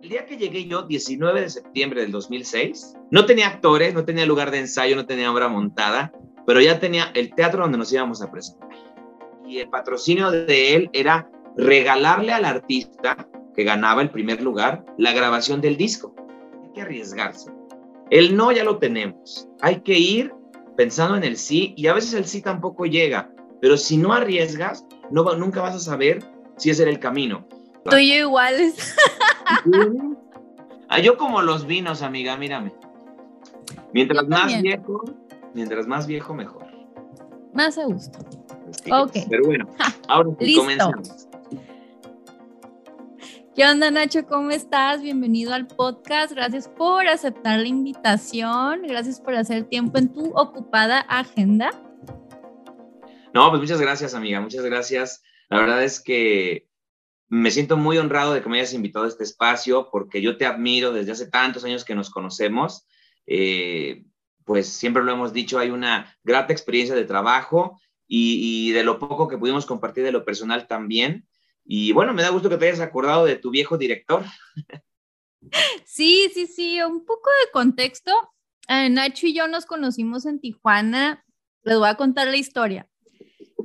El día que llegué yo, 19 de septiembre del 2006, no tenía actores, no tenía lugar de ensayo, no tenía obra montada, pero ya tenía el teatro donde nos íbamos a presentar. Y el patrocinio de él era regalarle al artista que ganaba el primer lugar la grabación del disco. Hay que arriesgarse. El no ya lo tenemos. Hay que ir pensando en el sí y a veces el sí tampoco llega, pero si no arriesgas, no, nunca vas a saber si ese era el camino. Tú y yo iguales. Ah, yo como los vinos, amiga, mírame. Mientras más viejo, mientras más viejo, mejor. Más a gusto. ok. Pero bueno, ahora sí, comenzamos. ¿Qué onda, Nacho? ¿Cómo estás? Bienvenido al podcast. Gracias por aceptar la invitación. Gracias por hacer tiempo en tu ocupada agenda. No, pues muchas gracias, amiga. Muchas gracias. La verdad es que me siento muy honrado de que me hayas invitado a este espacio porque yo te admiro desde hace tantos años que nos conocemos. Eh, pues siempre lo hemos dicho, hay una grata experiencia de trabajo y, de lo poco que pudimos compartir de lo personal también. Y bueno, me da gusto que te hayas acordado de tu viejo director. Sí, sí, sí, un poco de contexto. Eh, Nacho y yo nos conocimos en Tijuana. Les voy a contar la historia.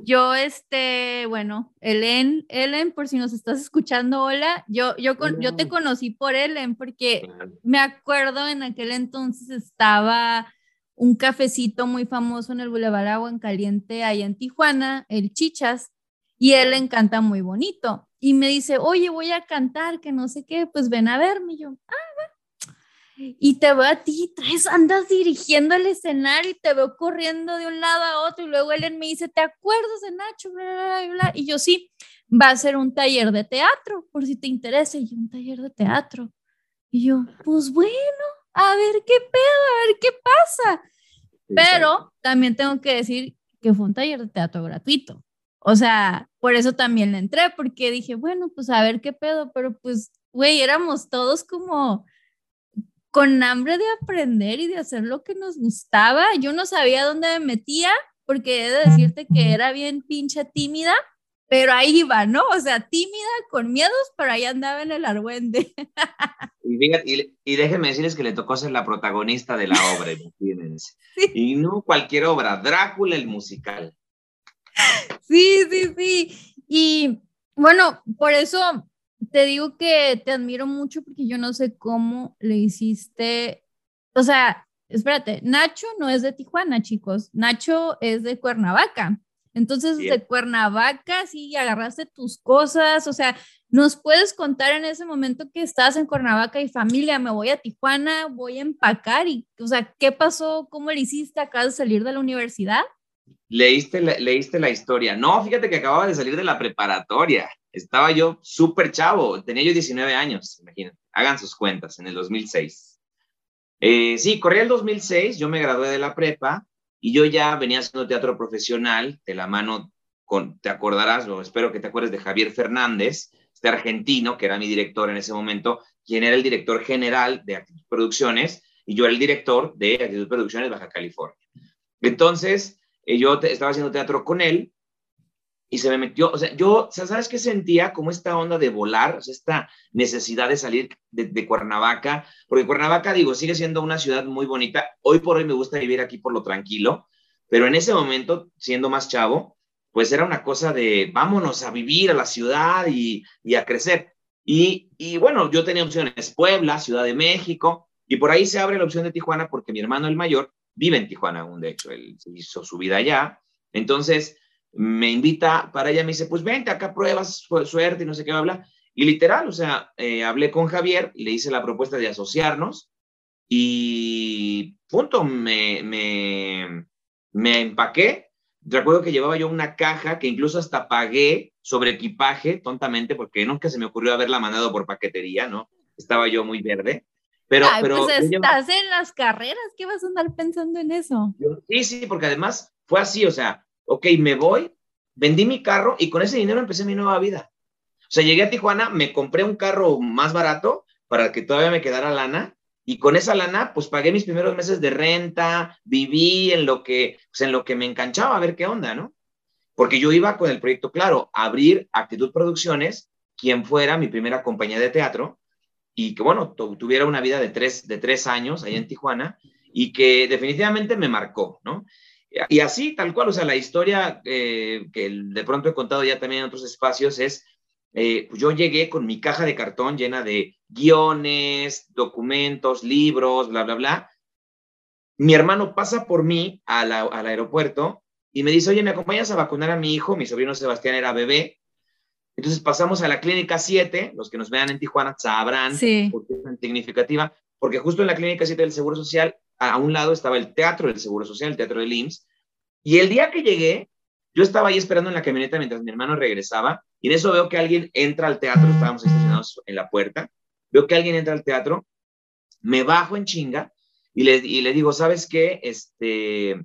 Yo, este, bueno, Ellen, Ellen, por si nos estás escuchando, hola, yo, yo, yo te conocí por Ellen porque me acuerdo en aquel entonces estaba un cafecito muy famoso en el Boulevard Agua en Caliente, ahí en Tijuana, el Chichas, y él canta muy bonito. Y me dice, oye, voy a cantar, que no sé qué, pues ven a verme. Y yo, ah, y te veo a ti, traes, andas dirigiendo el escenario y te veo corriendo de un lado a otro y luego él me dice, ¿te acuerdas de Nacho? Y yo sí, va a ser un taller de teatro, por si te interesa. Y yo, un taller de teatro. Y yo, pues bueno, a ver qué pedo, a ver qué pasa. Pero también tengo que decir que fue un taller de teatro gratuito. O sea, por eso también le entré, porque dije, bueno, pues a ver qué pedo, pero pues, güey, éramos todos como con hambre de aprender y de hacer lo que nos gustaba. Yo no sabía dónde me metía, porque he de decirte que era bien pinche tímida, pero ahí iba, ¿no? O sea, tímida, con miedos, pero ahí andaba en el argüende. Y, y, déjenme decirles que le tocó ser la protagonista de la obra, imagínense. Y no cualquier obra, Drácula el musical. Sí, sí, sí. Y bueno, por eso te digo que te admiro mucho porque yo no sé cómo le hiciste, o sea, espérate, Nacho no es de Tijuana, chicos, Nacho es de Cuernavaca. Entonces, de Cuernavaca, sí, agarraste tus cosas, o sea, ¿nos puedes contar en ese momento que estás en Cuernavaca y familia, me voy a Tijuana, voy a empacar y, o sea, ¿qué pasó? ¿Cómo le hiciste? ¿Acabas de salir de la universidad? Leíste, leíste la historia. No, fíjate que acababa de salir de la preparatoria. Estaba yo súper chavo, tenía yo 19 años, imagínate. Hagan sus cuentas, en el 2006. Eh, sí, corría el 2006, yo me gradué de la prepa y yo ya venía haciendo teatro profesional de la mano con, te acordarás, o espero que te acuerdes de Javier Fernández, este argentino que era mi director en ese momento, quien era el director general de Actitud Producciones y yo era el director de Actitud Producciones Baja California. Entonces, eh, yo estaba haciendo teatro con él y se me metió, o sea, yo, ¿sabes qué sentía? Como esta onda de volar, o sea, esta necesidad de salir de, Cuernavaca, porque Cuernavaca, digo, sigue siendo una ciudad muy bonita. Hoy por hoy me gusta vivir aquí por lo tranquilo, pero en ese momento, siendo más chavo, pues era una cosa de vámonos a vivir a la ciudad y, y a crecer. Y, y, bueno, yo tenía opciones Puebla, Ciudad de México, y por ahí se abre la opción de Tijuana porque mi hermano el mayor vive en Tijuana aún, de hecho, él hizo su vida allá. Entonces, me invita para ella, me dice, pues vente, acá pruebas suerte y no sé qué habla. Y literal, o sea, eh, hablé con Javier, le hice la propuesta de asociarnos y punto, me, me, me empaqué. Recuerdo que llevaba yo una caja que incluso hasta pagué sobre equipaje, tontamente, porque nunca se me ocurrió haberla mandado por paquetería, ¿no? Estaba yo muy verde. Pero, pero pues estás en las carreras, ¿qué vas a andar pensando en eso? sí, sí, porque además fue así, o sea, ok, me voy, vendí mi carro y con ese dinero empecé mi nueva vida. O sea, llegué a Tijuana, me compré un carro más barato para que todavía me quedara lana y con esa lana, pues pagué mis primeros meses de renta, viví en lo que, pues, en lo que me enganchaba a ver qué onda, ¿no? Porque yo iba con el proyecto claro, abrir Actitud Producciones, quien fuera mi primera compañía de teatro, y que, bueno, tuviera una vida de tres, de tres años allá en Tijuana y que definitivamente me marcó, ¿no? Y así, tal cual, o sea, la historia eh, que de pronto he contado ya también en otros espacios es, eh, pues yo llegué con mi caja de cartón llena de guiones, documentos, libros, bla, bla, bla. Mi hermano pasa por mí al aeropuerto y me dice, oye, ¿me acompañas a vacunar a mi hijo? Mi sobrino Sebastián era bebé. Entonces pasamos a la clínica 7, los que nos vean en Tijuana sabrán sí. por qué es tan significativa, porque justo en la clínica 7 del Seguro Social, a un lado estaba el teatro del Seguro Social, el teatro del IMSS, y el día que llegué, yo estaba ahí esperando en la camioneta mientras mi hermano regresaba, y en eso veo que alguien entra al teatro, estábamos estacionados en la puerta, veo que alguien entra al teatro, me bajo en chinga, y le, digo, ¿sabes qué? Este,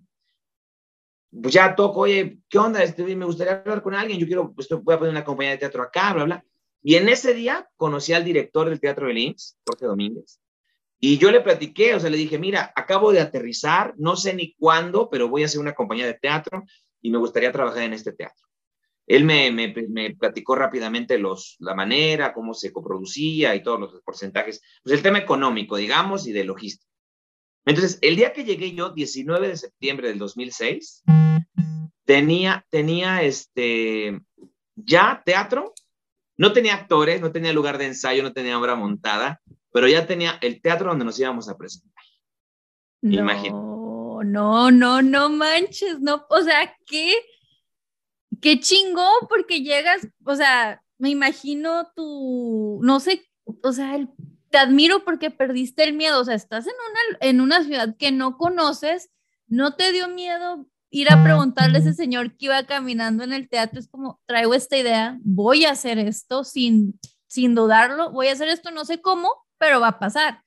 pues ya toco, oye, ¿qué onda? Este, me gustaría hablar con alguien, yo quiero, pues voy a poner una compañía de teatro acá, bla, bla. Y en ese día conocí al director del Teatro del IMSS, Jorge Domínguez, y yo le platiqué, o sea, le dije, mira, acabo de aterrizar, no sé ni cuándo, pero voy a hacer una compañía de teatro y me gustaría trabajar en este teatro. Él me, me, me platicó rápidamente los, la manera, cómo se coproducía y todos los porcentajes, pues el tema económico, digamos, y de logística. Entonces, el día que llegué yo, 19 de septiembre del 2006, tenía, tenía este, ya teatro, no tenía actores, no tenía lugar de ensayo, no tenía obra montada, pero ya tenía el teatro donde nos íbamos a presentar. No, no, no, no manches, no, o sea, qué, qué chingón, porque llegas, o sea, me imagino tu, no sé, o sea, el te admiro porque perdiste el miedo, o sea, estás en una, en una ciudad que no conoces, no te dio miedo ir a preguntarle a ese señor que iba caminando en el teatro, es como, traigo esta idea, voy a hacer esto sin, sin dudarlo, voy a hacer esto, no sé cómo, pero va a pasar.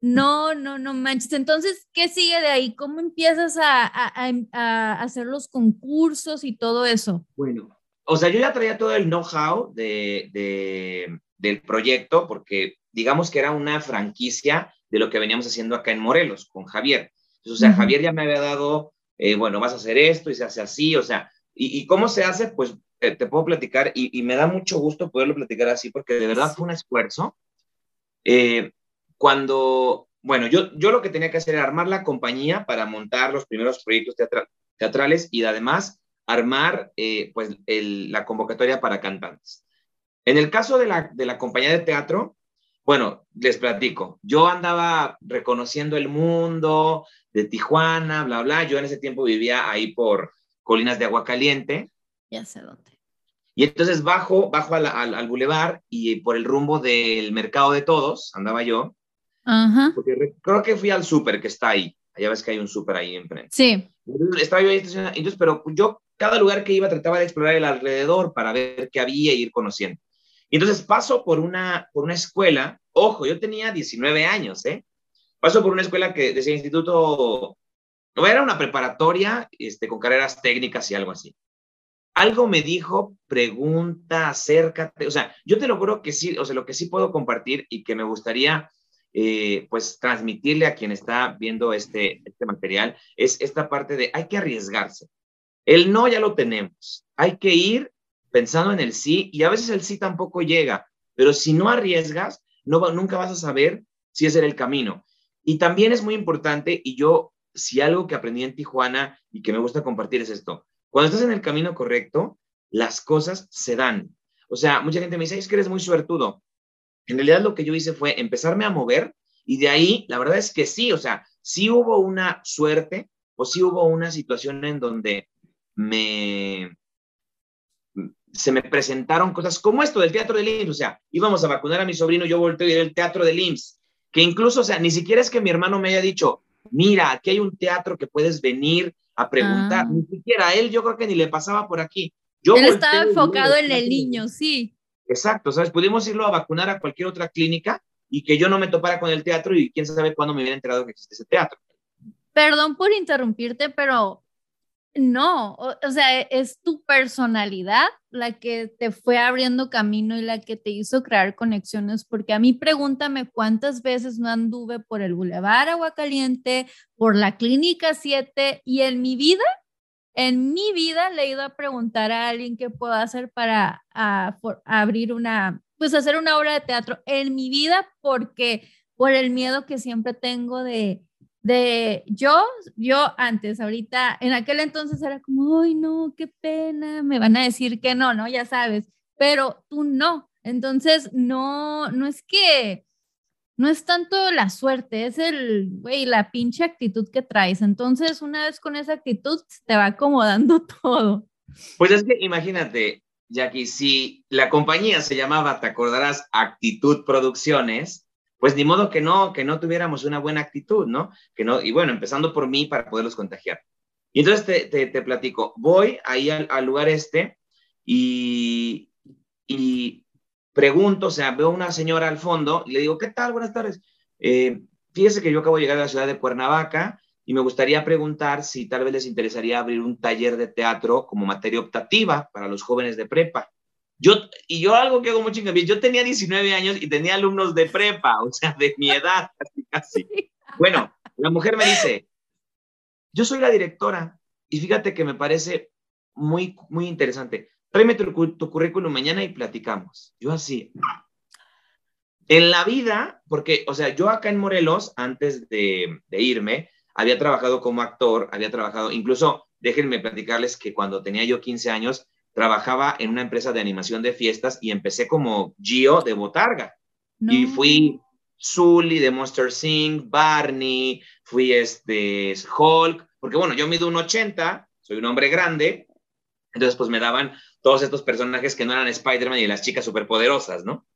No, no, no manches. Entonces, ¿qué sigue de ahí? ¿Cómo empiezas a, a, a, hacer los concursos y todo eso? Bueno, o sea, yo ya traía todo el know-how de, de, del proyecto porque digamos que era una franquicia de lo que veníamos haciendo acá en Morelos con Javier. o sea, Javier ya me había dado, eh, bueno, vas a hacer esto y se hace así, o sea, y, cómo se hace, pues te puedo platicar y, me da mucho gusto poderlo platicar así porque de verdad fue un esfuerzo. Eh, cuando, bueno, yo, yo lo que tenía que hacer era armar la compañía para montar los primeros proyectos teatrales y además armar eh, pues la convocatoria para cantantes. En el caso de la, de la compañía de teatro, bueno, les platico. Yo andaba reconociendo el mundo de Tijuana, bla, bla. Yo en ese tiempo vivía ahí por Colinas de Agua Caliente. Ya sé dónde. Y entonces bajo, bajo al, al, bulevar y por el rumbo del mercado de todos andaba yo. Ajá. Porque creo que fui al súper que está ahí. Allá ves que hay un súper ahí enfrente. Sí. estaba yo ahí estacionado. Entonces, pero yo cada lugar que iba trataba de explorar el alrededor para ver qué había e ir conociendo. Y entonces paso por una, por una escuela, ojo, yo tenía 19 años, ¿eh? Paso por una escuela que decía instituto, no era una preparatoria este, con carreras técnicas y algo así. Algo me dijo, pregunta, acércate, o sea, yo te lo juro que sí, o sea, lo que sí puedo compartir y que me gustaría eh, pues transmitirle a quien está viendo este, este material es esta parte de hay que arriesgarse. El no ya lo tenemos, hay que ir pensando en el sí y a veces el sí tampoco llega, pero si no arriesgas, no, nunca vas a saber si ese era el camino. Y también es muy importante, y yo, si algo que aprendí en Tijuana y que me gusta compartir es esto, cuando estás en el camino correcto, las cosas se dan. O sea, mucha gente me dice, es que eres muy suertudo. En realidad lo que yo hice fue empezarme a mover y de ahí, la verdad es que sí, o sea, sí hubo una suerte o sí hubo una situación en donde me, se me presentaron cosas como esto del teatro del IMSS, o sea, íbamos a vacunar a mi sobrino, yo volteo y el teatro del IMSS, que incluso, o sea, ni siquiera es que mi hermano me haya dicho, mira, aquí hay un teatro que puedes venir a preguntar, ah. ni siquiera él, yo creo que ni le pasaba por aquí. Yo él estaba enfocado en el niño, sí. Exacto, ¿sabes? Pudimos irlo a vacunar a cualquier otra clínica y que yo no me topara con el teatro y quién sabe cuándo me hubiera enterado que existe ese teatro. Perdón por interrumpirte, pero no, o, sea, es tu personalidad la que te fue abriendo camino y la que te hizo crear conexiones, porque a mí pregúntame cuántas veces no anduve por el Boulevard Aguacaliente, por la Clínica 7 y en mi vida, en mi vida le he ido a preguntar a alguien qué puedo hacer para abrir una, pues hacer una obra de teatro en mi vida porque por el miedo que siempre tengo de, de yo, yo antes, ahorita, en aquel entonces era como, ay, no, qué pena, me van a decir que no, ¿no? Ya sabes, pero tú no. Entonces, no, no es que, no es tanto la suerte, es el, güey, la pinche actitud que traes. Entonces, una vez con esa actitud, te va acomodando todo. Pues es que imagínate, Jackie, si la compañía se llamaba, te acordarás, Actitud Producciones, pues ni modo que no, que no tuviéramos una buena actitud, ¿no? Que no, y bueno, empezando por mí para poderlos contagiar. Y entonces te, platico, voy ahí al, al lugar este y, y, pregunto, o sea, veo una señora al fondo y le digo, ¿qué tal? Buenas tardes. Eh, fíjese que yo acabo de llegar a la ciudad de Cuernavaca y me gustaría preguntar si tal vez les interesaría abrir un taller de teatro como materia optativa para los jóvenes de prepa. Yo, y yo algo que hago mucho bien, yo tenía 19 años y tenía alumnos de prepa, o sea, de mi edad, casi, casi. Bueno, la mujer me dice, yo soy la directora y fíjate que me parece muy, muy interesante. Tráeme tu, tu currículum mañana y platicamos. Yo así. En la vida, porque, o sea, yo acá en Morelos, antes de, de irme, había trabajado como actor, había trabajado, incluso déjenme platicarles que cuando tenía yo 15 años, trabajaba en una empresa de animación de fiestas y empecé como Gio de Botarga. Y fui Zully de Monster Sing, Barney, fui este Hulk, porque bueno, yo mido un 80, soy un hombre grande, entonces pues me daban todos estos personajes que no eran Spider-Man y las chicas superpoderosas, ¿no?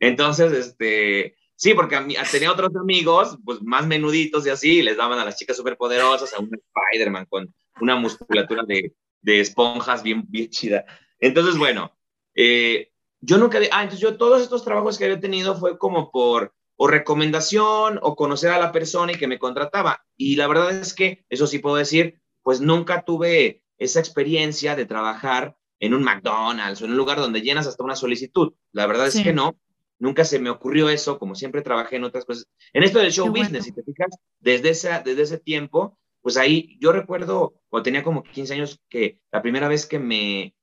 Entonces, este, sí, porque tenía otros amigos, pues más menuditos y así, les daban a las chicas superpoderosas, a un Spider-Man con una musculatura de de esponjas bien, bien chida. Entonces, bueno, eh, yo nunca, ah, entonces yo todos estos trabajos que había tenido fue como por o recomendación o conocer a la persona y que me contrataba. Y la verdad es que, eso sí puedo decir, pues nunca tuve esa experiencia de trabajar en un McDonald's o en un lugar donde llenas hasta una solicitud. La verdad es que no, nunca se me ocurrió eso, como siempre trabajé en otras cosas. En esto del show business, si te fijas, desde, ese, desde ese tiempo pues ahí yo recuerdo, cuando tenía como 15 años, que la primera vez que me,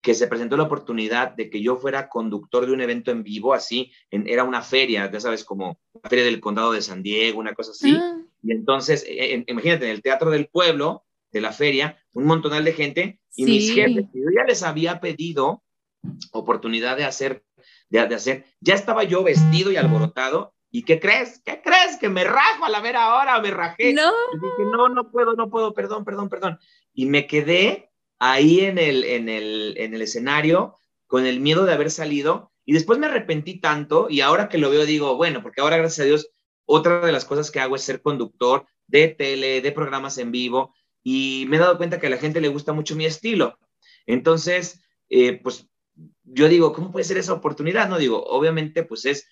que se presentó la oportunidad de que yo fuera conductor de un evento en vivo, así, era una feria, ya sabes, como la feria del condado de San Diego, una cosa así. Ah. Y entonces, e, imagínate, en el teatro del pueblo, de la feria, un montonal de gente, y mis jefes, yo ya les había pedido oportunidad de hacer, de, de hacer, ya estaba yo vestido y alborotado, ¿Y qué crees? ¿Qué crees? Que me rajo a la ver ahora, me rajé. No. dije, no, no puedo, no puedo, perdón, perdón, perdón. Y me quedé ahí en el, en el, en el escenario con el miedo de haber salido y después me arrepentí tanto y ahora que lo veo digo, bueno, porque ahora gracias a Dios, otra de las cosas que hago es ser conductor de tele, de programas en vivo y me he dado cuenta que a la gente le gusta mucho mi estilo. Entonces, eh, pues yo digo, ¿cómo puede ser esa oportunidad? No digo, obviamente, pues es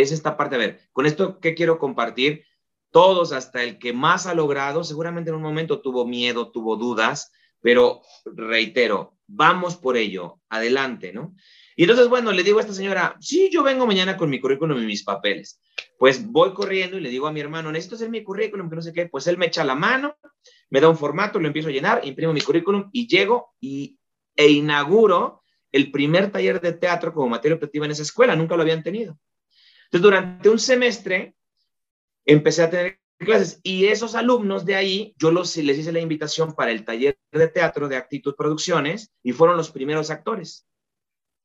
es esta parte. A ver, con esto, ¿qué quiero compartir? Todos, hasta el que más ha logrado, seguramente en un momento tuvo miedo, tuvo dudas, pero reitero, vamos por ello, adelante, ¿no? Y entonces, bueno, le digo a esta señora, sí, yo vengo mañana con mi currículum y mis papeles. Pues voy corriendo y le digo a mi hermano, necesito hacer mi currículum, que no sé qué. Pues él me echa la mano, me da un formato, lo empiezo a llenar, imprimo mi currículum y llego y, e inauguro el primer taller de teatro como materia optativa en esa escuela. Nunca lo habían tenido. Entonces, durante un semestre empecé a tener clases y esos alumnos de ahí, yo los, les hice la invitación para el taller de teatro de Actitud Producciones y fueron los primeros actores.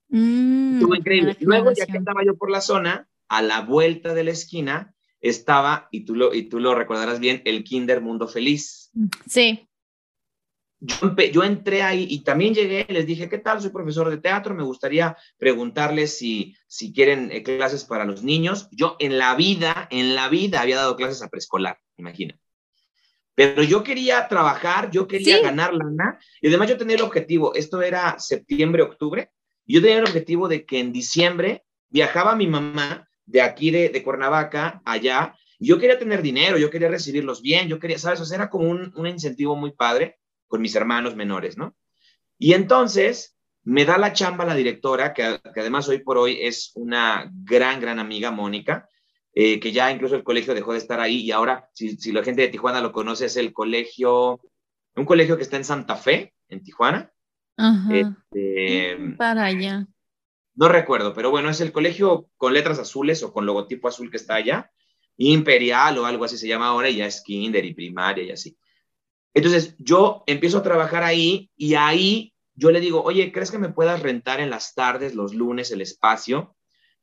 Mm, Estuvo increíble. Luego, ya que andaba yo por la zona, a la vuelta de la esquina estaba, y tú lo, y tú lo recordarás bien, el Kinder Mundo Feliz. Sí yo, entré ahí y también llegué, les dije, ¿qué tal? Soy profesor de teatro, me gustaría preguntarles si, si quieren eh, clases para los niños. Yo en la vida, en la vida había dado clases a preescolar, imagina. Pero yo quería trabajar, yo quería ganar lana y además yo tenía el objetivo, esto era septiembre, octubre, y yo tenía el objetivo de que en diciembre viajaba mi mamá de aquí de, de Cuernavaca allá, y yo quería tener dinero, yo quería recibirlos bien, yo quería, ¿sabes? O sea, era como un, un incentivo muy padre con mis hermanos menores, ¿no? Y entonces me da la chamba la directora, que, además hoy por hoy es una gran, gran amiga, Mónica, eh, que ya incluso el colegio dejó de estar ahí y ahora, si, la gente de Tijuana lo conoce, es el colegio, un colegio que está en Santa Fe, en Tijuana. Ajá. Este, Para allá. No recuerdo, pero bueno, es el colegio con letras azules o con logotipo azul que está allá, imperial o algo así se llama ahora, y ya es kinder y primaria y así. Entonces yo empiezo a trabajar ahí y ahí yo le digo, oye, ¿crees que me puedas rentar en las tardes, los lunes, el espacio?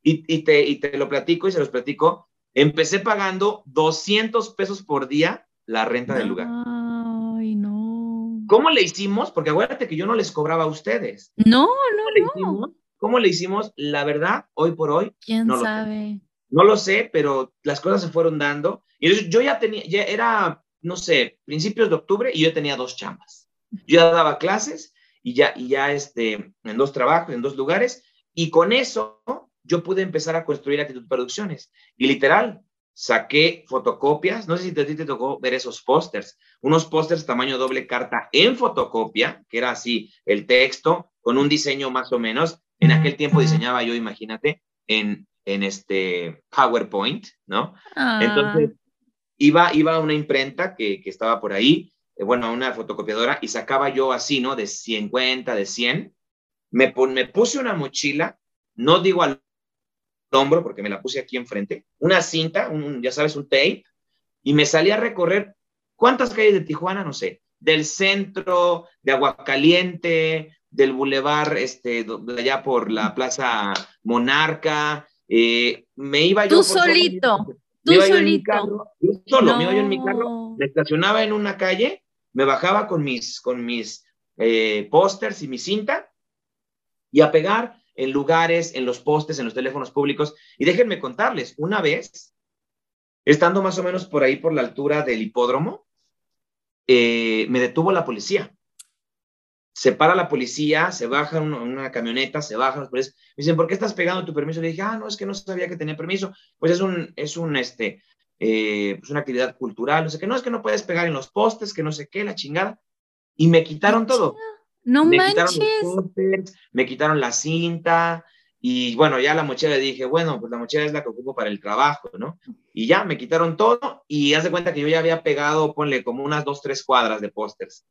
Y, te, y te lo platico y se los platico. Empecé pagando 200 pesos por día la renta del lugar. Ay, no. ¿Cómo le hicimos? Porque acuérdate que yo no les cobraba a ustedes. No, no, no. ¿Cómo le hicimos? La verdad, hoy por hoy. ¿Quién sabe? No lo sé, pero las cosas se fueron dando. Y yo ya tenía, ya era, no sé, principios de octubre y yo tenía dos chambas. Yo ya daba clases y ya, y ya este, en dos trabajos, en dos lugares. Y con eso yo pude empezar a construir Actitud Producciones. Y literal, saqué fotocopias, no sé si a ti te tocó ver esos pósters, unos pósters tamaño doble carta en fotocopia, que era así, el texto, con un diseño más o menos. En aquel tiempo diseñaba yo, imagínate, en, en este PowerPoint, ¿no? Ah. Entonces, iba, iba a una imprenta que, que estaba por ahí, eh, bueno, a una fotocopiadora, y sacaba yo así, ¿no? De 50, de 100. Me, me puse una mochila, no digo al hombro, porque me la puse aquí enfrente, una cinta, un, ya sabes, un tape, y me salí a recorrer, ¿cuántas calles de Tijuana? No sé, del centro, de Aguacaliente, del bulevar, este, de allá por la Plaza Monarca, eh, me iba yo... Tú solito, tú solito. Yo, solo, me iba yo en mi carro, me estacionaba en una calle, me bajaba con mis, con mis eh, pósters y mi cinta, y a pegar en lugares, en los postes, en los teléfonos públicos. Y déjenme contarles, una vez, estando más o menos por ahí por la altura del hipódromo, eh, me detuvo la policía. Se para la policía, se baja una, una camioneta, se bajan los policías, me dicen, ¿por qué estás pegando tu permiso? Le dije, ah, no, es que no sabía que tenía permiso. Pues es un, es un, este, eh, pues una actividad cultural, no sé qué, no, es que no puedes pegar en los postes, que no sé qué, la chingada. Y me quitaron todo. No me manches. Quitaron los pósters, me quitaron la cinta y bueno, ya la mochila le dije, bueno, pues la mochila es la que ocupo para el trabajo, ¿no? Y ya me quitaron todo y haz de cuenta que yo ya había pegado, ponle como unas dos, tres cuadras de pósters.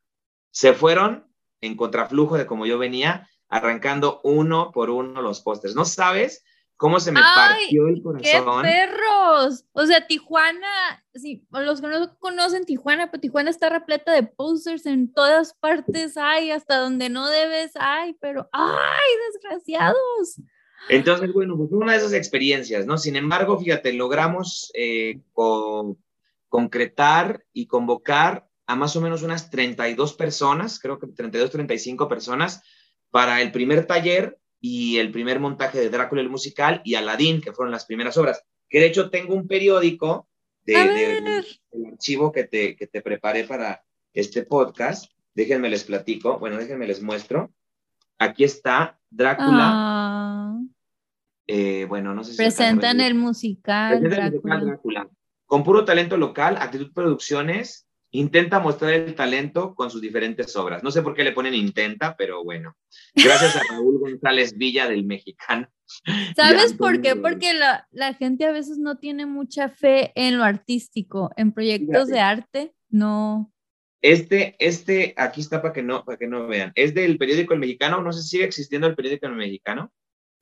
Se fueron en contraflujo de como yo venía, arrancando uno por uno los pósters. ¿No sabes cómo se me partió el corazón? ¡Qué perros! O sea, Tijuana, sí, los que no conocen Tijuana, pues Tijuana está repleta de posters en todas partes, ay, hasta donde no debes, ay, pero, ay, desgraciados. Entonces, bueno, pues una de esas experiencias, ¿no? Sin embargo, fíjate, logramos eh, con, concretar y convocar a más o menos unas 32 personas, creo que 32, 35 personas, para el primer taller y el primer montaje de Drácula el musical y Aladín, que fueron las primeras obras. Que de hecho tengo un periódico de, archivo que te, que te preparé para este podcast. Déjenme les platico, bueno, déjenme les muestro. Aquí está Drácula. Ah, eh, bueno, no sé si. presentan el musical. Presentan el musical. Drácula. Con puro talento local, Actitud Producciones intenta mostrar el talento con sus diferentes obras. No sé por qué le ponen intenta, pero bueno. Gracias a Raúl González Villa del Mexicano. ¿Sabes por qué? Porque la, la gente a veces no tiene mucha fe en lo artístico, en proyectos Fíjate. de arte, no. Este, este, aquí está para que no, para que no vean. Es del periódico El Mexicano. No sé si sigue existiendo el periódico El Mexicano.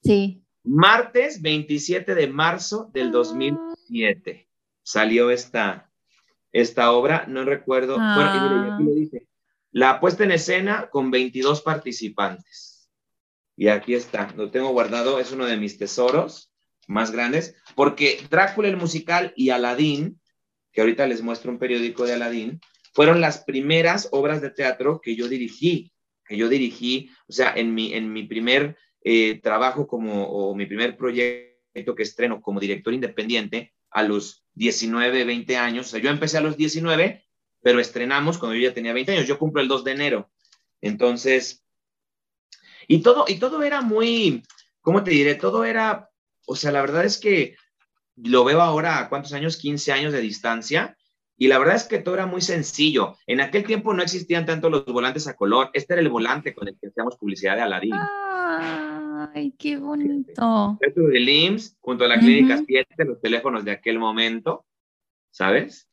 Sí. Martes 27 de marzo del Ah. 2007 salió esta, esta obra. No recuerdo. Bueno, aquí lo dice. La puesta en escena con 22 participantes. Y aquí está, lo tengo guardado, es uno de mis tesoros más grandes, porque Drácula el musical y Aladín, que ahorita les muestro un periódico de Aladín, fueron las primeras obras de teatro que yo dirigí, que yo dirigí, o sea, en mi, en mi primer eh, trabajo como, o mi primer proyecto que estreno como director independiente a los 19, 20 años, o sea, yo empecé a los 19, pero estrenamos cuando yo ya tenía 20 años, yo cumplo el 2 de enero, entonces, y todo, y todo era muy, ¿cómo te diré? Todo era, o sea, la verdad es que lo veo ahora a cuántos años, 15 años de distancia, y la verdad es que todo era muy sencillo. En aquel tiempo no existían tanto los volantes a color. Este era el volante con el que hacíamos publicidad de Aladín. Ay, qué bonito. Esto del IMSS, junto a la Clínica Ujú. 7, los teléfonos de aquel momento, ¿sabes?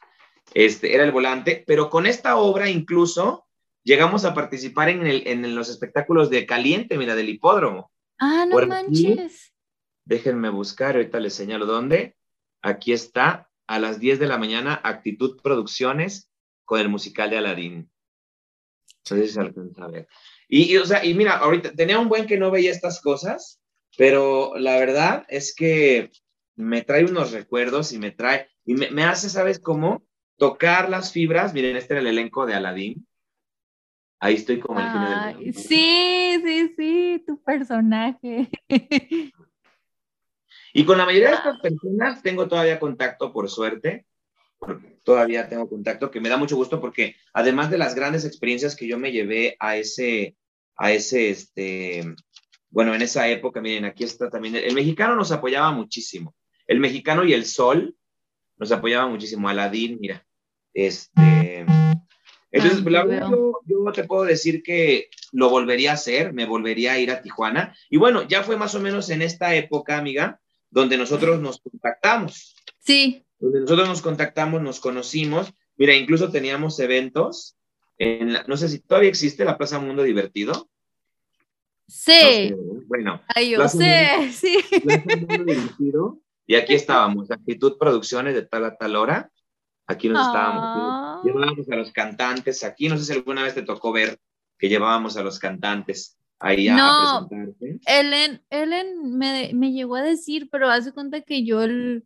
Este era el volante, pero con esta obra incluso llegamos a participar en, el, en los espectáculos de Caliente, mira, del hipódromo. Ah, no manches. déjenme buscar, ahorita les señalo dónde. Aquí está, a las 10 de la mañana, Actitud Producciones con el musical de Aladín. Entonces se alcanza a ver. Y, o sea, y mira, ahorita tenía un buen que no veía estas cosas, pero la verdad es que me trae unos recuerdos y me trae, y me, me hace, ¿sabes cómo? Tocar las fibras. Miren, este era el elenco de Aladín. Ahí estoy como el genio Sí, sí, sí, tu personaje. Y con la mayoría de estas personas tengo todavía contacto, por suerte. Todavía tengo contacto, que me da mucho gusto porque además de las grandes experiencias que yo me llevé a ese, a ese, este, bueno, en esa época, miren, aquí está también, el, mexicano nos apoyaba muchísimo. El mexicano y el sol nos apoyaba muchísimo. Aladín, mira, este, entonces, la verdad, yo, te puedo decir que lo volvería a hacer, me volvería a ir a Tijuana. Y bueno, ya fue más o menos en esta época, amiga, donde nosotros nos contactamos. Sí. Donde nosotros nos contactamos, nos conocimos. Mira, incluso teníamos eventos. En no sé si todavía existe la Plaza Mundo Divertido. Sí. bueno. Ay, yo sé, sí. Plaza Mundo Divertido. Y aquí estábamos, Actitud Producciones de tal a tal hora. Aquí nos estábamos, ah. llevábamos a los cantantes, aquí no sé si alguna vez te tocó ver que llevábamos a los cantantes ahí a, no, Ellen, Ellen me, me, llegó a decir, pero hace cuenta que yo el,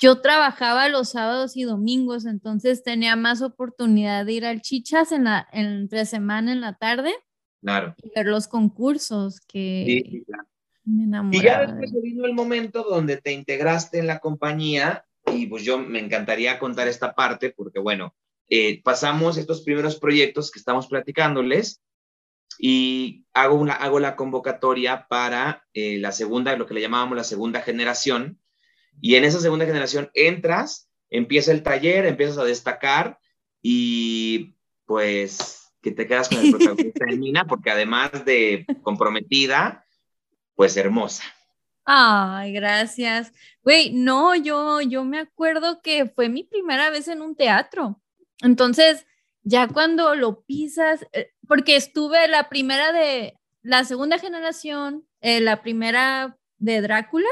yo trabajaba los sábados y domingos, entonces tenía más oportunidad de ir al Chichas en la entre semana en la tarde. Claro. Y ver los concursos que sí, claro. me enamoraba. Y ya después vino el momento donde te integraste en la compañía y pues yo me encantaría contar esta parte porque, bueno, eh, pasamos estos primeros proyectos que estamos platicándoles y hago, una, hago la convocatoria para eh, la segunda, lo que le llamábamos la segunda generación. Y en esa segunda generación entras, empieza el taller, empiezas a destacar y pues que te quedas con el protagonista de porque además de comprometida, pues hermosa. Ay, gracias. Güey, no, yo, yo me acuerdo que fue mi primera vez en un teatro. Entonces, ya cuando lo pisas, eh, porque estuve la primera de la segunda generación, eh, la primera de Drácula,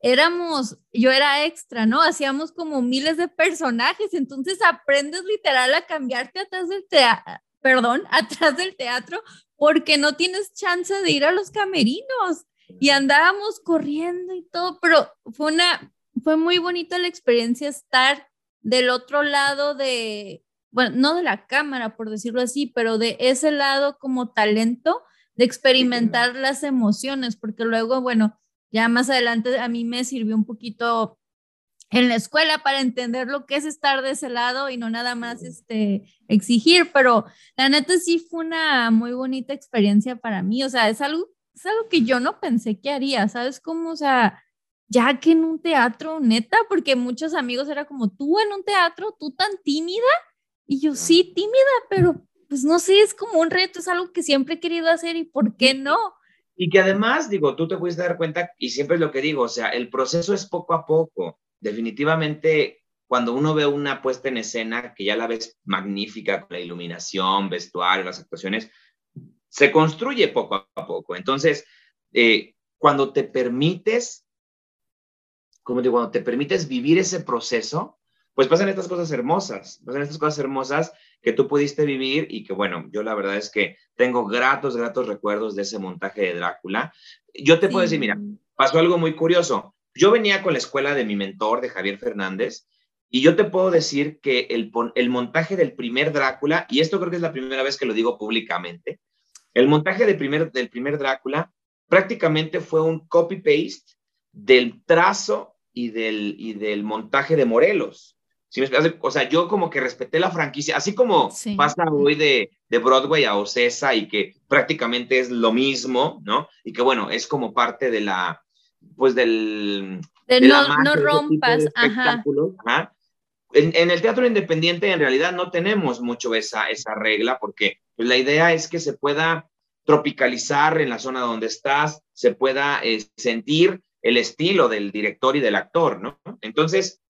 éramos, yo era extra, ¿no? Hacíamos como miles de personajes, entonces aprendes literal a cambiarte atrás del teatro, perdón, atrás del teatro, porque no tienes chance de ir a los camerinos y andábamos corriendo y todo, pero fue una, fue muy bonita la experiencia estar del otro lado de, bueno, no de la cámara, por decirlo así, pero de ese lado como talento de experimentar las emociones, porque luego, bueno, ya más adelante a mí me sirvió un poquito en la escuela para entender lo que es estar de ese lado y no nada más este, exigir, pero la neta sí fue una muy bonita experiencia para mí, o sea, es algo es algo que yo no pensé que haría, ¿sabes cómo? O sea, ya que en un teatro, neta, porque muchos amigos era como, tú en un teatro, tú tan tímida, y yo sí, tímida, pero pues no sé, es como un reto, es algo que siempre he querido hacer y ¿por qué no? Y que además, digo, tú te puedes dar cuenta, y siempre es lo que digo, o sea, el proceso es poco a poco. Definitivamente, cuando uno ve una puesta en escena que ya la ves magnífica con la iluminación, vestuario, las actuaciones, se construye poco a poco. Entonces, eh, cuando te permites, como digo, cuando te permites vivir ese proceso, pues pasan estas cosas hermosas, pasan estas cosas hermosas que tú pudiste vivir y que, bueno, yo la verdad es que tengo gratos, gratos recuerdos de ese montaje de Drácula. Yo te puedo decir, mira, pasó algo muy curioso. Yo venía con la escuela de mi mentor, de Javier Fernández, y yo te puedo decir que el, el montaje del primer Drácula, y esto creo que es la primera vez que lo digo públicamente, el montaje del primer, del primer Drácula prácticamente fue un copy-paste del trazo y del, y del montaje de Morelos. O sea, yo como que respeté la franquicia, así como pasa hoy de, de, Broadway a Ocesa y que prácticamente es lo mismo, ¿no? Y que bueno, es como parte de la, pues del... De, no, no rompas, ajá. ajá. En, el teatro independiente en realidad no tenemos mucho esa, esa regla porque pues, la idea es que se pueda tropicalizar en la zona donde estás, se pueda eh, sentir el estilo del director y del actor, ¿no? Entonces,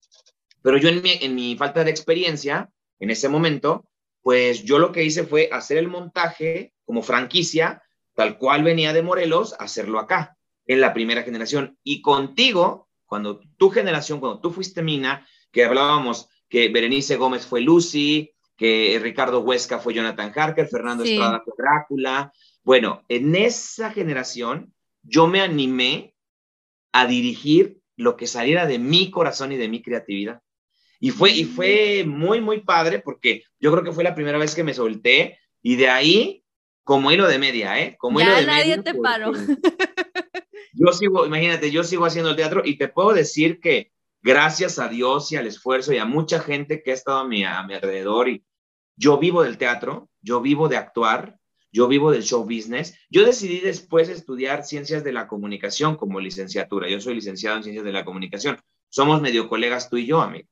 pero yo en mi, en mi falta de experiencia, en ese momento, pues yo lo que hice fue hacer el montaje como franquicia, tal cual venía de Morelos, hacerlo acá, en la primera generación. Y contigo, cuando tu generación, cuando tú fuiste Mina, que hablábamos que Berenice Gómez fue Lucy, que Ricardo Huesca fue Jonathan Harker, Fernando Estrada fue Drácula. Bueno, en esa generación yo me animé a dirigir lo que saliera de mi corazón y de mi creatividad. Y fue, y fue muy, muy padre porque yo creo que fue la primera vez que me solté y de ahí, como hilo de media, ¿eh? Como ya hilo de nadie te paró. Yo sigo, imagínate, yo sigo haciendo el teatro y te puedo decir que gracias a Dios y al esfuerzo y a mucha gente que ha estado a mi, a mi alrededor y yo vivo del teatro, yo vivo de actuar, yo vivo del show business. Yo decidí después estudiar ciencias de la comunicación como licenciatura. Yo soy licenciado en ciencias de la comunicación. Somos medio colegas tú y yo, amigo.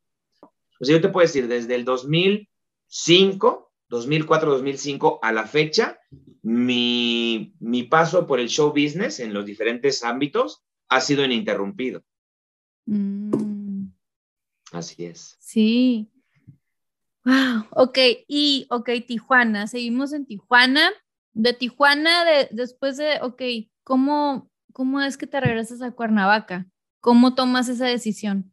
O sea, yo te puedo decir, desde el 2005, 2004, 2005 a la fecha, mi, mi paso por el show business en los diferentes ámbitos ha sido ininterrumpido. Mm, Así es. sí. Wow. Ok, y ok, Tijuana. Seguimos en Tijuana. De Tijuana, de, después de, ok, ¿cómo, ¿cómo es que te regresas a Cuernavaca? ¿Cómo tomas esa decisión?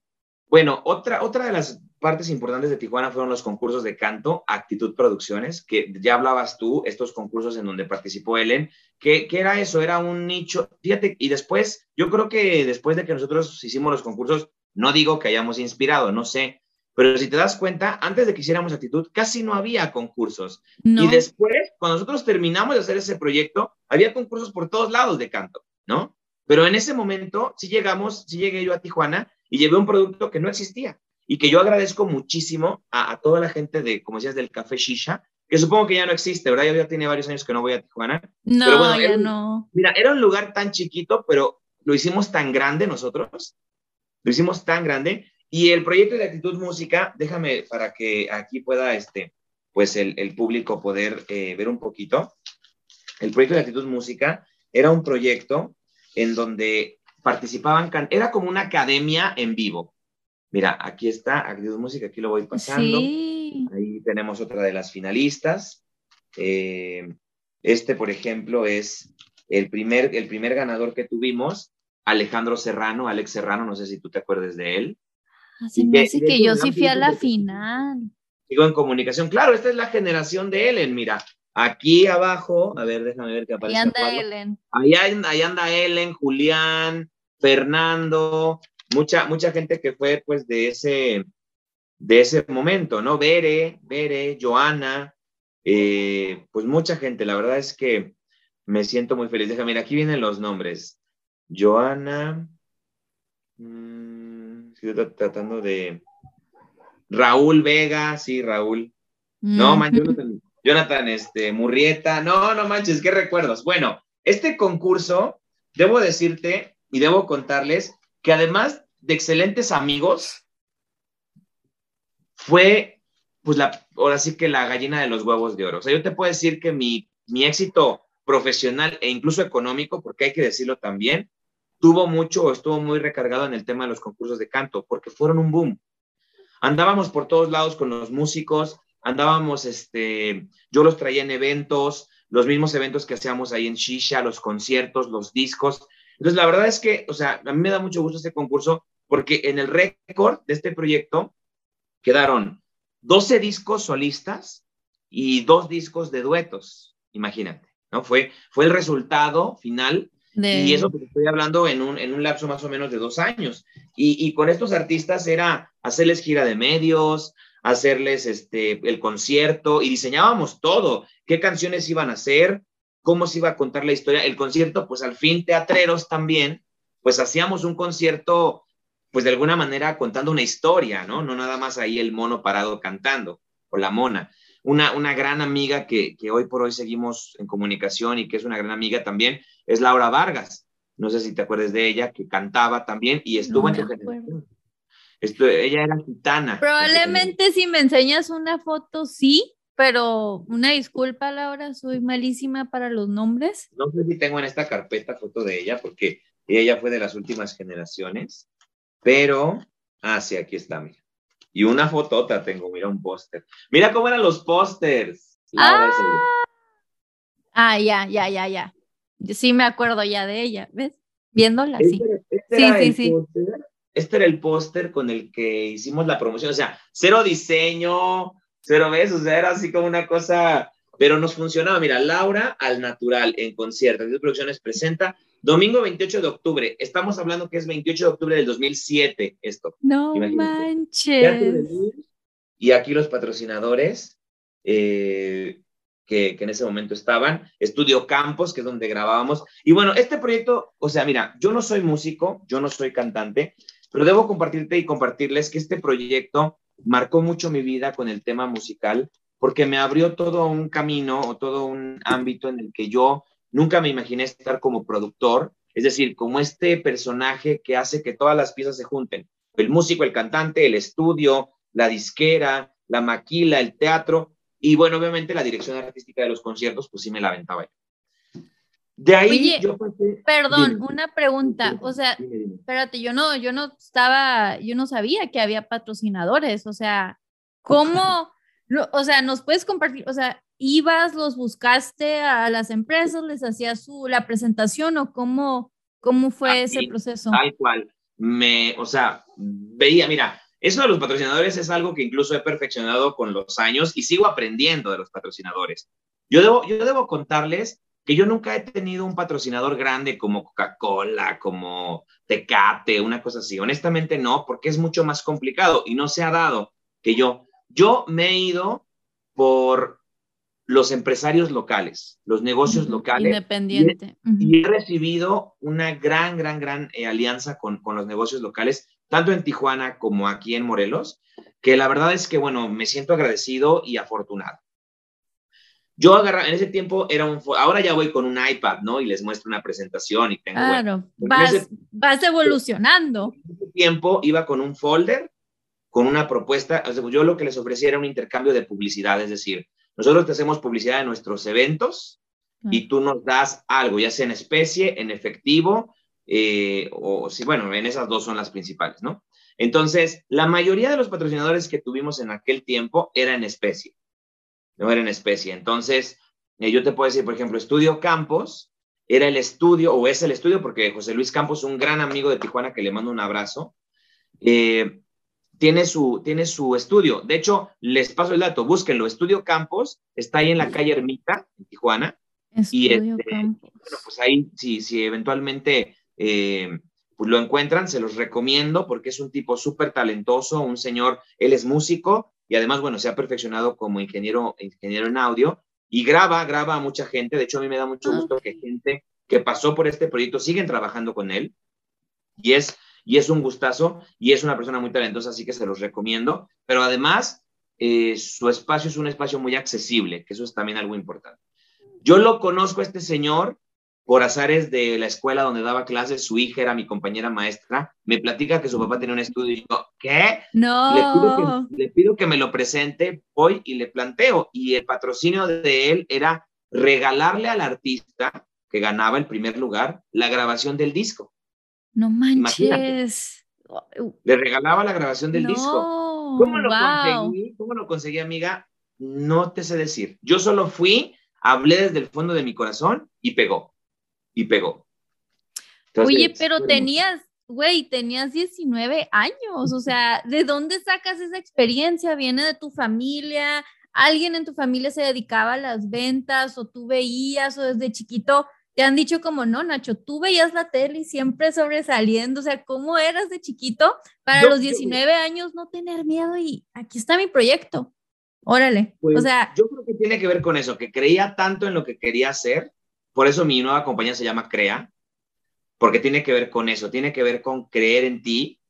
Bueno, otra, otra de las partes importantes de Tijuana fueron los concursos de canto, Actitud Producciones, que ya hablabas tú, estos concursos en donde participó Ellen, ¿qué, qué era eso? Era un nicho, fíjate, y después, yo creo que después de que nosotros hicimos los concursos, no digo que hayamos inspirado, no sé, pero si te das cuenta, antes de que hiciéramos actitud, casi no había concursos. No. Y después, cuando nosotros terminamos de hacer ese proyecto, había concursos por todos lados de canto, ¿no? Pero en ese momento, sí llegamos, sí llegué yo a Tijuana y llevé un producto que no existía y que yo agradezco muchísimo a, a toda la gente de, como decías, del Café Shisha, que supongo que ya no existe, ¿verdad? Yo ya tiene varios años que no voy a Tijuana. No, Pero bueno, ya un- no. Mira, era un lugar tan chiquito, pero lo hicimos tan grande nosotros, lo hicimos tan grande. Y el proyecto de Actitud Música, déjame para que aquí pueda, este, pues el, el público poder eh, ver un poquito. El proyecto de Actitud Música era un proyecto en donde participaban, era como una academia en vivo. Mira, aquí está Actitud Música, aquí lo voy pasando. Sí. Ahí tenemos otra de las finalistas. Eh, este, por ejemplo, es el primer, el primer ganador que tuvimos, Alejandro Serrano, Alex Serrano, no sé si tú te acuerdas de él. Así Y me que- de que yo sí fui a la final. Sigo en comunicación. Claro, esta es la generación de Ellen, mira. Aquí abajo, a ver, déjame ver qué Ahí aparece. anda abajo. Ellen. Ahí, ahí anda Ellen, Julián, Fernando, mucha, mucha gente que fue pues de ese, de ese momento, ¿no? Bere, Bere, Joana, eh, pues mucha gente, la verdad es que me siento muy feliz. Déjame, mira, aquí vienen los nombres. Joana, mm, estoy tra- tratando de... Raúl Vega, sí, Raúl. No, Mm. man, Jonathan, Jonathan, este, Murrieta, no, no manches, qué recuerdos. Bueno, este concurso, debo decirte y debo contarles que además de excelentes amigos, fue, pues, la, ahora sí que la gallina de los huevos de oro. O sea, yo te puedo decir que mi, mi éxito profesional e incluso económico, porque hay que decirlo también, tuvo mucho o estuvo muy recargado en el tema de los concursos de canto, porque fueron un boom. Andábamos por todos lados con los músicos, andábamos, este, yo los traía en eventos, los mismos eventos que hacíamos ahí en Shisha, los conciertos, los discos. Entonces, la verdad es que, o sea, a mí me da mucho gusto este concurso porque en el récord de este proyecto quedaron 12 discos solistas y dos discos de duetos, imagínate, ¿no? Fue, fue el resultado final De- y eso que estoy hablando en un, en un lapso más o menos de dos años. Y, y con estos artistas era hacerles gira de medios, hacerles este, el concierto y diseñábamos todo, qué canciones iban a hacer, cómo se iba a contar la historia. El concierto, pues al fin, teatreros también, pues hacíamos un concierto, pues de alguna manera contando una historia, ¿no? No nada más ahí el mono parado cantando o la mona. Una, una gran amiga que, que hoy por hoy seguimos en comunicación y que es una gran amiga también, es Laura Vargas. No sé si te acuerdas de ella, que cantaba también y estuvo No en tu generación. Esto- ella era gitana. Probablemente si me enseñas una foto, sí, pero una disculpa, Laura, soy malísima para los nombres. No sé si tengo en esta carpeta foto de ella, porque ella fue de las últimas generaciones, pero, ah, sí, aquí está, mira. Y una fotota tengo, mira un póster. Mira cómo eran los pósters. Ah. Ah, ya, ya, ya, ya. Sí, me acuerdo ya de ella, ¿ves? Viéndola, sí. Este sí, sí, sí. Este era el póster con el que hicimos la promoción, o sea, cero diseño, cero ves, o sea, era así como una cosa, pero nos funcionaba. Mira, Laura al natural en concierto, de Producciones presenta domingo 28 de octubre. Estamos hablando que es 28 de octubre del 2007 esto. No manches. Y aquí los patrocinadores eh, que, que, en ese momento estaban, Estudio Campos, que es donde grabábamos. Y bueno, este proyecto, o sea, mira, yo no soy músico, yo no soy cantante, pero debo compartirte y compartirles que este proyecto marcó mucho mi vida con el tema musical, porque me abrió todo un camino o todo un ámbito en el que yo nunca me imaginé estar como productor, es decir, como este personaje que hace que todas las piezas se junten, el músico, el cantante, el estudio, la disquera, la maquila, el teatro, y bueno, obviamente la dirección artística de los conciertos, pues sí me la aventaba yo. De ahí yo Perdón, una pregunta. O sea, espérate, yo no, yo no estaba, yo no sabía que había patrocinadores. O sea, ¿cómo? o sea, nos puedes compartir, o sea, ibas, los buscaste a las empresas, les hacías su, la presentación o cómo, cómo fue ese proceso? Tal cual. Me, o sea, veía, mira, eso de los patrocinadores es algo que incluso he perfeccionado con los años y sigo aprendiendo de los patrocinadores. Yo debo, yo debo contarles que yo nunca he tenido un patrocinador grande como Coca-Cola, como Tecate, una cosa así. Honestamente no, porque es mucho más complicado y no se ha dado que yo. Yo me he ido por los empresarios locales, los negocios locales. Independiente. Y, he recibido una gran, gran, gran eh, alianza con, con los negocios locales, tanto en Tijuana como aquí en Morelos, que la verdad es que, bueno, me siento agradecido y afortunado. Yo agarraba, en ese tiempo era un, ahora ya voy con un iPad, ¿no? Y les muestro una presentación y tengo... Claro, vas, vas evolucionando. En ese tiempo iba con un folder, con una propuesta, yo lo que les ofrecía era un intercambio de publicidad, es decir, nosotros te hacemos publicidad de nuestros eventos y tú nos das algo, ya sea en especie, en efectivo, eh, o si, bueno, en esas dos son las principales, ¿no? Entonces, la mayoría de los patrocinadores que tuvimos en aquel tiempo era en especie no era en especie. Entonces, eh, yo te puedo decir, por ejemplo, Estudio Campos era el estudio, o es el estudio, porque José Luis Campos, un gran amigo de Tijuana que le mando un abrazo, eh, tiene, su, tiene su estudio. De hecho, les paso el dato, búsquenlo. Estudio Campos está ahí en la calle Ermita, en Tijuana. y este, bueno, pues ahí, si, si eventualmente eh, pues lo encuentran, se los recomiendo porque es un tipo súper talentoso, un señor, él es músico, y además, bueno, se ha perfeccionado como ingeniero, ingeniero en audio y graba, graba a mucha gente. De hecho, a mí me da mucho ah, gusto que gente que pasó por este proyecto siguen trabajando con él y es, y es un gustazo y es una persona muy talentosa, así que se los recomiendo. Pero además, eh, su espacio es un espacio muy accesible, que eso es también algo importante. Yo lo conozco a este señor por azares de la escuela donde daba clases, su hija era mi compañera maestra, me platica que su papá tenía un estudio y ¿qué? No. Le pido, que, me lo presente, voy y le planteo. Y el patrocinio de él era regalarle al artista que ganaba el primer lugar la grabación del disco. No manches. Le regalaba la grabación del disco. ¿Cómo lo conseguí? ¿Cómo lo conseguí, amiga? No te sé decir. Yo solo fui, hablé desde el fondo de mi corazón y pegó y pegó. Oye, pero tenías, güey, tenías 19 años, o sea, ¿de dónde sacas esa experiencia? ¿Viene de tu familia? ¿Alguien en tu familia se dedicaba a las ventas o tú veías o desde chiquito te han dicho como, no, Nacho, tú veías la tele y siempre sobresaliendo, o sea, ¿cómo eras de chiquito para los 19 años no tener miedo y aquí está mi proyecto? Órale, o pues, sea... Yo creo que tiene que ver con eso, que creía tanto en lo que quería hacer por eso mi nueva compañía se llama Crea, porque tiene que ver con eso, tiene que ver con creer en ti.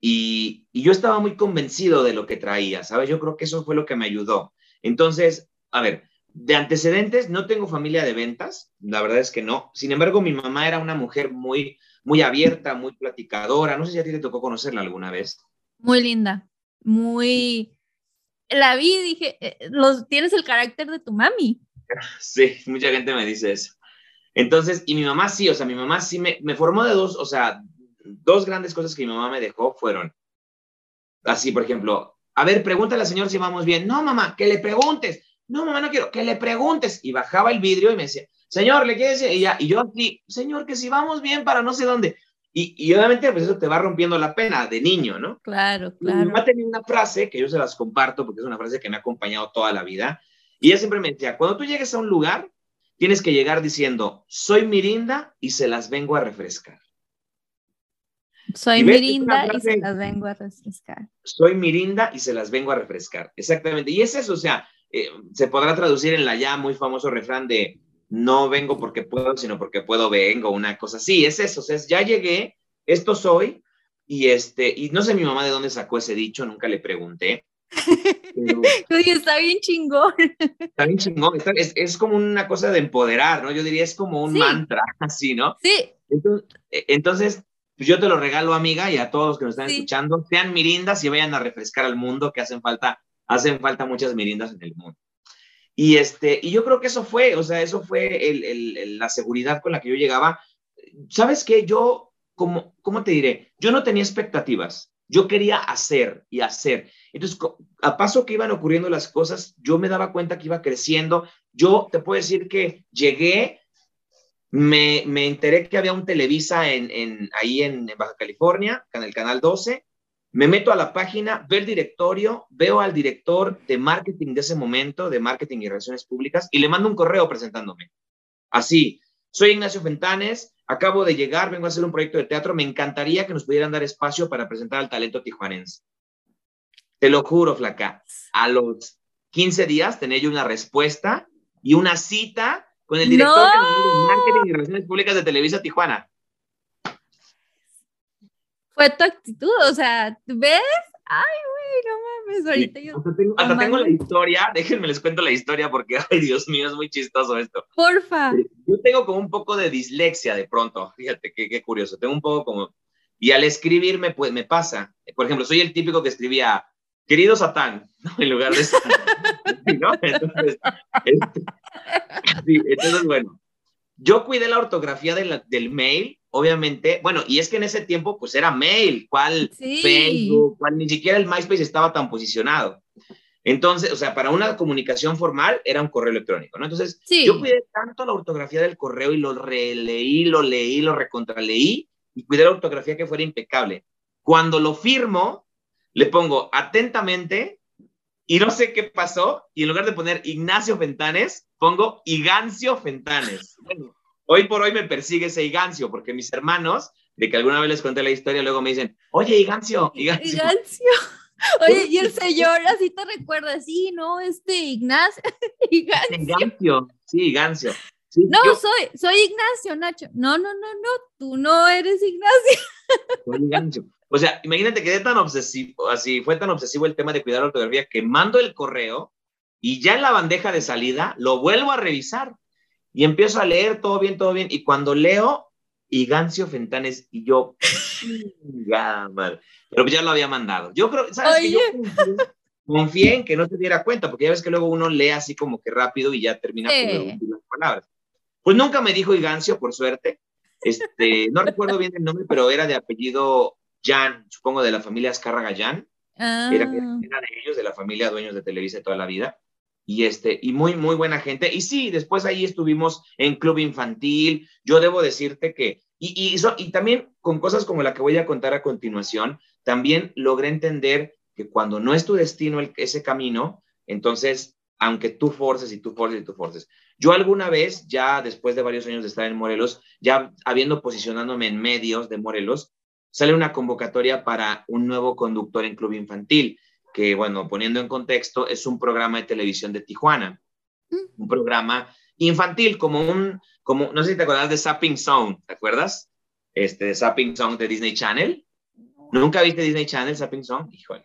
Y, yo estaba muy convencido de lo que traía, ¿sabes? Yo creo que eso fue lo que me ayudó. Entonces, a ver, de antecedentes, no tengo familia de ventas, la verdad es que no. Sin embargo, mi mamá era una mujer muy, muy abierta, muy platicadora. No sé si a ti te tocó conocerla alguna vez. Muy linda, muy... La vi y dije, eh, los, tienes el carácter de tu mami. Sí, mucha gente me dice eso. Entonces, y mi mamá sí, o sea, mi mamá sí me, me formó de dos, o sea, dos grandes cosas que mi mamá me dejó fueron, así, por ejemplo, a ver, pregúntale al señor si vamos bien. No, mamá, que le preguntes. No, mamá, no quiero, que le preguntes. Y bajaba el vidrio y me decía, señor, ¿le quiere decir? Y, ya, y yo aquí, señor, que si vamos bien para no sé dónde. Y, y, obviamente, pues eso te va rompiendo la pena de niño, ¿no? Claro, claro. Mi mamá tenía una frase que yo se las comparto porque es una frase que me ha acompañado toda la vida. Y ella siempre me decía, cuando tú llegues a un lugar, tienes que llegar diciendo, soy Mirinda y se las vengo a refrescar. Soy Mirinda y se las vengo a refrescar. Soy Mirinda y se las vengo a refrescar. Exactamente. Y es eso, o sea, eh, se podrá traducir en la ya muy famoso refrán de no vengo porque puedo, sino porque puedo vengo, una cosa así. Es eso, o sea, ya llegué, esto soy, y este, y no sé mi mamá de dónde sacó ese dicho, nunca le pregunté. Oye, está bien chingón. Está bien chingón. es, es, como una cosa de empoderar, ¿no? Yo diría, es como un mantra, así, ¿no? Sí. Entonces, e, entonces pues yo te lo regalo, amiga, y a todos los que nos están escuchando, sean mirindas y vayan a refrescar al mundo, que hacen falta, hacen falta muchas mirindas en el mundo. Y, este, y yo creo que eso fue, o sea, eso fue el, el, la seguridad con la que yo llegaba. ¿Sabes qué? Yo, como, ¿cómo te diré? Yo no tenía expectativas. Yo quería hacer y hacer. Entonces, a paso que iban ocurriendo las cosas, yo me daba cuenta que iba creciendo. Yo te puedo decir que llegué me, me enteré que había un Televisa en, ahí en Baja California, en el canal 12. Me meto a la página, veo el directorio, veo al director de marketing de ese momento, de marketing y relaciones públicas, y le mando un correo presentándome. Así, soy Ignacio Fentanes, acabo de llegar, vengo a hacer un proyecto de teatro, me encantaría que nos pudieran dar espacio para presentar al talento tijuanense. Te lo juro, flaca, a los 15 días tenía yo una respuesta y una cita con el director de Marketing y Relaciones Públicas de Televisa Tijuana. Fue tu actitud, o sea, ¿ves? Ay, güey, no mames, ahorita yo... Hasta, tengo, la historia, déjenme les cuento la historia porque, ay, Dios mío, es muy chistoso esto. Porfa. Yo tengo como un poco de dislexia de pronto, fíjate, qué, qué curioso, tengo un poco como... Y al escribirme, pues me pasa. Por ejemplo, soy el típico que escribía, querido Satán, en lugar de Satán. ¿no? Entonces, este, entonces, bueno, yo cuidé la ortografía del mail, obviamente, bueno, y es que en ese tiempo pues era mail, cuál Facebook, cuál ni siquiera el MySpace estaba tan posicionado. Entonces, o sea, para una comunicación formal era un correo electrónico, ¿no? Entonces, yo cuidé tanto la ortografía del correo y lo releí, lo leí, lo recontraleí y cuidé la ortografía que fuera impecable. Cuando lo firmo, le pongo atentamente y no sé qué pasó, y en lugar de poner Ignacio Fentanes, pongo Igancio Fentanes. Bueno, hoy por hoy me persigue ese Igancio, porque mis hermanos, de que alguna vez les conté la historia, luego me dicen, oye, Igancio, Igancio. Igancio. Oye, y el señor así te recuerda, sí, ¿no? Este Ignacio. Igancio. Igancio, sí, Igancio. no, soy, soy Ignacio, Nacho. No, no, no, no, tú no eres Ignacio. Soy Igancio. O sea, imagínate que tan obsesivo, así fue tan obsesivo el tema de cuidar la ortografía que mando el correo y ya en la bandeja de salida lo vuelvo a revisar y empiezo a leer todo bien, todo bien. Y cuando leo, Igancio Fentanes y yo, mal. pero ya lo había mandado. Yo creo, ¿sabes que Yo confié, en que no se diera cuenta, porque ya ves que luego uno lee así como que rápido y ya termina con las palabras. Pues nunca me dijo Igancio, por suerte. Este, no recuerdo bien el nombre, pero era de apellido Jan, supongo de la familia Azcárraga Jan, era, ah. era, de ellos, de la familia dueños de Televisa toda la vida, y este, y muy, muy buena gente, y sí, después ahí estuvimos en Club Infantil, yo debo decirte que, y, y, y también con cosas como la que voy a contar a continuación, también logré entender que cuando no es tu destino el, ese camino, entonces, aunque tú forces y tú forces y tú forces. Yo alguna vez, ya después de varios años de estar en Morelos, ya habiendo posicionándome en medios de Morelos, sale una convocatoria para un nuevo conductor en Club Infantil, que, bueno, poniendo en contexto, es un programa de televisión de Tijuana, mm. un programa infantil, como un, como, no sé si te acuerdas de Zapping Zone, ¿te acuerdas? Este, de Zapping Zone de Disney Channel. ¿Nunca viste Disney Channel, Zapping Zone? Híjole.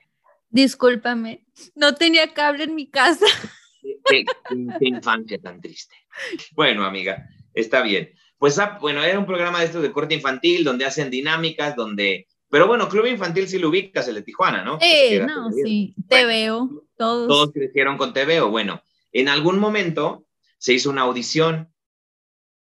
Discúlpame, no tenía cable en mi casa. qué infancia tan triste. Bueno, amiga, está bien. Pues, ah, bueno, era un programa de estos de corte infantil, donde hacen dinámicas, donde... Pero bueno, Club Infantil sí lo ubicas, el de Tijuana, ¿no? Eh, no, sí, te veo, todos. Todos crecieron con TVO. Bueno, en algún momento se hizo una audición.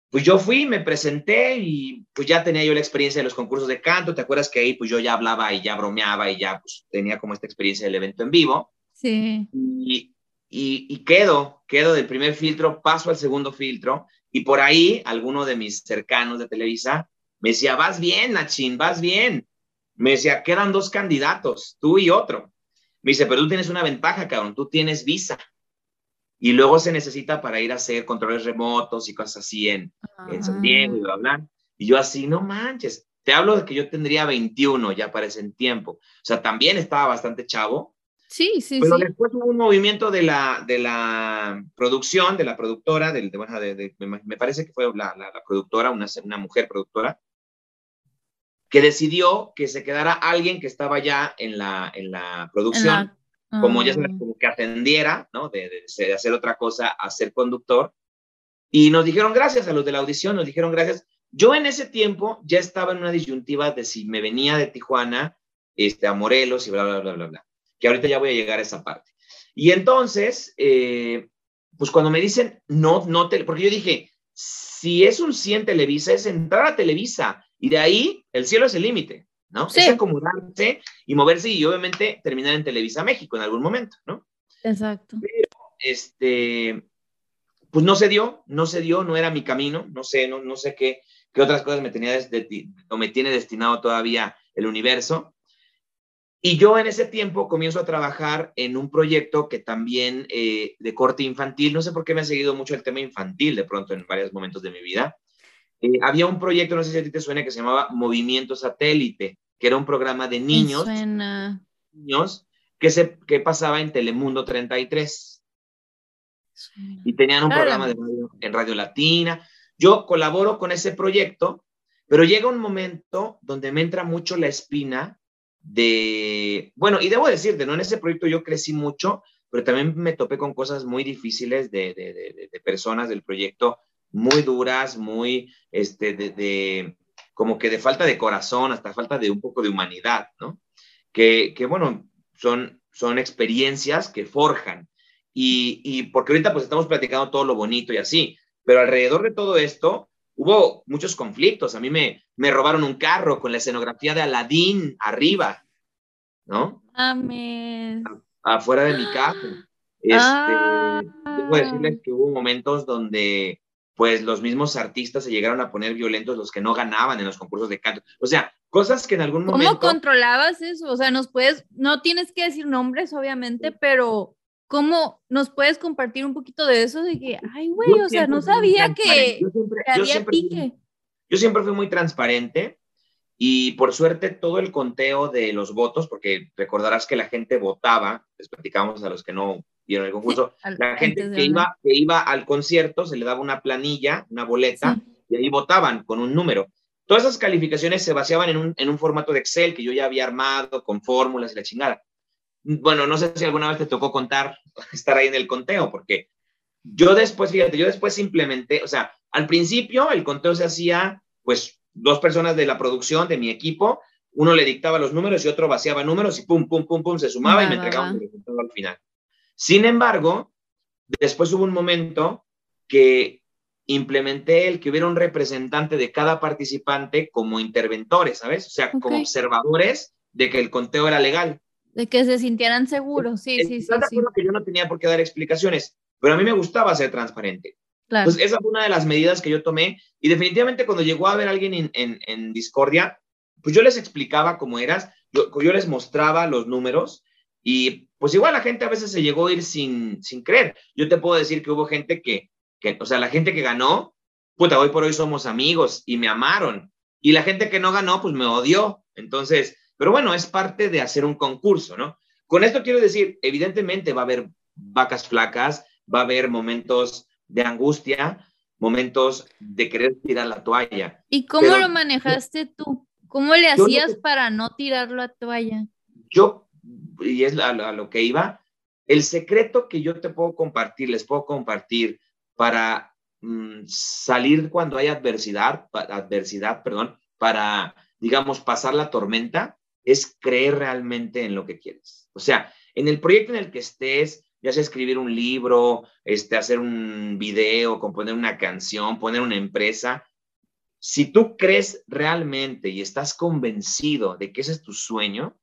Pues yo fui, me presenté y pues ya tenía yo la experiencia de los concursos de canto. ¿Te acuerdas que ahí pues yo ya hablaba y ya bromeaba y ya pues tenía como esta experiencia del evento en vivo? Sí. Y, y, y quedo, quedo del primer filtro, paso al segundo filtro Y por ahí, alguno de mis cercanos de Televisa me decía, vas bien, Nachin, vas bien. Me decía, quedan dos candidatos, tú y otro. Me dice, pero tú tienes una ventaja, cabrón, tú tienes visa. Y luego se necesita para ir a hacer controles remotos y cosas así en, en San Diego y bla, bla. Y yo así, no manches, te hablo de que yo tendría 21 ya para ese tiempo. O sea, también estaba bastante chavo. Sí, sí, pero sí. después hubo un movimiento de la, de la producción, de la productora, del, de, me parece que fue la, la, productora, una, una mujer productora, que decidió que se quedara alguien que estaba ya en la, en la producción, como ya ah. como que atendiera, ¿no? De, de, hacer otra cosa a ser conductor. Y nos dijeron gracias a los de la audición, nos dijeron gracias. Yo en ese tiempo ya estaba en una disyuntiva de si me venía de Tijuana este, a Morelos y bla, bla, bla, bla, bla. Que ahorita ya voy a llegar a esa parte. Y entonces, eh, pues cuando me dicen, no, no, te, porque yo dije, si es un 100 Televisa, es entrar a Televisa y de ahí el cielo es el límite, ¿no? Es acomodarse y moverse y obviamente terminar en Televisa México en algún momento, ¿no? Exacto. Pero, este, pues no se dio, no se dio, no era mi camino, no sé, no, no sé qué, qué otras cosas me tenía desde, o me tiene destinado todavía el universo. Y yo en ese tiempo comienzo a trabajar en un proyecto que también eh, de corte infantil, no sé por qué me ha seguido mucho el tema infantil de pronto en varios momentos de mi vida, eh, había un proyecto, no sé si a ti te suena, que se llamaba Movimiento Satélite, que era un programa de niños, niños que, se, que pasaba en Telemundo 33. Y tenían un programa de en Radio Latina. Yo colaboro con ese proyecto, pero llega un momento donde me entra mucho la espina de, bueno, y debo decirte, ¿no? En ese proyecto yo crecí mucho, pero también me topé con cosas muy difíciles de, de, de personas del proyecto muy duras, muy, este, de, como que de falta de corazón, hasta falta de un poco de humanidad, ¿no? Que, que bueno, son, son experiencias que forjan. Y, y, porque ahorita pues estamos platicando todo lo bonito y así, pero alrededor de todo esto hubo muchos conflictos. A mí me, me robaron un carro con la escenografía de Aladín arriba, ¿no? Amén. Afuera de mi casa. Este, ah. Debo decirles que hubo momentos donde pues los mismos artistas se llegaron a poner violentos los que no ganaban en los concursos de canto. O sea, cosas que en algún momento... ¿Cómo controlabas eso? O sea, nos puedes, no tienes que decir nombres, obviamente, pero ¿cómo nos puedes compartir un poquito de eso? De que, ay, güey, o sea, no sabía que, yo siempre, había pique. Yo siempre fui muy transparente y por suerte todo el conteo de los votos, porque recordarás que la gente votaba, les platicamos a los que no vieron el concurso, la gente que iba, que iba al concierto se le daba una planilla, una boleta, y ahí votaban con un número. Todas esas calificaciones se vaciaban en un, en un formato de Excel que yo ya había armado con fórmulas y la chingada. Bueno, no sé si alguna vez te tocó contar, estar ahí en el conteo, porque yo después, fíjate, yo después implementé, o sea, al principio el conteo se hacía, pues, dos personas de la producción, de mi equipo, uno le dictaba los números y otro vaciaba números y pum, pum, pum, pum, se sumaba y me entregaba el resultado al final. Sin embargo, después hubo un momento que implementé el que hubiera un representante de cada participante como interventores, ¿sabes? O sea, como observadores de que el conteo era legal. De que se sintieran seguros, sí, sí, sí. sí. que yo no tenía por qué dar explicaciones, pero a mí me gustaba ser transparente. Claro. Pues esa fue una de las medidas que yo tomé y definitivamente cuando llegó a ver alguien en, en, en Discordia, pues yo les explicaba cómo eras, yo, yo les mostraba los números y pues igual la gente a veces se llegó a ir sin, sin creer. Yo te puedo decir que hubo gente que, que, o sea, la gente que ganó, puta, hoy por hoy somos amigos y me amaron. Y la gente que no ganó, pues me odió. Entonces, pero bueno, es parte de hacer un concurso, ¿no? Con esto quiero decir, evidentemente va a haber vacas flacas, va a haber momentos de angustia, momentos de querer tirar la toalla. ¿Y cómo lo manejaste tú? ¿Cómo le hacías para no tirar la toalla? Yo y es a, lo que iba, el secreto que yo te puedo compartir, les puedo compartir para mm, salir cuando hay adversidad, adversidad, perdón, para, digamos, pasar la tormenta, es creer realmente en lo que quieres. O sea, en el proyecto en el que estés, ya sea escribir un libro, este, hacer un video, componer una canción, poner una empresa, si tú crees realmente y estás convencido de que ese es tu sueño,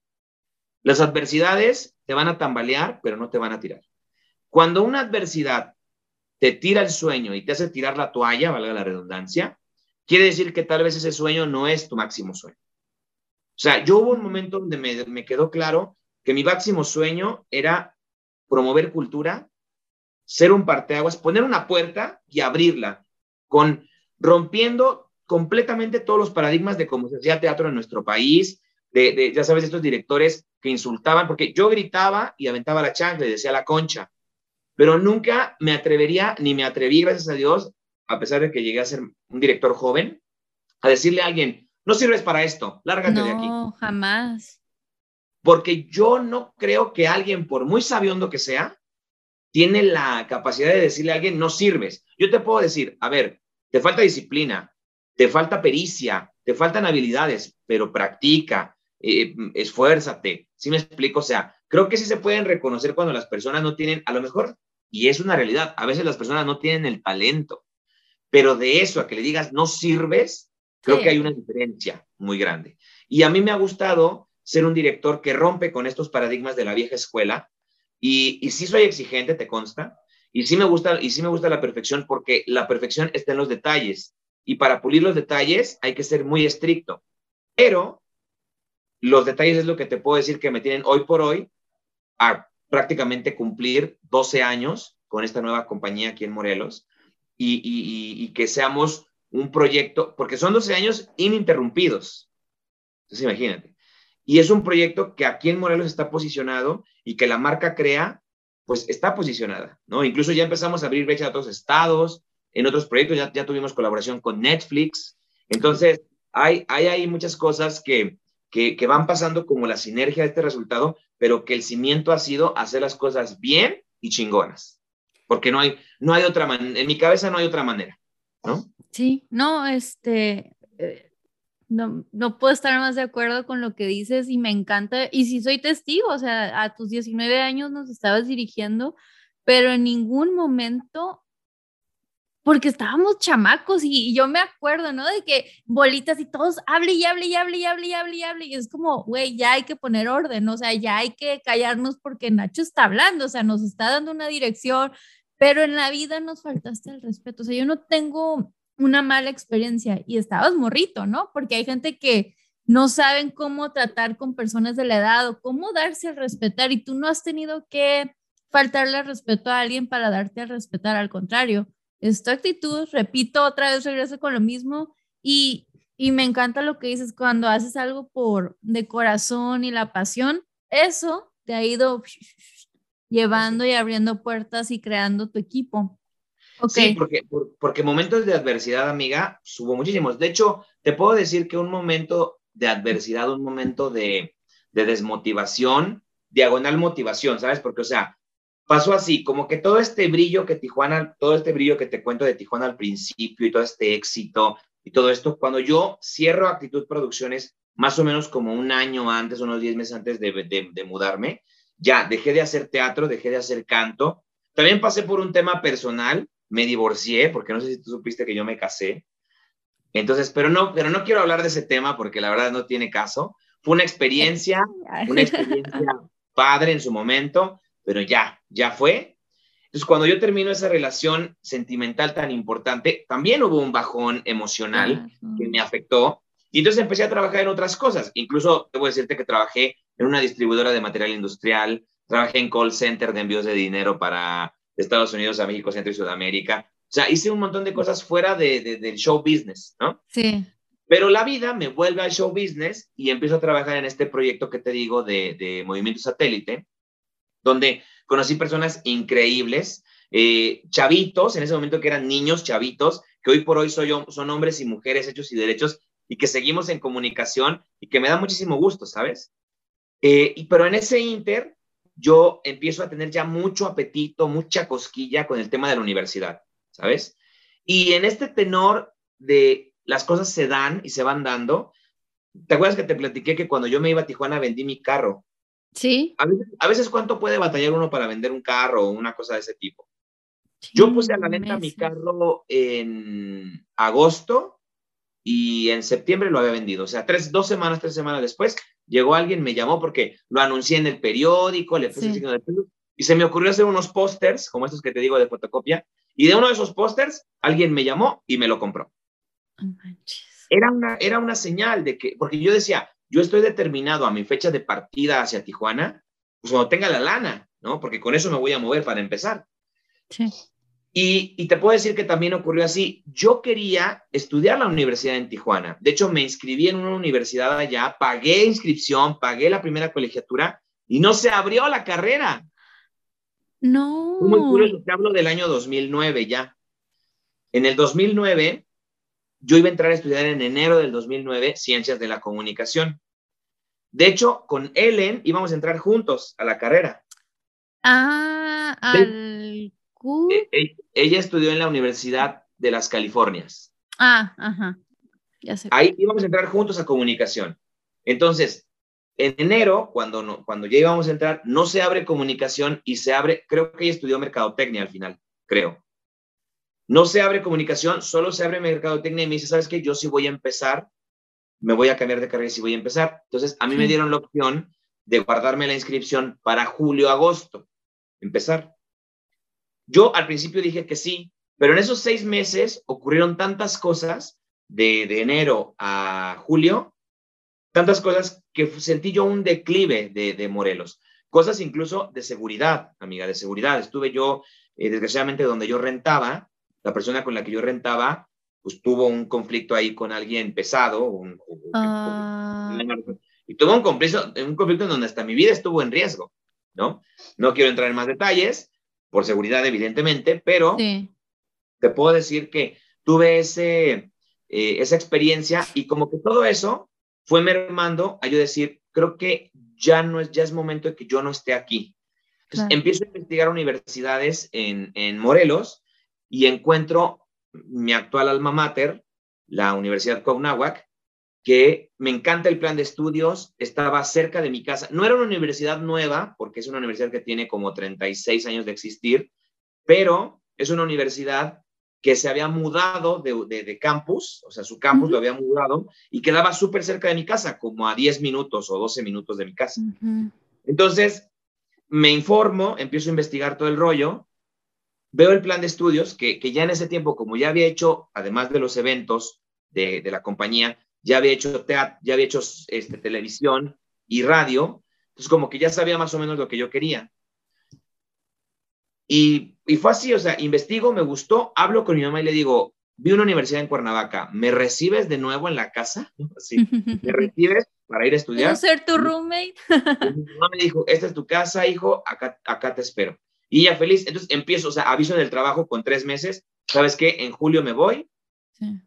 las adversidades te van a tambalear, pero no te van a tirar. Cuando una adversidad te tira el sueño y te hace tirar la toalla, valga la redundancia, quiere decir que tal vez ese sueño no es tu máximo sueño. O sea, yo hubo un momento donde me, quedó claro que mi máximo sueño era promover cultura, ser un parteaguas, poner una puerta y abrirla, con rompiendo completamente todos los paradigmas de cómo se hacía teatro en nuestro país, de, de, ya sabes, estos directores que insultaban, porque yo gritaba y aventaba la chancla y decía la concha, pero nunca me atrevería, ni me atreví, gracias a Dios, a pesar de que llegué a ser un director joven, a decirle a alguien, no sirves para esto, lárgate de aquí. No, jamás. Porque yo no creo que alguien, por muy sabiondo que sea, tiene la capacidad de decirle a alguien, no sirves. Yo te puedo decir, a ver, te falta disciplina, te falta pericia, te faltan habilidades, pero practica, eh, esfuérzate. ¿Sí me explico? O sea, creo que sí se pueden reconocer cuando las personas no tienen, a lo mejor, y es una realidad, a veces las personas no tienen el talento, pero de eso a que le digas no sirves, creo sí. que hay una diferencia muy grande. Y a mí me ha gustado ser un director que rompe con estos paradigmas de la vieja escuela, y, y sí soy exigente, te consta, y sí me gusta, y sí me gusta la perfección porque la perfección está en los detalles. Y para pulir los detalles hay que ser muy estricto. Pero los detalles es lo que te puedo decir que me tienen hoy por hoy a prácticamente cumplir 12 años con esta nueva compañía aquí en Morelos y, y, y que seamos un proyecto, porque son 12 años ininterrumpidos. Entonces, imagínate. Y es un proyecto que aquí en Morelos está posicionado y que la marca crea, pues está posicionada, ¿no? Incluso ya empezamos a abrir brecha a otros estados, en otros proyectos ya, ya tuvimos colaboración con Netflix. Entonces, hay, hay, hay muchas cosas que, que, que, van pasando como la sinergia de este resultado, pero que el cimiento ha sido hacer las cosas bien y chingonas. Porque no hay, no hay otra manera, en mi cabeza no hay otra manera, ¿no? Sí, no, este, eh, no, no puedo estar más de acuerdo con lo que dices y me encanta, y sí soy testigo, o sea, a tus 19 años nos estabas dirigiendo, pero en ningún momento porque estábamos chamacos y, y, yo me acuerdo, ¿no? De que bolitas y todos hable y hable y hable y hable y hable y hable y es como, güey, ya hay que poner orden, o sea, ya hay que callarnos porque Nacho está hablando, o sea, nos está dando una dirección, pero en la vida nos faltaste el respeto, o sea, yo no tengo una mala experiencia y estabas morrito, ¿no? Porque hay gente que no saben cómo tratar con personas de la edad o cómo darse a respetar y tú no has tenido que faltarle el respeto a alguien para darte a respetar, al contrario es tu actitud, repito, otra vez regreso con lo mismo y, y me encanta lo que dices cuando haces algo por de corazón y la pasión, eso te ha ido llevando y abriendo puertas y creando tu equipo. Okay. Sí, porque, porque momentos de adversidad, amiga, subo muchísimos. De hecho, te puedo decir que un momento de adversidad, un momento de, de desmotivación, diagonal motivación, ¿sabes? Porque, o sea, pasó así, como que todo este brillo que Tijuana, todo este brillo que te cuento de Tijuana al principio y todo este éxito y todo esto, cuando yo cierro Actitud Producciones, más o menos como un año antes, unos 10 meses antes de, de, de, mudarme, ya dejé de hacer teatro, dejé de hacer canto. También pasé por un tema personal, me divorcié, porque no sé si tú supiste que yo me casé. Entonces, pero no, pero no quiero hablar de ese tema porque la verdad no tiene caso. Fue una experiencia, una experiencia padre en su momento, pero ya, ya fue. Entonces, cuando yo termino esa relación sentimental tan importante, también hubo un bajón emocional uh -huh. que me afectó. Y entonces empecé a trabajar en otras cosas. Incluso debo decirte que trabajé en una distribuidora de material industrial, trabajé en call center de envíos de dinero para Estados Unidos a México, Centro y Sudamérica. O sea, hice un montón de cosas fuera de, de, del show business, ¿no? Sí. Pero la vida me vuelve al show business y empiezo a trabajar en este proyecto que te digo de, de movimiento satélite, donde conocí personas increíbles, eh, chavitos, en ese momento que eran niños, chavitos, que hoy por hoy soy, son hombres y mujeres hechos y derechos y que seguimos en comunicación y que me da muchísimo gusto, ¿sabes? Eh, y, pero en ese inter, yo empiezo a tener ya mucho apetito, mucha cosquilla con el tema de la universidad, ¿sabes? Y en este tenor de las cosas se dan y se van dando, ¿te acuerdas que te platiqué que cuando yo me iba a Tijuana vendí mi carro? Sí. A veces, a veces, ¿cuánto puede batallar uno para vender un carro o una cosa de ese tipo? Sí, Yo puse a la venta mi carro en agosto y en septiembre lo había vendido. O sea, tres, dos semanas, tres semanas después, llegó alguien, me llamó porque lo anuncié en el periódico, le puse sí. signo de y se me ocurrió hacer unos pósters, como estos que te digo de fotocopia, y de uno de esos pósters alguien me llamó y me lo compró. Era una, era una señal de que, porque yo decía, yo estoy determinado a mi fecha de partida hacia Tijuana, pues cuando tenga la lana, ¿no? Porque con eso me voy a mover para empezar. Sí. Y, y, te puedo decir que también ocurrió así. Yo quería estudiar la universidad en Tijuana. De hecho, me inscribí en una universidad allá, pagué inscripción, pagué la primera colegiatura y no se abrió la carrera. No. Muy curioso, te hablo del año 2009 ya. En el 2009, yo iba a entrar a estudiar en enero del 2009 Ciencias de la Comunicación. De hecho, con Ellen íbamos a entrar juntos a la carrera. Ah, al e, e, ella estudió en la Universidad de las Californias. Ah, ajá. Ya sé. Ahí íbamos a entrar juntos a comunicación. Entonces, en enero, cuando, no, cuando ya íbamos a entrar, no se abre comunicación y se abre, creo que ella estudió mercadotecnia al final, creo. No se abre comunicación, solo se abre mercadotecnia y me dice, ¿sabes qué? Yo sí voy a empezar, me voy a cambiar de carrera y sí voy a empezar. Entonces, a mí me dieron la opción de guardarme la inscripción para julio, agosto, empezar. Yo al principio dije que sí, pero en esos seis meses ocurrieron tantas cosas de, enero a julio, tantas cosas que sentí yo un declive de, Morelos. Cosas incluso de seguridad, amiga, de seguridad. Estuve yo, eh, desgraciadamente, donde yo rentaba, la persona con la que yo rentaba, pues tuvo un conflicto ahí con alguien pesado, un, ah. y tuvo un conflicto, un conflicto en donde hasta mi vida estuvo en riesgo, ¿no? No quiero entrar en más detalles, por seguridad evidentemente, pero te puedo decir que tuve ese, eh, esa experiencia y como que todo eso fue mermando a yo decir, creo que ya no es, ya es momento de que yo no esté aquí. Entonces empiezo a investigar universidades en, en Morelos y encuentro mi actual alma mater, la Universidad Cognahuac, que me encanta el plan de estudios, estaba cerca de mi casa. No era una universidad nueva, porque es una universidad que tiene como 36 años de existir, pero es una universidad que se había mudado de, campus, o sea, su campus lo había mudado y quedaba súper cerca de mi casa, como a 10 minutos o 12 minutos de mi casa. Entonces, me informo, empiezo a investigar todo el rollo, veo el plan de estudios, que, ya en ese tiempo, como ya había hecho, además de los eventos de, de la compañía, ya había hecho teatro, ya había hecho este, televisión y radio, entonces como que ya sabía más o menos lo que yo quería. Y, y fue así, o sea, investigo, me gustó, hablo con mi mamá y le digo, vi una universidad en Cuernavaca, ¿me recibes de nuevo en la casa? Así, ¿me recibes para ir a estudiar? ¿Puedo ser tu roommate? mi mamá me dijo, esta es tu casa, hijo, acá, acá te espero. Y ya feliz, entonces empiezo, o sea, aviso del trabajo con tres meses, ¿sabes qué? En julio me voy, sí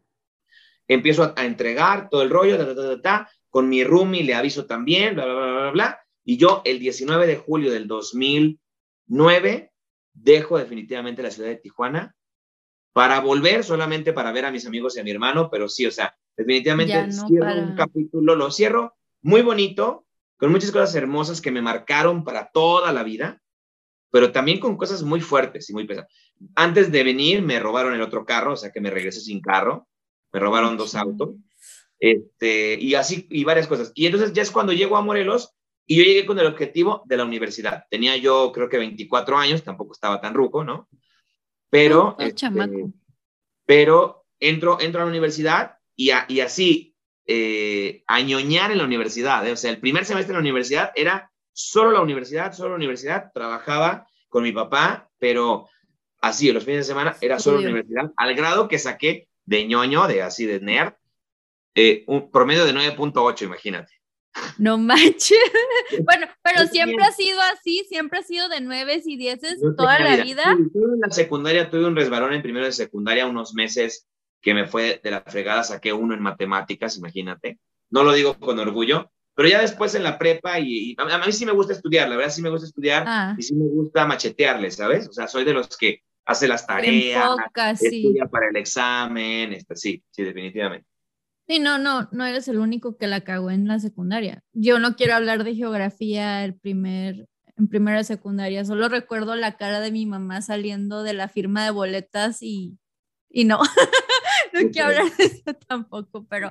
empiezo a, entregar todo el rollo, con mi roomie le aviso también, bla, bla, bla, bla, bla, y yo el 19 de julio del 2009 dejo definitivamente la ciudad de Tijuana para volver solamente para ver a mis amigos y a mi hermano, pero sí, o sea, definitivamente cierro un capítulo, lo cierro muy bonito, con muchas cosas hermosas que me marcaron para toda la vida, pero también con cosas muy fuertes y muy pesadas. Antes de venir me robaron el otro carro, o sea que me regresé sin carro me robaron dos autos, este, y así, y varias cosas. Y entonces ya es cuando llego a Morelos y yo llegué con el objetivo de la universidad. Tenía yo creo que 24 años, tampoco estaba tan ruco, ¿no? Pero, este, pero entro, entro a la universidad y, y así, eh, añoñar en la universidad. ¿eh? O sea, el primer semestre en la universidad era solo la universidad, solo la universidad. Trabajaba con mi papá, pero así, los fines de semana era solo la universidad, al grado que saqué de ñoño, de así de nerd, eh, un promedio de 9.8, imagínate. No manches. bueno, pero siempre ha sido así, siempre ha sido de 9 y 10 toda la vida. en la secundaria tuve un resbalón en primero de secundaria, unos meses que me fue de la fregada, saqué uno en matemáticas, imagínate. No lo digo con orgullo, pero ya después en la prepa y, a, mí sí me gusta estudiar, la verdad sí me gusta estudiar ah. y sí me gusta machetearle, ¿sabes? O sea, soy de los que hace las tareas, estudia para el examen, este, sí, sí, definitivamente. Sí, no, no, no eres el único que la cagó en la secundaria. Yo no quiero hablar de geografía el primer, en primera secundaria, solo recuerdo la cara de mi mamá saliendo de la firma de boletas y, y no, no quiero hablar de eso tampoco, pero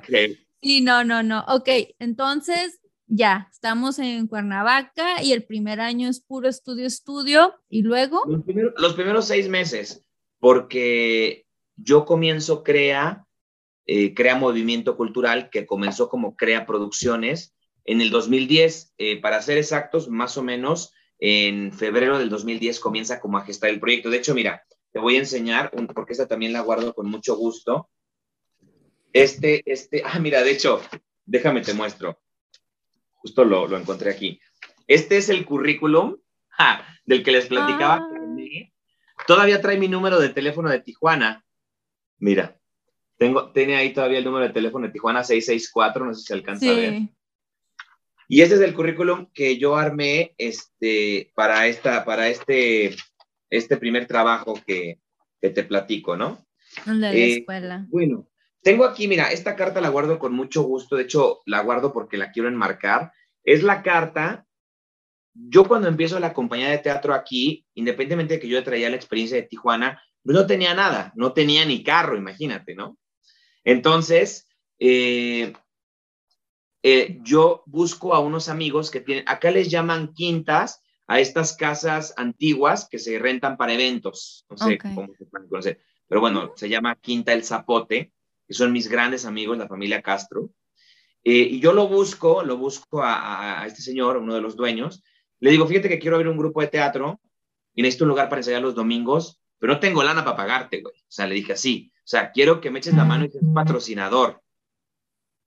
sí, no, no, no. Ok, entonces ya, estamos en Cuernavaca y el primer año es puro estudio, estudio, y luego... Los primeros, seis meses, porque yo comienzo Crea, eh, Crea Movimiento Cultural, que comenzó como Crea Producciones en el 2010, eh, para ser exactos, más o menos en febrero del 2010 comienza como a gestar el proyecto. De hecho, mira, te voy a enseñar, porque esta también la guardo con mucho gusto. Este, este, ah, mira, de hecho, déjame te muestro. Justo lo, lo encontré aquí. Este es el currículum del que les platicaba. Ah. Todavía trae mi número de teléfono de Tijuana. Mira, tengo, tiene ahí todavía el número de teléfono de Tijuana 664, no sé si se alcanza a ver. Y este es el currículum que yo armé este, para, esta, para este, este primer trabajo que, que te platico, ¿no? De la eh, escuela. Bueno, tengo aquí, mira, esta carta la guardo con mucho gusto, de hecho la guardo porque la quiero enmarcar. Es la carta, yo cuando empiezo la compañía de teatro aquí, independientemente de que yo traía la experiencia de Tijuana, no tenía nada, no tenía ni carro, imagínate, ¿no? Entonces, eh, eh, yo busco a unos amigos que tienen, acá les llaman quintas a estas casas antiguas que se rentan para eventos, no sé cómo se pueden conocer, pero bueno, se llama Quinta El Zapote, que son mis grandes amigos, la familia Castro, eh, y yo lo busco, lo busco a, a, este señor, uno de los dueños, le digo, fíjate que quiero abrir un grupo de teatro y necesito un lugar para ensayar los domingos, pero no tengo lana para pagarte, güey. O sea, le dije así, o sea, quiero que me eches la mano y seas patrocinador,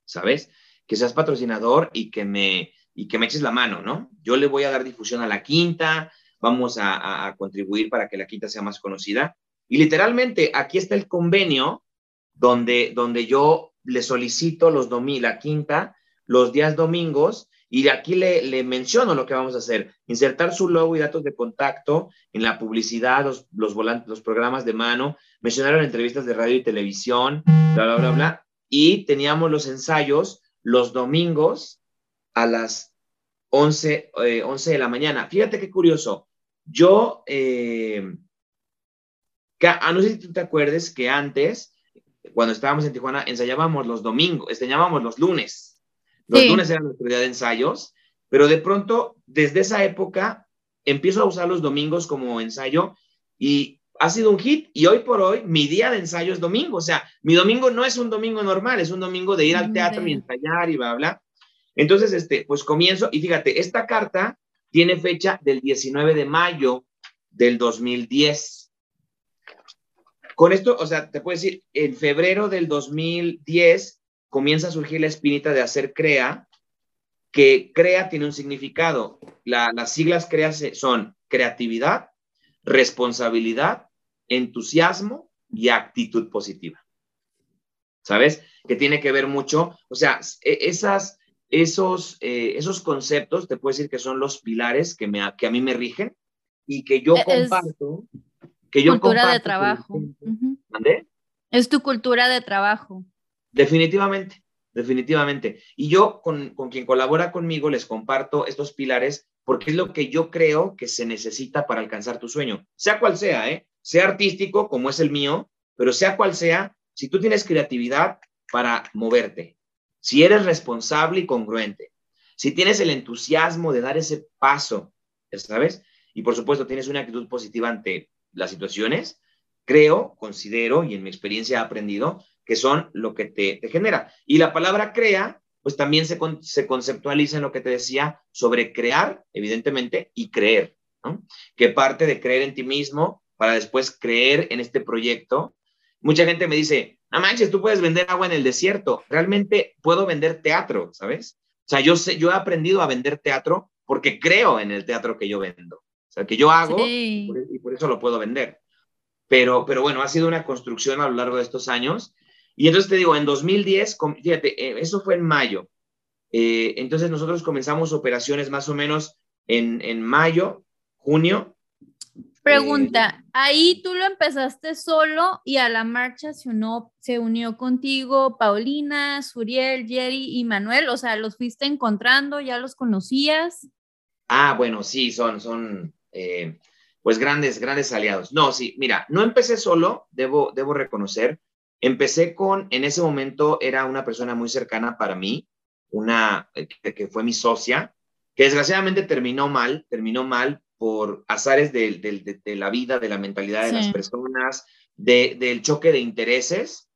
¿sabes? que seas patrocinador y que me, y que me eches la mano, ¿no? Yo le voy a dar difusión a la quinta, vamos a, contribuir para que la quinta sea más conocida. Y literalmente, aquí está el convenio donde, donde yo le solicito los domingos, la quinta, los días domingos, y aquí le, le, menciono lo que vamos a hacer, insertar su logo y datos de contacto en la publicidad, los, los, volantes, los programas de mano, mencionaron entrevistas de radio y televisión, bla, bla, bla, bla, y teníamos los ensayos los domingos a las 11, 11 eh, de la mañana. Fíjate qué curioso. Yo, eh, ah, no sé si tú te acuerdes que antes, cuando estábamos en Tijuana, ensayábamos los domingos, ensayábamos los lunes. Los lunes eran nuestra día de ensayos, pero de pronto, desde esa época, empiezo a usar los domingos como ensayo y ha sido un hit y hoy por hoy mi día de ensayo es domingo. O sea, mi domingo no es un domingo normal, es un domingo de ir al teatro y ensayar y bla, bla. Entonces, este, pues comienzo y fíjate, esta carta tiene fecha del 19 de mayo del 2010. Con esto, o sea, te puedo decir, en febrero del 2010 comienza a surgir la espinita de hacer CREA, que CREA tiene un significado. las siglas CREA son creatividad, responsabilidad entusiasmo y actitud positiva. ¿Sabes? Que tiene que ver mucho, o sea, e, esas, esos, eh, esos conceptos, te puedo decir que son los pilares que, me, que a mí me rigen y que yo comparto. Que yo cultura de trabajo. Es tu cultura de trabajo. Definitivamente, definitivamente. Y yo con, con quien colabora conmigo les comparto estos pilares porque es lo que yo creo que se necesita para alcanzar tu sueño, sea cual sea, ¿eh? sea artístico como es el mío, pero sea cual sea, si tú tienes creatividad para moverte, si eres responsable y congruente, si tienes el entusiasmo de dar ese paso, ¿sabes? Y por supuesto tienes una actitud positiva ante las situaciones, creo, considero y en mi experiencia he aprendido que son lo que te, genera. Y la palabra crea, pues también se, se conceptualiza en lo que te decía sobre crear, evidentemente, y creer, ¿no? Que parte de creer en ti mismo para después creer en este proyecto. Mucha gente me dice, no manches, tú puedes vender agua en el desierto. Realmente puedo vender teatro, ¿sabes? O sea, yo, sé, yo he aprendido a vender teatro porque creo en el teatro que yo vendo. Sea, que yo hago y por eso lo puedo vender. Pero, pero bueno, ha sido una construcción a lo largo de estos años. Y entonces te digo, en 2010, fíjate, eh, eso fue en mayo. Eh, entonces nosotros comenzamos operaciones más o menos en, en mayo, junio, Pregunta, ahí tú lo empezaste solo y a la marcha se unió, se unió contigo Paulina, Suriel, Jerry y Manuel, o sea, los fuiste encontrando, ya los conocías. Ah, bueno, sí, son, son, eh, pues grandes, grandes aliados. No, sí, mira, no empecé solo, debo, debo reconocer, empecé con, en ese momento era una persona muy cercana para mí, una que, fue mi socia, que desgraciadamente terminó mal, terminó mal por azares de, la vida, de la mentalidad de las personas, del choque de intereses.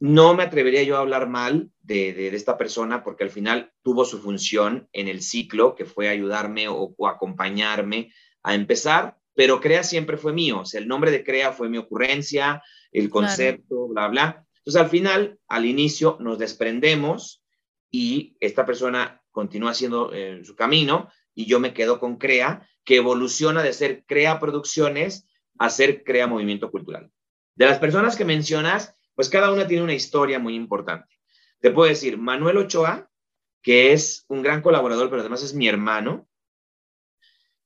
No me atrevería yo a hablar mal de, esta persona porque al final tuvo su función en el ciclo, que fue ayudarme o, acompañarme a empezar, pero CREA siempre fue mío. O sea, el nombre de CREA fue mi ocurrencia, el concepto, bla, bla. Entonces, al final, al inicio, nos desprendemos y esta persona continúa haciendo eh, su camino y yo me quedo con CREA, que evoluciona de ser CREA Producciones a ser CREA Movimiento Cultural. De las personas que mencionas, pues cada una tiene una historia muy importante. Te puedo decir, Manuel Ochoa, que es un gran colaborador, pero además es mi hermano.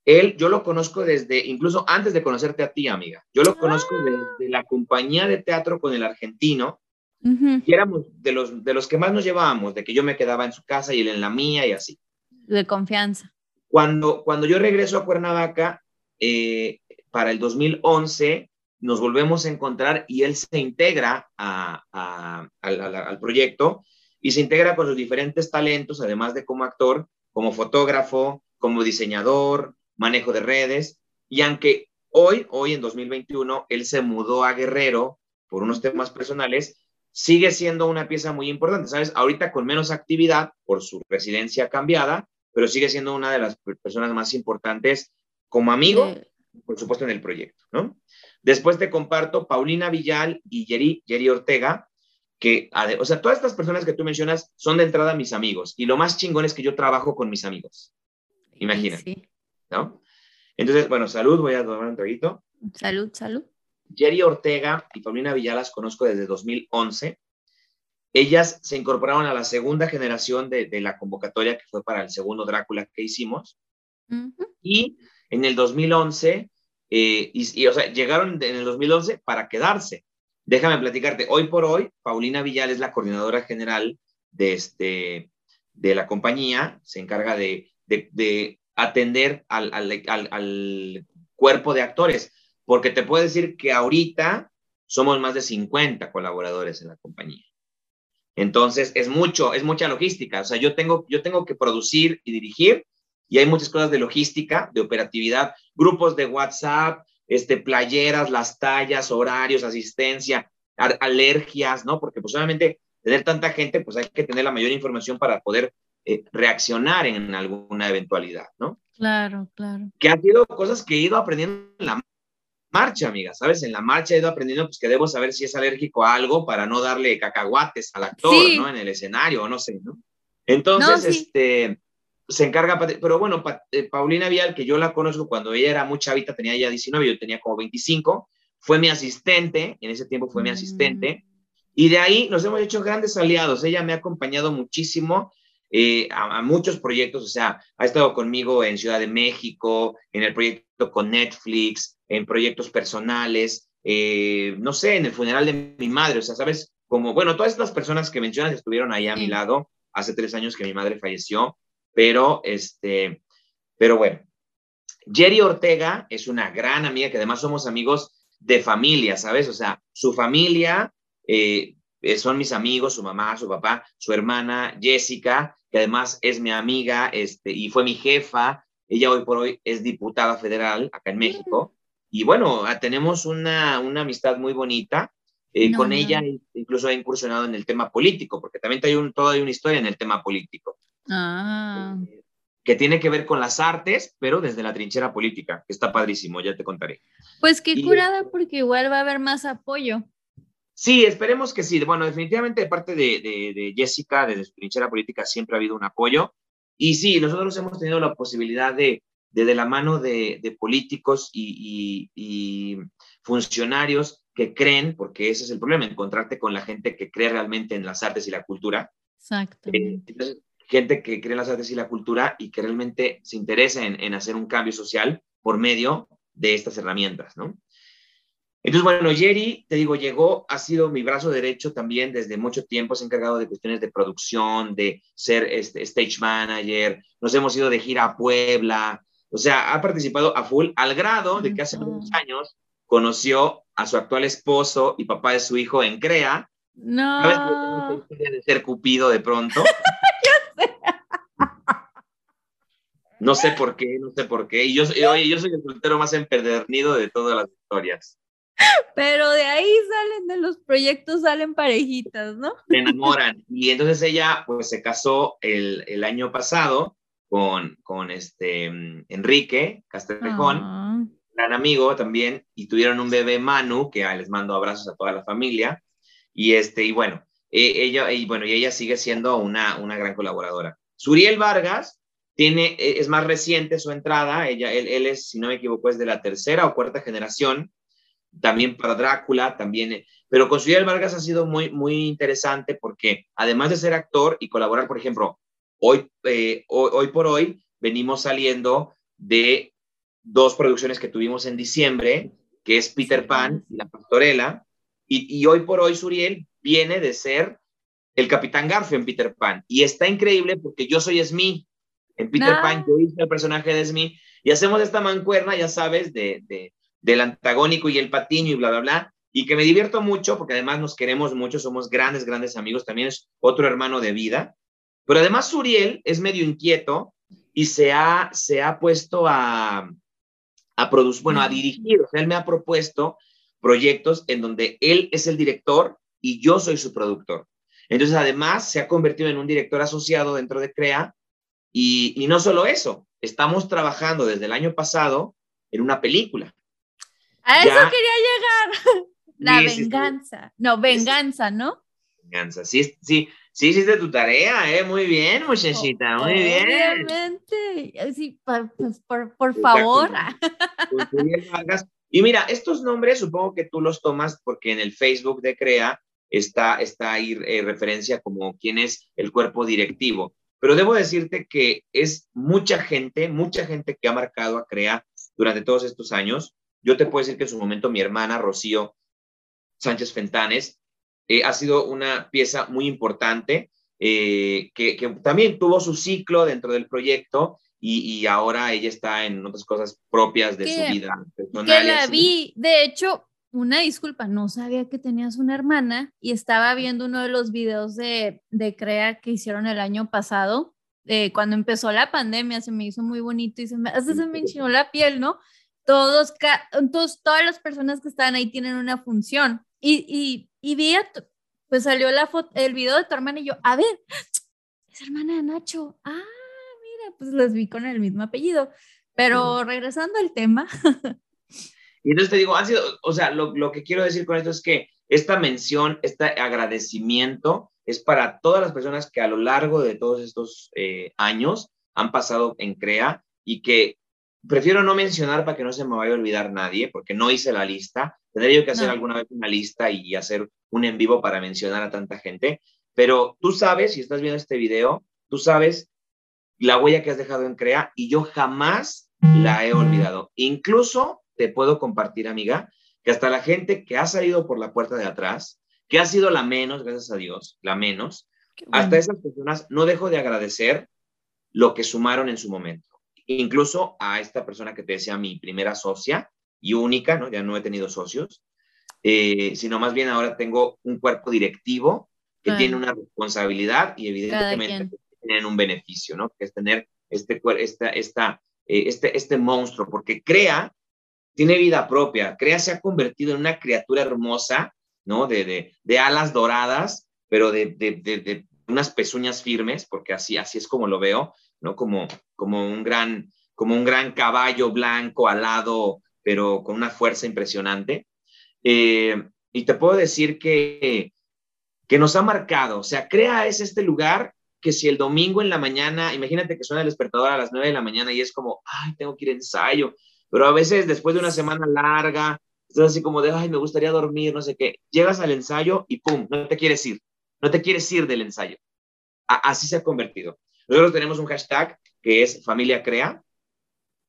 Él, yo lo conozco desde, incluso antes de conocerte a ti, amiga. Yo lo conozco ah. desde la compañía de teatro con el argentino. Y éramos de los, de los que más nos llevábamos, de que yo me quedaba en su casa y él en la mía y así. De confianza. Cuando, cuando yo regreso a Cuernavaca, eh, para el 2011 nos volvemos a encontrar y él se integra al, proyecto y se integra con sus diferentes talentos, además de como actor, como fotógrafo, como diseñador, manejo de redes. Y aunque hoy, hoy en 2021, él se mudó a Guerrero por unos temas personales, sigue siendo una pieza muy importante, ¿sabes? Ahorita con menos actividad por su residencia cambiada, pero sigue siendo una de las personas más importantes como amigo por supuesto, en el proyecto, ¿no? Después te comparto Paulina Villal y Jerry, Ortega, que, o sea, todas estas personas que tú mencionas son de entrada mis amigos, y lo más chingón es que yo trabajo con mis amigos. Imagínate, ¿no? Entonces, bueno, salud, voy a tomar un traguito. Salud, salud. Jerry Ortega y Paulina Villal las conozco desde 2011. Ellas se incorporaron a la segunda generación de, la convocatoria que fue para el segundo Drácula que hicimos. Y en el 2011, eh, y, o sea, llegaron en el 2011 para quedarse. Déjame platicarte, hoy por hoy, Paulina Villal es la coordinadora general de, este, de la compañía, se encarga de, de, atender al, al, al, cuerpo de actores, porque te puedo decir que ahorita somos más de 50 colaboradores en la compañía. Entonces, es mucho, es mucha logística. O sea, yo tengo, yo tengo que producir y dirigir y hay muchas cosas de logística, de operatividad, grupos de WhatsApp, este, playeras, las tallas, horarios, asistencia, alergias, ¿no? Porque pues obviamente tener tanta gente, pues hay que tener la mayor información para poder eh, reaccionar en alguna eventualidad, ¿no? Claro, claro. Que han sido cosas que he ido aprendiendo en la marcha, amiga, ¿sabes? En la marcha he ido aprendiendo pues que debo saber si es alérgico a algo para no darle cacahuates al actor, ¿no? En el escenario, no sé, ¿no? Entonces, este, se encarga, pero bueno, eh, Paulina Vial, que yo la conozco cuando ella era muy chavita, tenía ya 19, yo tenía como 25, fue mi asistente, en ese tiempo fue mi asistente, mm. y de ahí nos hemos hecho grandes aliados. Ella me ha acompañado muchísimo eh, a, muchos proyectos, o sea, ha estado conmigo en Ciudad de México, en el proyecto con Netflix, en proyectos personales, eh, no sé, en el funeral de mi madre, o sea, sabes, como, bueno, todas estas personas que mencionas estuvieron ahí a mi lado hace tres años que mi madre falleció pero, este, pero bueno, Jerry Ortega es una gran amiga que además somos amigos de familia, ¿sabes? O sea, su familia eh, eh, son mis amigos, su mamá, su papá, su hermana Jessica, que además es mi amiga este, y fue mi jefa. Ella hoy por hoy es diputada federal acá en México. Y bueno, ah, tenemos una, una amistad muy bonita. Eh, con ella incluso he incursionado en el tema político, porque también hay un, toda una historia en el tema político. Ah. que tiene que ver con las artes, pero desde la trinchera política, que está padrísimo, ya te contaré. Pues qué curada, porque igual va a haber más apoyo. Sí, esperemos que sí. Bueno, definitivamente de parte de, de, Jessica, desde su trinchera política, siempre ha habido un apoyo. Y sí, nosotros hemos tenido la posibilidad de, de, la mano de, políticos y, y, funcionarios que creen, porque ese es el problema, encontrarte con la gente que cree realmente en las artes y la cultura. Exacto. Eh, gente que cree en las artes y la cultura y que realmente se interesa en, hacer un cambio social por medio de estas herramientas, ¿no? Entonces, bueno, Jerry, te digo, llegó, ha sido mi brazo derecho también desde mucho tiempo, se ha encargado de cuestiones de producción, de ser este, stage manager, nos hemos ido de gira a Puebla, o sea, ha participado a full, al grado de que hace unos años conoció a su actual esposo y papá de su hijo en CREA. No. ¿Sabes? de ser Cupido de pronto. No sé por qué, no sé por qué. Y yo, oye, yo soy el soltero más empedernido de todas las historias. Pero de ahí salen, de los proyectos salen parejitas, ¿no? Se enamoran. Y entonces ella, pues, se casó el, el año pasado con, con este Enrique Castrejón, ah. gran amigo también, y tuvieron un bebé Manu, que les mando abrazos a toda la familia. Y este, y bueno, e, ella, y bueno, y ella sigue siendo una, una gran colaboradora. Suriel Vargas tiene, e, es más reciente su entrada, ella, él, él es, si no me equivoco, es de la tercera o cuarta generación, también para Drácula, también, eh, pero con Suriel Vargas ha sido muy, muy interesante porque además de ser actor y colaborar, por ejemplo, hoy, eh, hoy, por hoy venimos saliendo de dos producciones que tuvimos en diciembre, que es Peter Pan y La Pastorela, y, y hoy por hoy Suriel viene de ser el Capitán Garfio en Peter Pan, y está increíble porque yo soy Smee, en Peter Pan yo hice el personaje de Smee, y hacemos esta mancuerna, ya sabes, de, de del antagónico y el patiño y bla, bla, bla, y que me divierto mucho porque además nos queremos mucho, somos grandes, grandes amigos, también es otro hermano de vida, pero además Suriel es medio inquieto y se ha, se ha puesto a, a producir, bueno, a dirigir, o sea, él me ha propuesto proyectos en donde él es el director y yo soy su productor. Entonces, además, se ha convertido en un director asociado dentro de CREA y, y no solo eso, estamos trabajando desde el año pasado en una película. A eso quería llegar. La venganza. No, venganza, ¿no? Venganza. Sí, sí, sí hiciste tu tarea, ¿eh? Muy bien, muchachita, muy bien. Obviamente. Sí, pues, por, por favor. Y mira, estos nombres supongo que tú los tomas porque en el Facebook de CREA está, está ahí eh, referencia como quién es el cuerpo directivo. Pero debo decirte que es mucha gente, mucha gente que ha marcado a CREA durante todos estos años. Yo te puedo decir que en su momento mi hermana Rocío Sánchez Fentanes eh, ha sido una pieza muy importante eh, que, también tuvo su ciclo dentro del proyecto y, ahora ella está en otras cosas propias de su vida personal. Que la vi, de hecho, una disculpa, no sabía que tenías una hermana y estaba viendo uno de los videos de, de Crea que hicieron el año pasado, eh, cuando empezó la pandemia, se me hizo muy bonito y se me, hasta se me enchinó la piel, ¿no? todos, todos, todas las personas que están ahí tienen una función. Y, y, y vi, pues salió la foto, el video de tu hermana y yo, a ver, es hermana de Nacho. Ah, mira, pues las vi con el mismo apellido. Pero regresando al tema. y entonces te digo, ha sido, o sea, lo, lo que quiero decir con esto es que esta mención, este agradecimiento es para todas las personas que a lo largo de todos estos eh, años han pasado en CREA y que prefiero no mencionar para que no se me vaya a olvidar nadie, porque no hice la lista. Tendría yo que hacer alguna vez una lista y hacer un en vivo para mencionar a tanta gente. Pero tú sabes, si estás viendo este video, tú sabes la huella que has dejado en CREA y yo jamás la he olvidado. Incluso te puedo compartir, amiga, que hasta la gente que ha salido por la puerta de atrás, que ha sido la menos, gracias a Dios, la menos, hasta esas personas no dejo de agradecer lo que sumaron en su momento incluso a esta persona que te decía, mi primera socia y única, ¿no? Ya no he tenido socios, eh, sino más bien ahora tengo un cuerpo directivo que tiene una responsabilidad y evidentemente tienen un beneficio, ¿no? Que es tener este, esta, esta, eh, este, este monstruo, porque Crea tiene vida propia, Crea se ha convertido en una criatura hermosa, ¿no? De, de, alas doradas, pero de, de, unas pezuñas firmes, porque así, así es como lo veo, ¿no? Como, como, un gran, como un gran caballo blanco alado, pero con una fuerza impresionante. Eh, y te puedo decir que, que nos ha marcado, o sea, CREA es este lugar que si el domingo en la mañana, imagínate que suena el despertador a las 9 de la mañana y es como, ay, tengo que ir a ensayo, pero a veces después de una semana larga, estás así como de, ay, me gustaría dormir, no sé qué, llegas al ensayo y pum, no te quieres ir, no te quieres ir del ensayo. así se ha convertido. Nosotros tenemos un hashtag que es Familia Crea,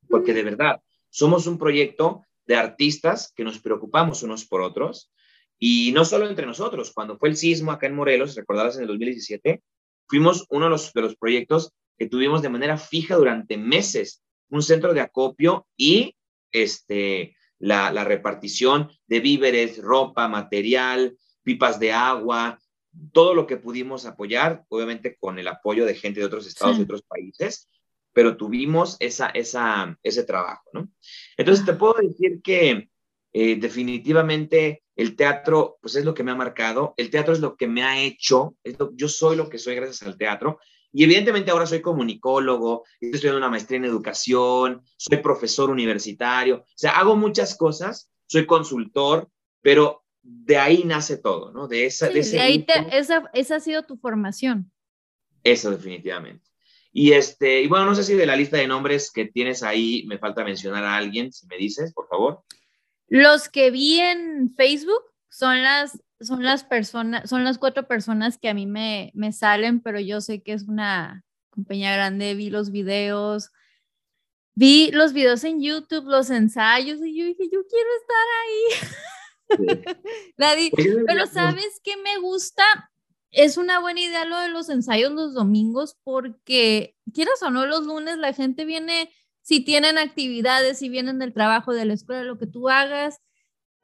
porque de verdad somos un proyecto de artistas que nos preocupamos unos por otros y no solo entre nosotros. Cuando fue el sismo acá en Morelos, recordarás en el 2017, fuimos uno de los, de los proyectos que tuvimos de manera fija durante meses, un centro de acopio y este, la, la repartición de víveres, ropa, material, pipas de agua, todo lo que pudimos apoyar, obviamente con el apoyo de gente de otros estados y otros países, pero tuvimos esa, esa, ese trabajo, ¿no? Entonces te puedo decir que eh, definitivamente el teatro, pues es lo que me ha marcado, el teatro es lo que me ha hecho, yo soy lo que soy gracias al teatro, y evidentemente ahora soy comunicólogo, estoy estudiando una maestría en educación, soy profesor universitario, o sea, hago muchas cosas, soy consultor, pero de ahí nace todo, ¿no? De, esa, de, ese ahí esa, esa ha sido tu formación. Eso definitivamente. Y, este, y bueno, no sé si de la lista de nombres que tienes ahí me falta mencionar a alguien, si me dices, por favor. Los que vi en Facebook son las, son las personas, son las cuatro personas que a mí me, me salen, pero yo sé que es una compañía grande, vi los videos, vi los videos en YouTube, los ensayos, y yo dije, yo quiero estar ahí. Nadie, pero ¿sabes qué me gusta? Es una buena idea lo de los ensayos los domingos porque, quieras o no, los lunes la gente viene si tienen actividades, si vienen del trabajo, de la escuela, lo que tú hagas,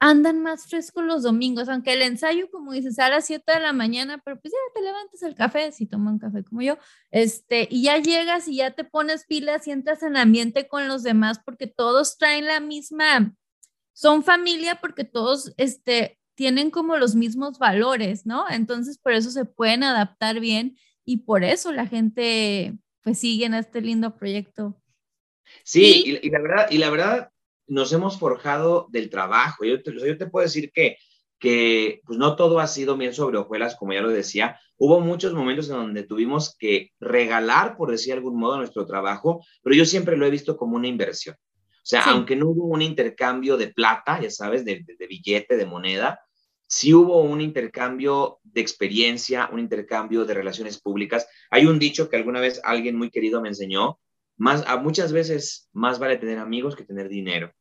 andan más frescos los domingos, aunque el ensayo, como dices, a las 7 de la mañana, pero pues ya te levantas el café, si toman café como yo, este, y ya llegas y ya te pones pilas y entras en ambiente con los demás porque todos traen la misma, son familia porque todos, este, tienen como los mismos valores, ¿no? Entonces, por eso se pueden adaptar bien y por eso la gente, pues, sigue en este lindo proyecto Sí, y, la verdad, y la verdad, nos hemos forjado del trabajo. Yo te, yo te puedo decir que, que pues no todo ha sido bien sobre hojuelas, como ya lo decía. Hubo muchos momentos en donde tuvimos que regalar, por decir de algún modo, nuestro trabajo, pero yo siempre lo he visto como una inversión. O sea, aunque no hubo un intercambio de plata, ya sabes, de, de, de, billete, de moneda, sí hubo un intercambio de experiencia, un intercambio de relaciones públicas. Hay un dicho que alguna vez alguien muy querido me enseñó, más, a muchas veces más vale tener amigos que tener dinero.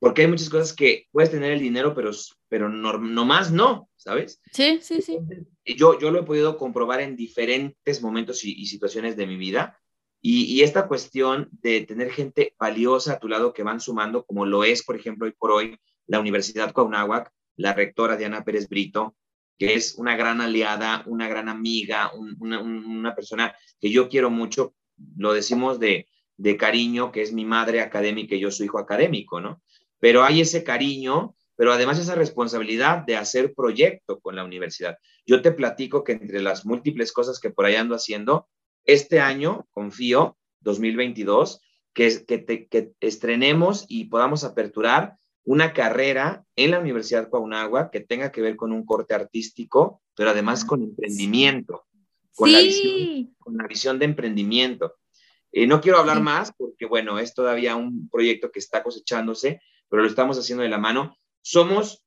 Porque hay muchas cosas que puedes tener el dinero, pero, pero no, más no, ¿sabes? Sí, sí, sí. Yo, yo lo he podido comprobar en diferentes momentos y, situaciones de mi vida. Y, y, esta cuestión de tener gente valiosa a tu lado que van sumando, como lo es, por ejemplo, hoy por hoy, la Universidad Cuauhnáhuac, la rectora Diana Pérez Brito, que es una gran aliada, una gran amiga, una, una, persona que yo quiero mucho, lo decimos de, de cariño, que es mi madre académica y yo su hijo académico, ¿no? Pero hay ese cariño, pero además esa responsabilidad de hacer proyecto con la universidad. Yo te platico que entre las múltiples cosas que por ahí ando haciendo, este año, confío, 2022, que, que, que estrenemos y podamos aperturar una carrera en la Universidad Cuauhnagua que tenga que ver con un corte artístico, pero además con emprendimiento con, la, visión, con la visión de emprendimiento. Eh, no quiero hablar más porque, bueno, es todavía un proyecto que está cosechándose, pero lo estamos haciendo de la mano. Somos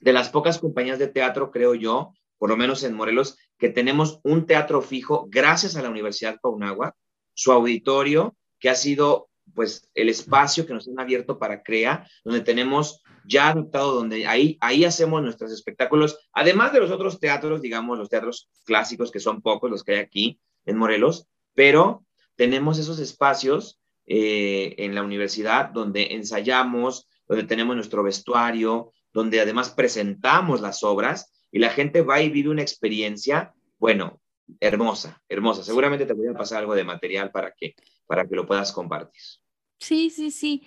de las pocas compañías de teatro, creo yo, por lo menos en Morelos, que tenemos un teatro fijo gracias a la Universidad Paunagua, su auditorio, que ha sido pues el espacio que nos han abierto para CREA, donde tenemos ya adoptado, donde ahí, ahí hacemos nuestros espectáculos, además de los otros teatros, digamos, los teatros clásicos, que son pocos los que hay aquí en Morelos, pero tenemos esos espacios eh, en la universidad donde ensayamos, donde tenemos nuestro vestuario, donde además presentamos las obras y la gente va y vive una experiencia, bueno, hermosa, hermosa. Seguramente te voy a pasar algo de material para que, para que lo puedas compartir. Sí, sí, sí.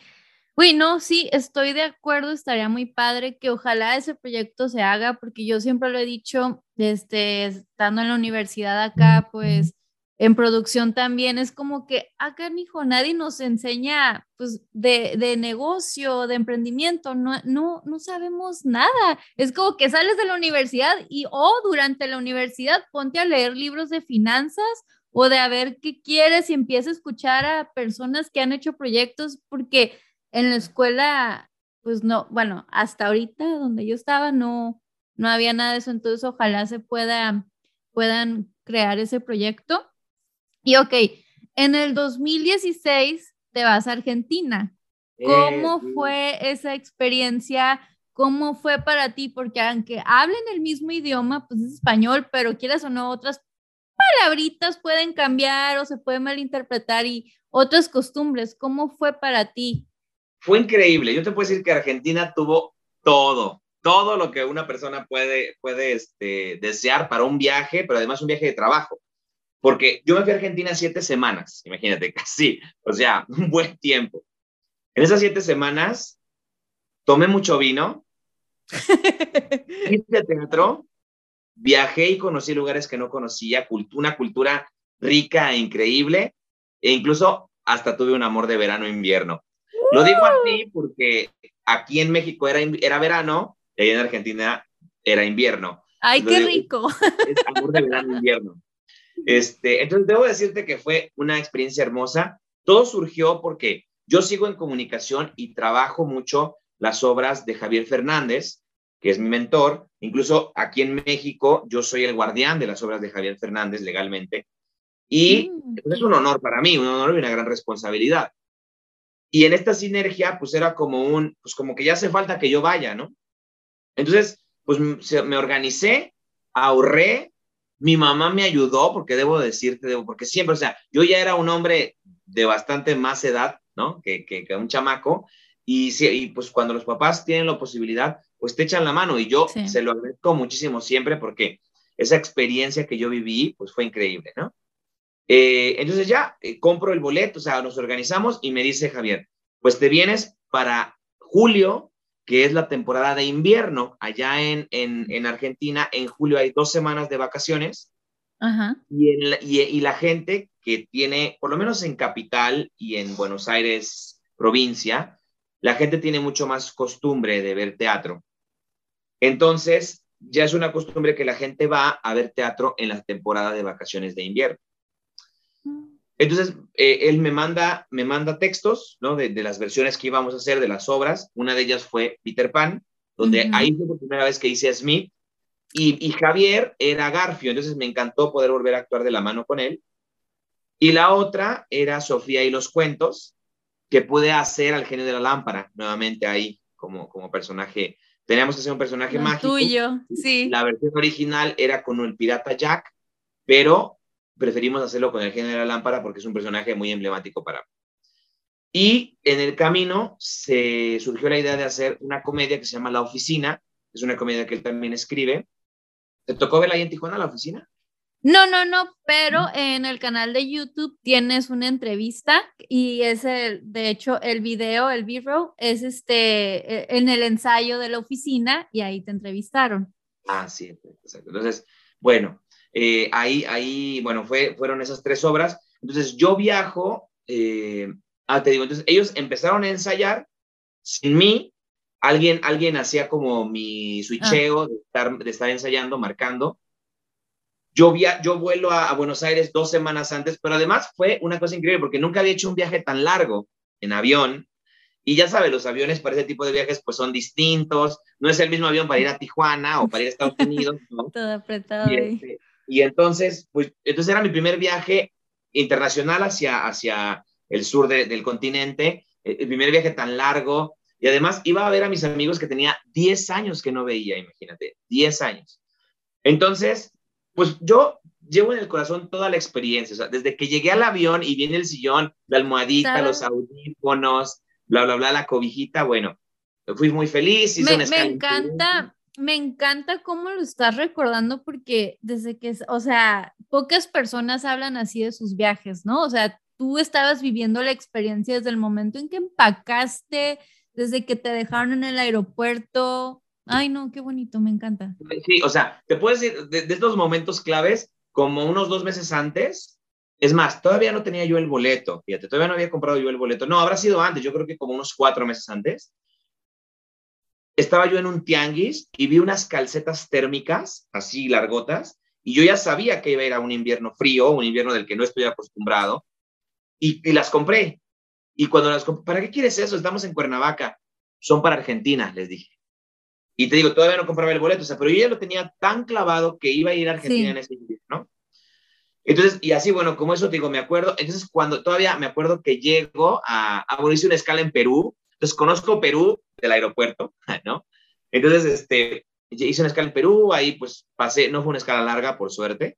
Uy, no, sí, estoy de acuerdo, estaría muy padre que ojalá ese proyecto se haga, porque yo siempre lo he dicho, este, estando en la universidad acá, pues en producción también, es como que acá, hijo, nadie nos enseña, pues, de, de, negocio, de emprendimiento, no, no, no sabemos nada. Es como que sales de la universidad y, o durante la universidad, ponte a leer libros de finanzas o de a ver qué quieres y empieza a escuchar a personas que han hecho proyectos, porque en la escuela, pues no, bueno, hasta ahorita donde yo estaba no, no había nada de eso, entonces ojalá se pueda, puedan crear ese proyecto. Y ok, en el 2016 te vas a Argentina. ¿Cómo eh, fue esa experiencia? ¿Cómo fue para ti? Porque aunque hablen el mismo idioma, pues es español, pero quieras o no, otras palabritas pueden cambiar o se pueden malinterpretar y otras costumbres. ¿Cómo fue para ti? Fue increíble. Yo te puedo decir que Argentina tuvo todo, todo lo que una persona puede, puede este, desear para un viaje, pero además un viaje de trabajo. Porque yo me fui a Argentina siete semanas, imagínate, casi, o sea, un buen tiempo. En esas siete semanas tomé mucho vino, hice teatro, viajé y conocí lugares que no conocía, una cultura rica e increíble, e incluso hasta tuve un amor de verano-invierno. Lo digo así porque aquí en México era, era verano y en Argentina era invierno. ¡Ay, qué rico! Es amor de verano-invierno. Este, entonces, debo decirte que fue una experiencia hermosa. Todo surgió porque yo sigo en comunicación y trabajo mucho las obras de Javier Fernández, que es mi mentor. Incluso aquí en México, yo soy el guardián de las obras de Javier Fernández legalmente. Y mm. es un honor para mí, un honor y una gran responsabilidad. Y en esta sinergia, pues era como un, pues como que ya hace falta que yo vaya, ¿no? Entonces, pues me organicé, ahorré, mi mamá me ayudó, porque debo decirte, debo, porque siempre, o sea, yo ya era un hombre de bastante más edad, ¿no? Que, que, un chamaco, y, y, pues cuando los papás tienen la posibilidad, pues te echan la mano, y yo se lo agradezco muchísimo siempre, porque esa experiencia que yo viví, pues fue increíble, ¿no? Eh, entonces ya eh, compro el boleto, o sea, nos organizamos y me dice Javier, pues te vienes para julio que es la temporada de invierno. Allá en, en, Argentina, en julio hay dos semanas de vacaciones. Y, y, la gente que tiene, por lo menos en capital y en Buenos Aires, provincia, la gente tiene mucho más costumbre de ver teatro. Entonces, ya es una costumbre que la gente va a ver teatro en la temporada de vacaciones de invierno. Entonces, eh, él me manda, me manda textos, ¿no? De, las versiones que íbamos a hacer, de las obras. Una de ellas fue Peter Pan, donde ahí fue la primera vez que hice a Smith. Y, Javier era Garfio, entonces me encantó poder volver a actuar de la mano con él. Y la otra era Sofía y los cuentos, que pude hacer al genio de la lámpara, nuevamente ahí, como, como personaje. Teníamos que hacer un personaje mágico. Tuyo, sí. La versión original era con el pirata Jack, pero preferimos hacerlo con el genio de la lámpara porque es un personaje muy emblemático para mí. Y en el camino se surgió la idea de hacer una comedia que se llama La Oficina, es una comedia que él también escribe. ¿Te tocó verla ahí en Tijuana, La Oficina? No, no, no, pero en el canal de YouTube tienes una entrevista y es el, de hecho, el video, el video es este, e, en el ensayo de la oficina y ahí te entrevistaron. Ah, sí, exacto. Entonces, bueno, eh, ahí, ahí, bueno, fue, fueron esas tres obras. Entonces yo viajo, eh, ah, te digo, entonces ellos empezaron a ensayar sin mí, alguien, alguien hacía como mi switcheo de, estar, de estar ensayando, marcando. Yo, via yo vuelo a, Buenos Aires dos semanas antes, pero además fue una cosa increíble porque nunca había hecho un viaje tan largo en avión. Y ya sabes, los aviones para ese tipo de viajes pues son distintos. No es el mismo avión para ir a Tijuana o para ir a Estados Unidos. Todo apretado. Este, y entonces, pues, entonces era mi primer viaje internacional hacia, hacia el sur del continente, eh, el primer viaje tan largo, y además iba a ver a mis amigos que tenía 10 años que no veía, imagínate, 10 años. Entonces, pues yo llevo en el corazón toda la experiencia, o sea, desde que llegué al avión y viene el sillón, la almohadita, los audífonos, bla, bla, bla, la cobijita, bueno, fui muy feliz. me, me encanta, me encanta cómo lo estás recordando porque desde que, o sea, pocas personas hablan así de sus viajes, ¿no? O sea, tú estabas viviendo la experiencia desde el momento en que empacaste, desde que te dejaron en el aeropuerto. Ay, no, qué bonito, me encanta. Sí, o sea, te puedo decir, de, de estos momentos claves, como unos dos meses antes, es más, todavía no tenía yo el boleto, fíjate, todavía no había comprado yo el boleto. No, habrá sido antes, yo creo que como unos cuatro meses antes estaba yo en un tianguis y vi unas calcetas térmicas, así largotas, y yo ya sabía que iba a ir a un invierno frío, un invierno del que no estoy acostumbrado, y, las compré. Y cuando las compré, ¿para qué quieres eso? Estamos en Cuernavaca. Son para Argentina, les dije. Y te digo, todavía no compraba el boleto, o sea, pero yo ya lo tenía tan clavado que iba a ir a Argentina en ese invierno, ¿no? Entonces, y así, bueno, como eso te digo, me acuerdo, entonces cuando todavía me acuerdo que llego a, a bueno, hice una escala en Perú, entonces conozco Perú del aeropuerto, ¿no? Entonces, este, hice una escala en Perú, ahí pues pasé, no fue una escala larga, por suerte.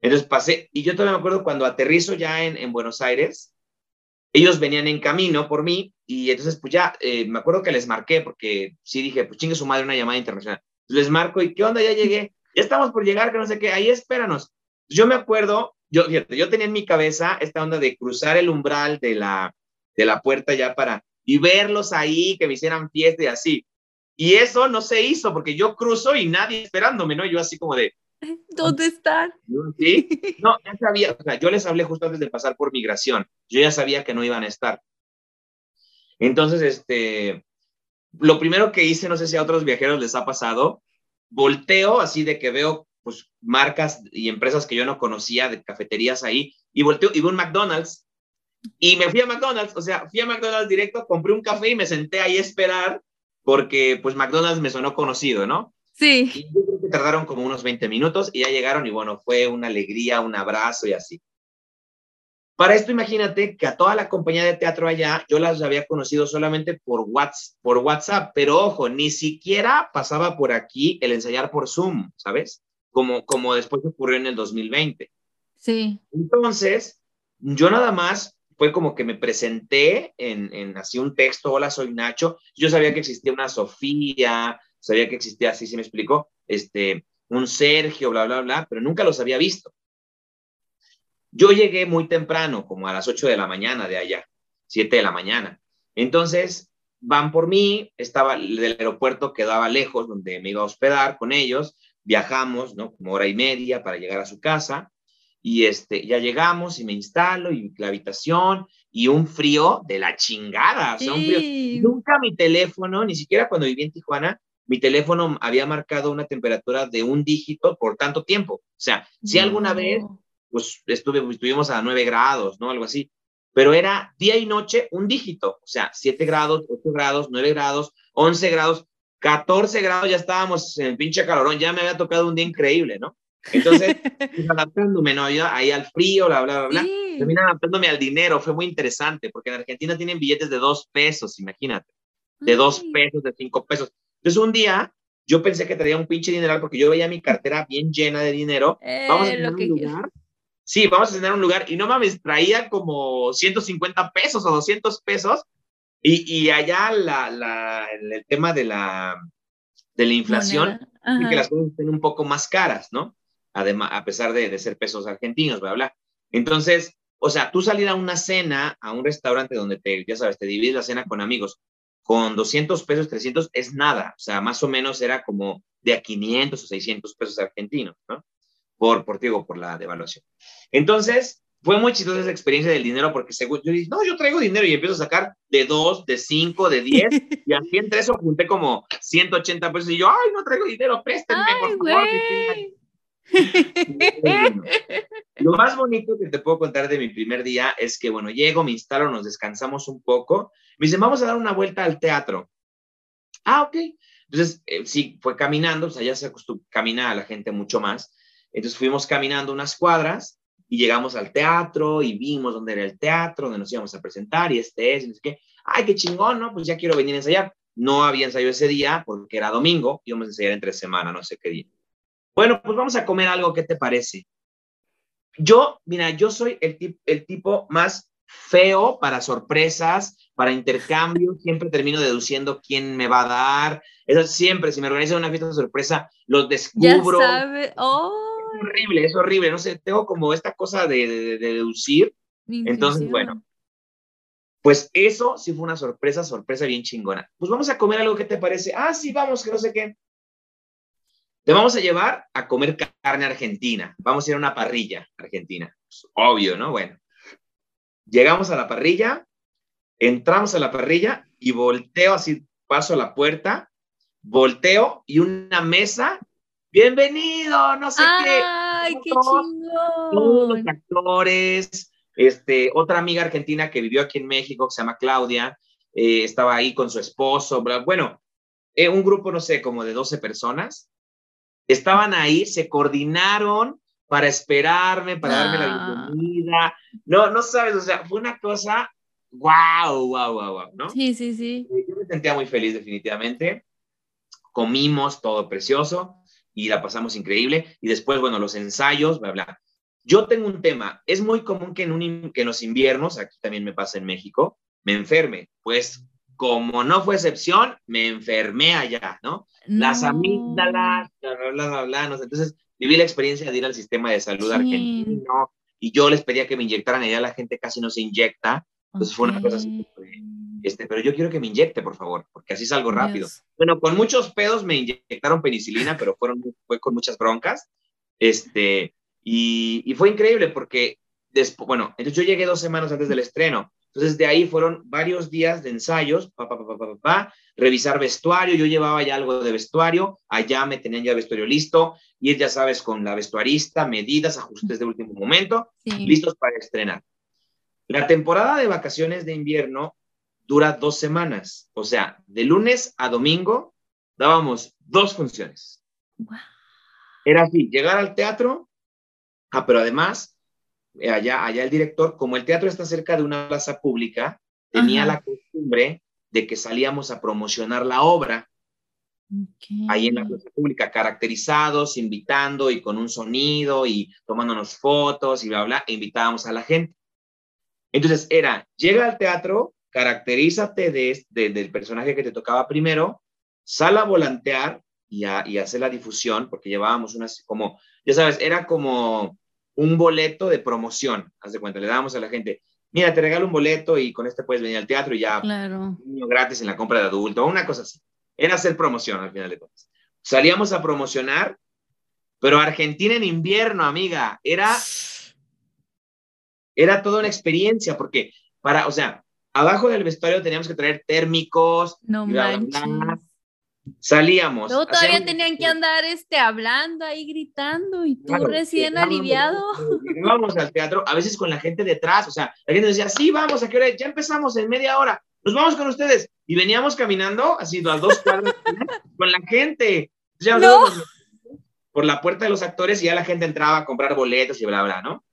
Entonces pasé, y yo todavía me acuerdo cuando aterrizo ya en, en Buenos Aires, ellos venían en camino por mí, y entonces pues ya, eh, me acuerdo que les marqué, porque sí dije, pues chingue su madre una llamada internacional. les marco, ¿y qué onda? Ya llegué, ya estamos por llegar, que no sé qué, ahí espéranos. Yo me acuerdo yo, fíjate, yo tenía en mi cabeza esta onda de cruzar el umbral de la, de la puerta ya para, y verlos ahí, que me hicieran fiesta y así. Y eso no se hizo porque yo cruzo y nadie esperándome, ¿no? Yo así como de... ¿Dónde están? ¿Sí? No, ya sabía, o sea, yo les hablé justo antes de pasar por migración. Yo ya sabía que no iban a estar. Entonces, este, lo primero que hice, no sé si a otros viajeros les ha pasado, volteo así de que veo pues marcas y empresas que yo no conocía de cafeterías ahí y volteo y veo un McDonald's y me fui a McDonald's, o sea, fui a McDonald's directo, compré un café y me senté ahí a esperar porque pues McDonald's me sonó conocido, ¿no? Sí. Y yo creo que tardaron como unos 20 minutos y ya llegaron y bueno, fue una alegría, un abrazo y así. Para esto imagínate que a toda la compañía de teatro allá yo las había conocido solamente por WhatsApp, por WhatsApp, pero ojo, ni siquiera pasaba por aquí el ensayar por Zoom, ¿sabes? Como, como después ocurrió en el 2020. Sí. Entonces, yo nada más fue como que me presenté en, así un texto, hola, soy Nacho. Yo sabía que existía una Sofía, sabía que existía, así se me explicó, este, un Sergio, bla, bla, bla, pero nunca los había visto. Yo llegué muy temprano, como a las 8 de la mañana de allá, 7 de la mañana. Entonces, van por mí, estaba el aeropuerto quedaba lejos, donde me iba a hospedar con ellos, viajamos, ¿no? Como hora y media para llegar a su casa, y este, ya llegamos y me instalo, y la habitación, y un frío de la chingada, o sea, un frío. Nunca mi teléfono, ni siquiera cuando viví en Tijuana, mi teléfono había marcado una temperatura de un dígito por tanto tiempo. O sea, si alguna vez pues estuve, estuvimos a 9 grados, ¿no? Algo así. Pero era día y noche un dígito, o sea, 7 grados, 8 grados, 9 grados, 11 grados, 14 grados, ya estábamos en pinche calorón, ya me había tocado un día increíble, ¿no? Entonces, adaptándome, ¿no? Yo, ahí al frío, bla, bla, bla, bla. Sí. Terminé adaptándome al dinero, fue muy interesante, porque en Argentina tienen billetes de 2 pesos, imagínate, de 2 pesos, de 5 pesos. Entonces, un día yo pensé que traía un pinche dinero porque yo veía mi cartera bien llena de dinero. Eh, Vamos a que un lugar sí, vamos a cenar un lugar y no mames, traía como 150 pesos o 200 pesos y, y allá la, la, el tema de la, de la inflación y que las cosas estén un poco más caras, ¿no? Además, a pesar de, de ser pesos argentinos, bla, bla. Entonces, o sea, tú salir a una cena, a un restaurante donde te, ya sabes, te divides la cena con amigos, con 200 pesos, 300 es nada, o sea, más o menos era como de a 500 o 600 pesos argentinos, ¿no? por, por, digo, por la devaluación. Entonces, fue muy chistosa esa experiencia del dinero porque según yo dije, no, yo traigo dinero y empiezo a sacar de dos, de cinco, de diez, y así entre eso junté como 180 pesos y yo, ay, no traigo dinero, préstenme, ay, por favor. Lo más bonito que te puedo contar de mi primer día es que, bueno, llego, me instalo, nos descansamos un poco. Me dicen, vamos a dar una vuelta al teatro. Ah, ok. Entonces, eh, sí, fue caminando, o sea, ya se acostumbra, camina a la gente mucho más. Entonces fuimos caminando unas cuadras y llegamos al teatro y vimos dónde era el teatro, donde nos íbamos a presentar y este es, y no sé qué. Ay, qué chingón, ¿no? Pues ya quiero venir a ensayar. No había ensayo ese día porque era domingo, íbamos a ensayar entre semana, no sé qué día. Bueno, pues vamos a comer algo, ¿qué te parece? Yo, mira, yo soy el, tip, el tipo más feo para sorpresas, para intercambios, siempre termino deduciendo quién me va a dar. Eso siempre, si me organizan una fiesta de sorpresa, los descubro. Ya sabe. Oh. Es horrible, es horrible. No sé, tengo como esta cosa de, de, de deducir. Entonces, bueno. Pues eso sí fue una sorpresa, sorpresa bien chingona. Pues vamos a comer algo que te parece. Ah, sí, vamos, que no sé qué. Te vamos a llevar a comer carne argentina. Vamos a ir a una parrilla argentina. Pues, obvio, ¿no? Bueno. Llegamos a la parrilla, entramos a la parrilla y volteo así, paso a la puerta, volteo y una mesa, bienvenido, no sé qué. ¡Ay, qué chingón! Todos los actores, este, otra amiga argentina que vivió aquí en México, que se llama Claudia, eh, estaba ahí con su esposo, bla, bueno, eh, un grupo, no sé, como de 12 personas, estaban ahí, se coordinaron para esperarme, para darme la Ah. bienvenida. No, no sabes, o sea, fue una cosa, wow, wow, wow, wow, ¿no? Sí, sí, sí. Eh, Yo me sentía muy feliz, definitivamente. Comimos todo precioso y la pasamos increíble. Y después, bueno, los ensayos, bla, bla. Yo tengo un tema. Es muy común que en, un, que en los inviernos, aquí también me pasa en México, me enferme. Pues, como no fue excepción, me enfermé allá, ¿no? Las No. amígdalas, bla, bla, bla, no sé. Entonces, viví la experiencia de ir al sistema de salud Sí. argentino, y yo les pedía que me inyectaran ya la gente casi no se inyecta. Entonces fue una cosa así. Este, pero yo quiero que me inyecte, por favor, porque así salgo rápido. Bueno, con muchos pedos me inyectaron penicilina, pero fueron, fue con muchas broncas. Este, y, y fue increíble porque después, bueno, entonces yo llegué dos semanas antes del estreno. Entonces de ahí fueron varios días de ensayos, pa, pa, pa, pa, pa, revisar vestuario, yo llevaba ya algo de vestuario, allá me tenían ya vestuario listo, y ya sabes, con la vestuarista, medidas, ajustes de último momento, listos para estrenar. La temporada de vacaciones de invierno dura dos semanas, o sea, de lunes a domingo dábamos dos funciones. Era así, llegar al teatro, ah, pero además, allá, allá el director, como el teatro está cerca de una plaza pública, tenía la costumbre de que salíamos a promocionar la obra. Ahí en la plaza pública, caracterizados, invitando y con un sonido y tomándonos fotos y bla, bla, e invitábamos a la gente. Entonces era, llega al teatro, caracterízate de, del personaje que te tocaba primero, sal a volantear y, a, y hacer la difusión, porque llevábamos unas, como, ya sabes, era como un boleto de promoción, haz de cuenta, le dábamos a la gente, mira, te regalo un boleto y con este puedes venir al teatro y ya claro. niño gratis en la compra de adulto, una cosa así. Era hacer promoción al final de todo. Salíamos a promocionar, pero Argentina en invierno, amiga, era era toda una experiencia porque para, o sea, abajo del vestuario teníamos que traer térmicos, no. Salíamos. Luego todavía tenían que andar este, hablando ahí gritando y tú recién aliviado. Íbamos al teatro, a veces con la gente detrás, o sea, la gente decía, sí, vamos, ¿a qué hora? Ya empezamos en media hora, nos vamos con ustedes. Y veníamos caminando, así, a dos cuadras, con la gente. Por la puerta de los actores y ya la gente entraba a comprar boletos y bla, bla, ¿no?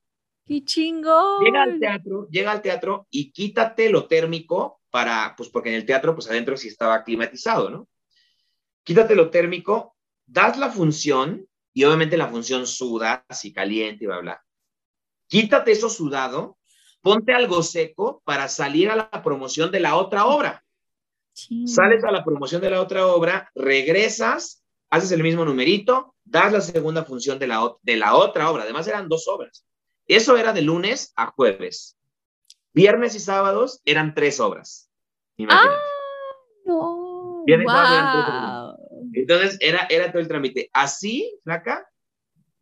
¡Qué chingón! Llega al teatro, llega al teatro y quítate lo térmico para, pues porque en el teatro, pues adentro sí estaba climatizado, ¿no? Quítate lo térmico, das la función, y obviamente la función suda, así caliente y bla, bla. Quítate eso sudado, ponte algo seco para salir a la promoción de la otra obra. Sales a la promoción de la otra obra, regresas, haces el mismo numerito, das la segunda función de la, de la otra obra. Además eran dos obras. Eso era de lunes a jueves. Viernes y sábados eran tres obras. Ah, no. Entonces era, era todo el trámite. Así, flaca,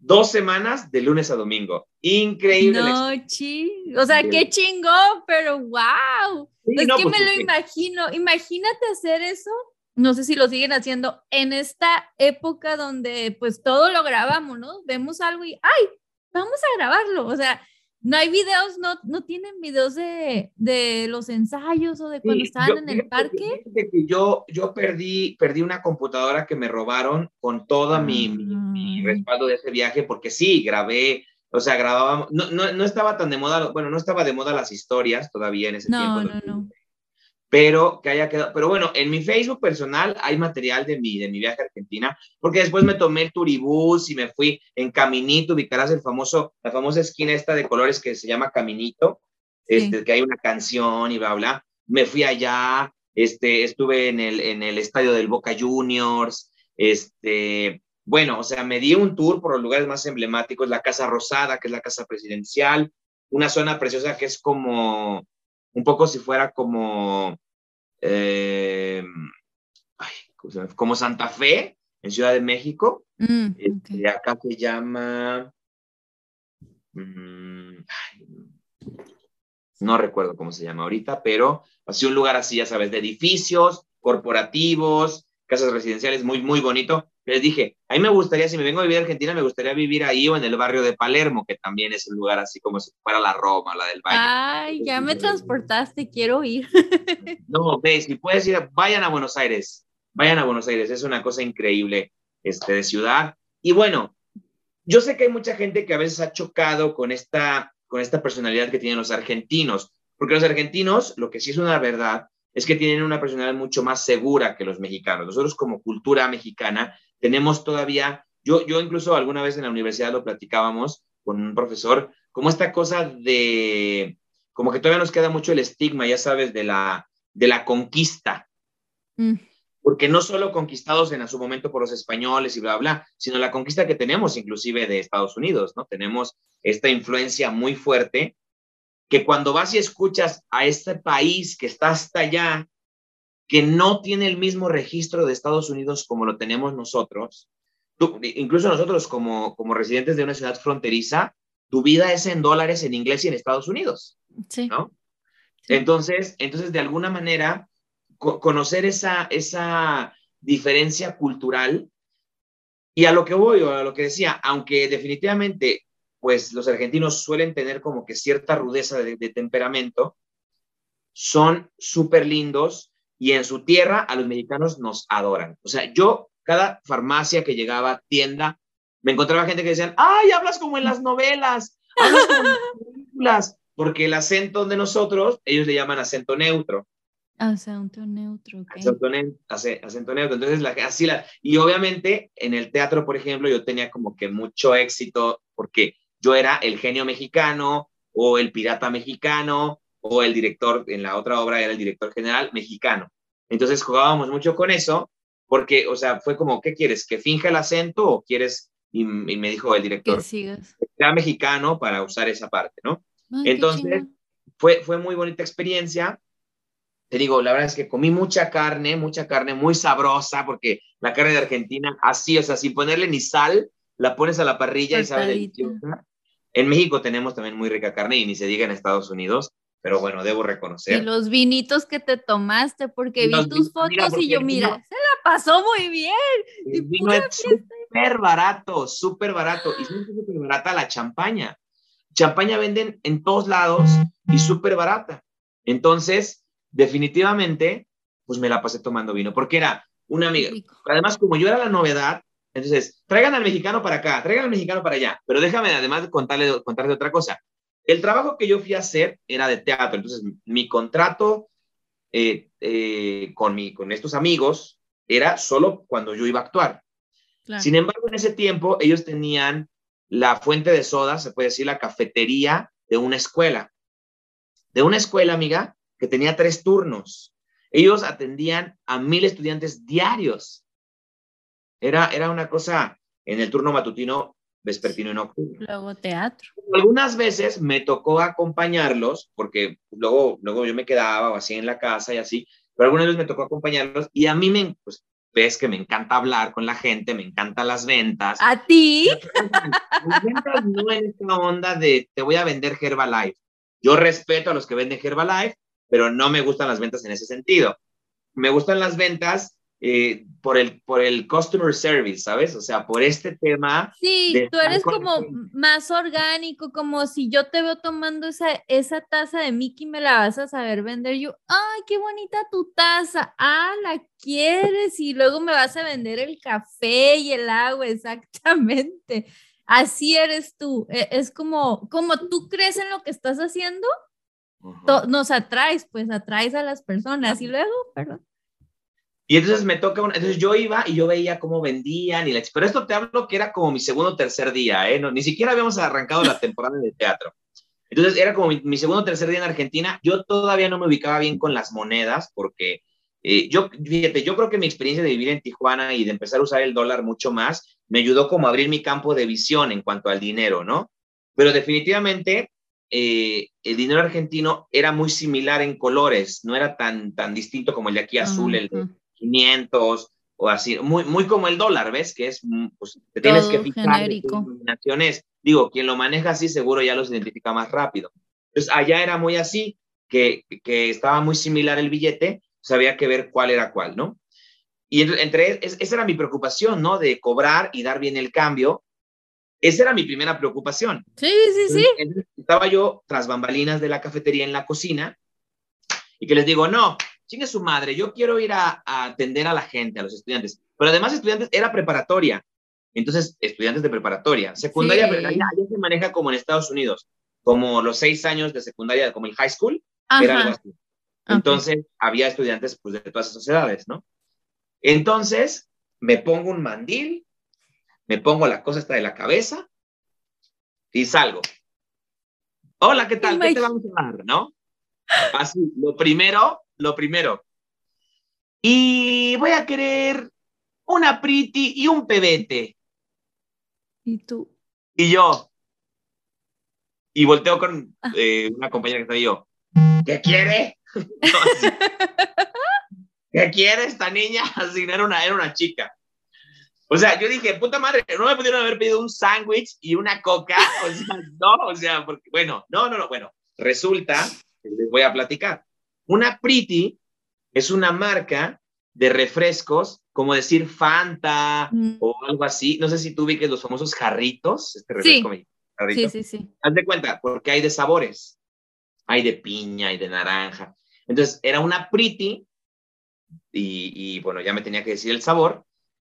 dos semanas de lunes a domingo. Increíble. No, chi. O sea, qué chingón, pero wow. es que pues, me lo imagino. Imagínate hacer eso. No sé si lo siguen haciendo en esta época donde pues todo lo grabamos, ¿no? Vemos algo y, ay, vamos a grabarlo. O sea, no hay videos, no, no tienen videos de, de los ensayos o de cuando estaban en el parque. Que yo, yo perdí, perdí una computadora que me robaron con todo mi, mi, respaldo de ese viaje, porque sí, grabé, o sea, grabábamos, no, no, no, estaba tan de moda, bueno, no estaba de moda las historias todavía en ese tiempo. No, no, no pero que haya quedado. Pero bueno, en mi Facebook personal hay material de mi, de mi viaje a Argentina, porque después me tomé el turibús y me fui en Caminito, ubicarás el famoso, la famosa esquina esta de colores que se llama Caminito, este, que hay una canción y bla, bla. Me fui allá, este, estuve en el, en el estadio del Boca Juniors, este, bueno, o sea, me di un tour por los lugares más emblemáticos, la Casa Rosada, que es la casa presidencial, una zona preciosa que es como un poco si fuera como, eh, como Santa Fe, en Ciudad de México. Mm, este, acá se llama, mm, no recuerdo cómo se llama ahorita, pero así un lugar así, ya sabes, de edificios corporativos, casas residenciales, muy, muy bonito. Les dije, a mí me gustaría, si me vengo a vivir a Argentina, me gustaría vivir ahí o en el barrio de Palermo, que también es un lugar así como si fuera la Roma, la del Valle. Ay, ya me transportaste, quiero ir. No, ve, si puedes ir, vayan a Buenos Aires, vayan a Buenos Aires, es una cosa increíble este, de ciudad. Y bueno, yo sé que hay mucha gente que a veces ha chocado con esta, con esta personalidad que tienen los argentinos, porque los argentinos, lo que sí es una verdad, es que tienen una personalidad mucho más segura que los mexicanos. Nosotros como cultura mexicana tenemos todavía, yo, yo incluso alguna vez en la universidad lo platicábamos con un profesor, como esta cosa de, como que todavía nos queda mucho el estigma, ya sabes, de la, de la conquista. Mm. porque no solo conquistados en su momento por los españoles y bla, bla, sino la conquista que tenemos inclusive de Estados Unidos, ¿no? Tenemos esta influencia muy fuerte que cuando vas y escuchas a este país que está hasta allá, que no tiene el mismo registro de Estados Unidos como lo tenemos nosotros, incluso nosotros como, como residentes de una ciudad fronteriza, tu vida es en dólares en inglés y en Estados Unidos, sí. ¿no? Entonces, entonces, de alguna manera, conocer esa, esa diferencia cultural y a lo que voy, o a lo que decía, aunque definitivamente, pues los argentinos suelen tener como que cierta rudeza de, temperamento, son súper lindos y en su tierra a los mexicanos nos adoran. O sea, yo, cada farmacia que llegaba, tienda, me encontraba gente que decían, ay, hablas como en las novelas, hablas como en las películas, porque el acento de nosotros, ellos le llaman acento neutro. Acento neutro, Acento, neutro. Entonces, la, así la, y obviamente en el teatro, por ejemplo, yo tenía como que mucho éxito porque yo era el genio mexicano o el pirata mexicano o el director, en la otra obra era el director general mexicano. Entonces jugábamos mucho con eso porque, o sea, fue como, ¿qué quieres? ¿Que finja el acento o quieres? Y, me dijo el director, que sigas. sea mexicano para usar esa parte, ¿no? Entonces, fue, fue muy bonita experiencia te digo, la verdad es que comí mucha carne, mucha carne muy sabrosa, porque la carne de Argentina, así, o sea, sin ponerle ni sal, la pones a la parrilla y sabe deliciosa. En México tenemos también muy rica carne y ni se diga en Estados Unidos, pero bueno, debo reconocer. Y los vinitos que te tomaste, porque vi tus fotos y yo, mira, se la pasó muy bien. El vino es súper barato, súper barato. Y súper barata la champaña. Champaña venden en todos lados y súper barata. Entonces, definitivamente, pues me la pasé tomando vino, porque era una amiga. Además, como yo era la novedad, entonces, traigan al mexicano para acá, traigan al mexicano para allá. Pero déjame además contarle, contarle otra cosa. El trabajo que yo fui a hacer era de teatro, entonces mi contrato eh, eh, con, mi, con estos amigos era solo cuando yo iba a actuar. Sin embargo, en ese tiempo ellos tenían la fuente de soda, se puede decir la cafetería de una escuela. De una escuela, amiga, que tenía tres turnos. Ellos atendían a mil estudiantes diarios. Era, era una cosa en el turno matutino, vespertino y nocturno. Luego teatro. Algunas veces me tocó acompañarlos, porque luego, luego yo me quedaba o así en la casa y así, pero algunas veces me tocó acompañarlos y a mí me, pues, ves que me encanta hablar con la gente, me encantan las ventas. ¿A ti? Las ventas no en esta onda de te voy a vender Herbalife. Yo respeto a los que venden Herbalife, pero no me gustan las ventas en ese sentido. Me gustan las ventas eh, por, el, por el customer service, ¿sabes? O sea, por este tema. Sí, tú eres como más orgánico, como si yo te veo tomando esa, esa taza de Mickey, me la vas a saber vender. Yo, ay, qué bonita tu taza. Ah, la quieres y luego me vas a vender el café y el agua, exactamente. Así eres tú. E, es como, como tú crees en lo que estás haciendo, nos atraes, pues atraes a las personas y luego, perdón. Y entonces me toca, entonces yo iba y yo veía cómo vendían y la, pero esto te hablo que era como mi segundo o tercer día, ¿eh? No, ni siquiera habíamos arrancado la temporada de teatro. Entonces era como mi, segundo o tercer día en Argentina. Yo todavía no me ubicaba bien con las monedas porque eh, yo, fíjate, yo creo que mi experiencia de vivir en Tijuana y de empezar a usar el dólar mucho más me ayudó como a abrir mi campo de visión en cuanto al dinero, ¿no? Pero definitivamente eh, el dinero argentino era muy similar en colores, no era tan, tan distinto como el de aquí azul, el 500 o así, muy, muy como el dólar, ¿ves? Que es, mm, pues te tienes que fijar denominaciones. Digo, quien lo maneja así seguro ya los identifica más rápido. Entonces, allá era muy así, que, que estaba muy similar el billete, sabía que ver cuál era cuál, ¿no? Y entre, esa era mi preocupación, ¿no? De cobrar y dar bien el cambio, esa era mi primera preocupación. Sí, sí, sí. estaba yo tras bambalinas de la cafetería en la cocina y que les digo, no, chingue su madre, yo quiero ir a, atender a la gente, a los estudiantes. Pero además, estudiantes, era preparatoria. Entonces, estudiantes de preparatoria. Secundaria, ya, se maneja como en Estados Unidos, como los seis años de secundaria, como el high school, era algo así. Entonces, había estudiantes pues, de todas esas edades, ¿no? Entonces, me pongo un mandil, me pongo la cosa esta de la cabeza y salgo. Hola, ¿qué tal? ¿Qué te vamos a dar? ¿No? Así, lo primero, lo primero. Y voy a querer una Pretty y un pebete. ¿Y tú? Y yo. Y volteo con eh, una compañera que está ahí yo. ¿Qué quiere? ¿Qué quiere esta niña? Así, era una, era una chica. O sea, yo dije, puta madre, no me pudieron haber pedido un sándwich y una coca. O sea, no, o sea, porque, bueno, no, no, no, bueno, resulta, les voy a platicar. Una Pretty es una marca de refrescos, como decir Fanta mm. o algo así. No sé si tú que los famosos jarritos, este refresco sí. Sí, sí, sí. Haz de cuenta, porque hay de sabores. Hay de piña, hay de naranja. Entonces, era una Pretty y, y bueno, ya me tenía que decir el sabor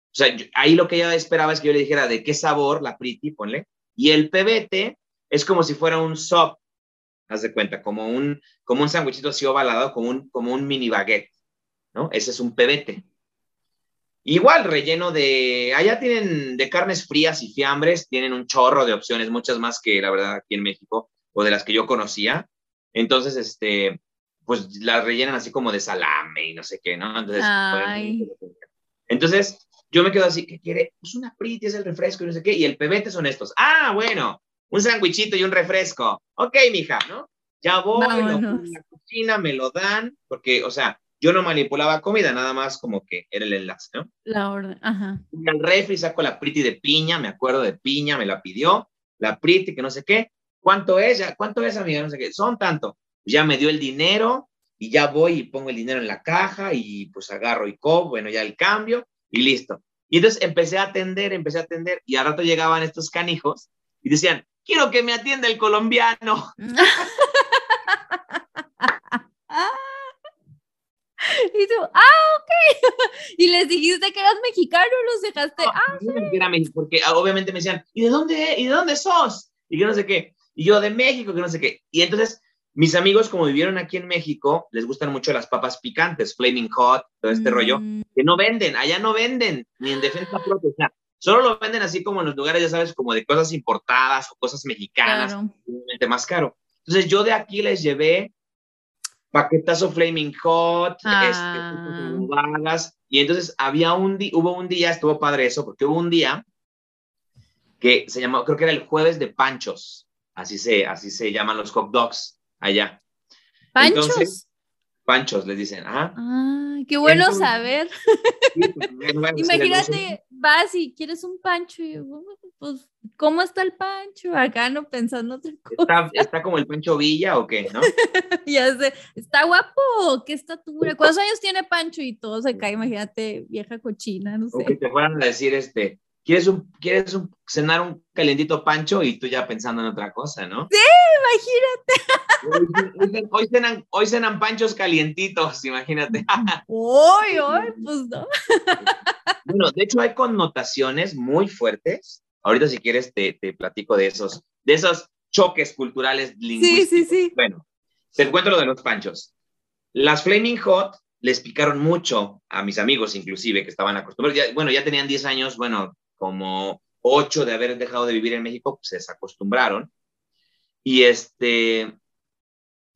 o sea, ahí lo que ella esperaba es que yo le dijera de qué sabor la Pretty, ponle. Y el pebete es como si fuera un sop, haz de cuenta, como un, como un sándwichito así ovalado, como un, como un mini baguette, ¿no? Ese es un pebete. Igual, relleno de, allá tienen de carnes frías y fiambres, tienen un chorro de opciones, muchas más que la verdad aquí en México, o de las que yo conocía. Entonces, este, pues las rellenan así como de salame y no sé qué, ¿no? Entonces, entonces yo me quedo así, ¿qué quiere? Pues una pretty es el refresco y no sé qué, y el pebete son estos. Ah, bueno, un sándwichito y un refresco. Ok, mija, ¿no? Ya voy, a la cocina, me lo dan, porque, o sea, yo no manipulaba comida, nada más como que era el enlace, ¿no? La orden, ajá. Y al refri saco la pretty de piña, me acuerdo de piña, me la pidió, la pretty que no sé qué. ¿Cuánto es? Ya, ¿Cuánto es, amiga? No sé qué. Son tanto. Ya me dio el dinero y ya voy y pongo el dinero en la caja y pues agarro y cobro, bueno, ya el cambio y listo. Y entonces empecé a atender, empecé a atender, y a rato llegaban estos canijos y decían, quiero que me atienda el colombiano. y tú, ah, ok. y les dijiste que eras mexicano, los dejaste. ah, sí. era México, porque ah, obviamente me decían, ¿y de dónde, y de dónde sos? Y que no sé qué. Y yo de México, que no sé qué. Y entonces mis amigos, como vivieron aquí en México, les gustan mucho las papas picantes, Flaming Hot, todo este rollo, mm. que no venden, allá no venden, ni en defensa propia, o sea, solo lo venden así como en los lugares, ya sabes, como de cosas importadas o cosas mexicanas, obviamente más caro. Entonces yo de aquí les llevé paquetazo Flaming Hot, este, ah. y entonces había un día, hubo un día, estuvo padre eso, porque hubo un día que se llamó, creo que era el jueves de panchos, así se, así se llaman los hot dogs allá. ¿Panchos? Panchos les dicen, ajá. Ah, qué bueno saber. Pues, Imagínate, vas y quieres un pancho y pues, ¿cómo está el pancho? Acá no pensando otra cosa. ¿Está, como el Pancho Villa o qué, no? ya sé, está guapo, qué estatura. ¿Cuántos años tiene Pancho? Y todo se cae, imagínate, vieja cochina, no sé. O que te fueran a decir, este, ¿Quieres, un, quieres un, cenar un calentito pancho y tú ya pensando en otra cosa, ¿no? Sí, imagínate. Hoy, cenan, hoy cenan panchos calientitos, imagínate. Hoy, hoy, pues no. Bueno, de hecho hay connotaciones muy fuertes. Ahorita si quieres te, te platico de esos, de esos choques culturales lingüísticos. Sí, sí, sí. Bueno, te encuentro lo de los panchos. Las Flaming Hot les picaron mucho a mis amigos, inclusive, que estaban acostumbrados. bueno, ya tenían 10 años, bueno, como ocho de haber dejado de vivir en México, pues se desacostumbraron. Y este,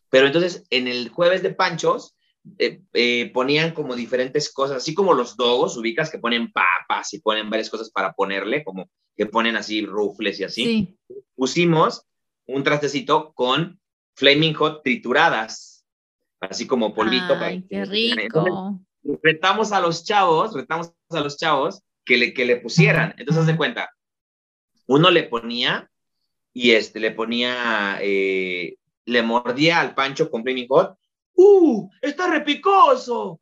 pero entonces en el jueves de Panchos eh, eh, ponían como diferentes cosas, así como los dogos, ubicas que ponen papas y ponen varias cosas para ponerle, como que ponen así rufles y así. Pusimos un trastecito con Flaming Hot trituradas, así como polvito. Ay, qué rico. retamos a los chavos, retamos a los chavos que le, que le pusieran. Entonces, de cuenta, uno le ponía y este, le ponía, eh, le mordía al pancho con Flaming Hot. ¡Uh! ¡Está repicoso!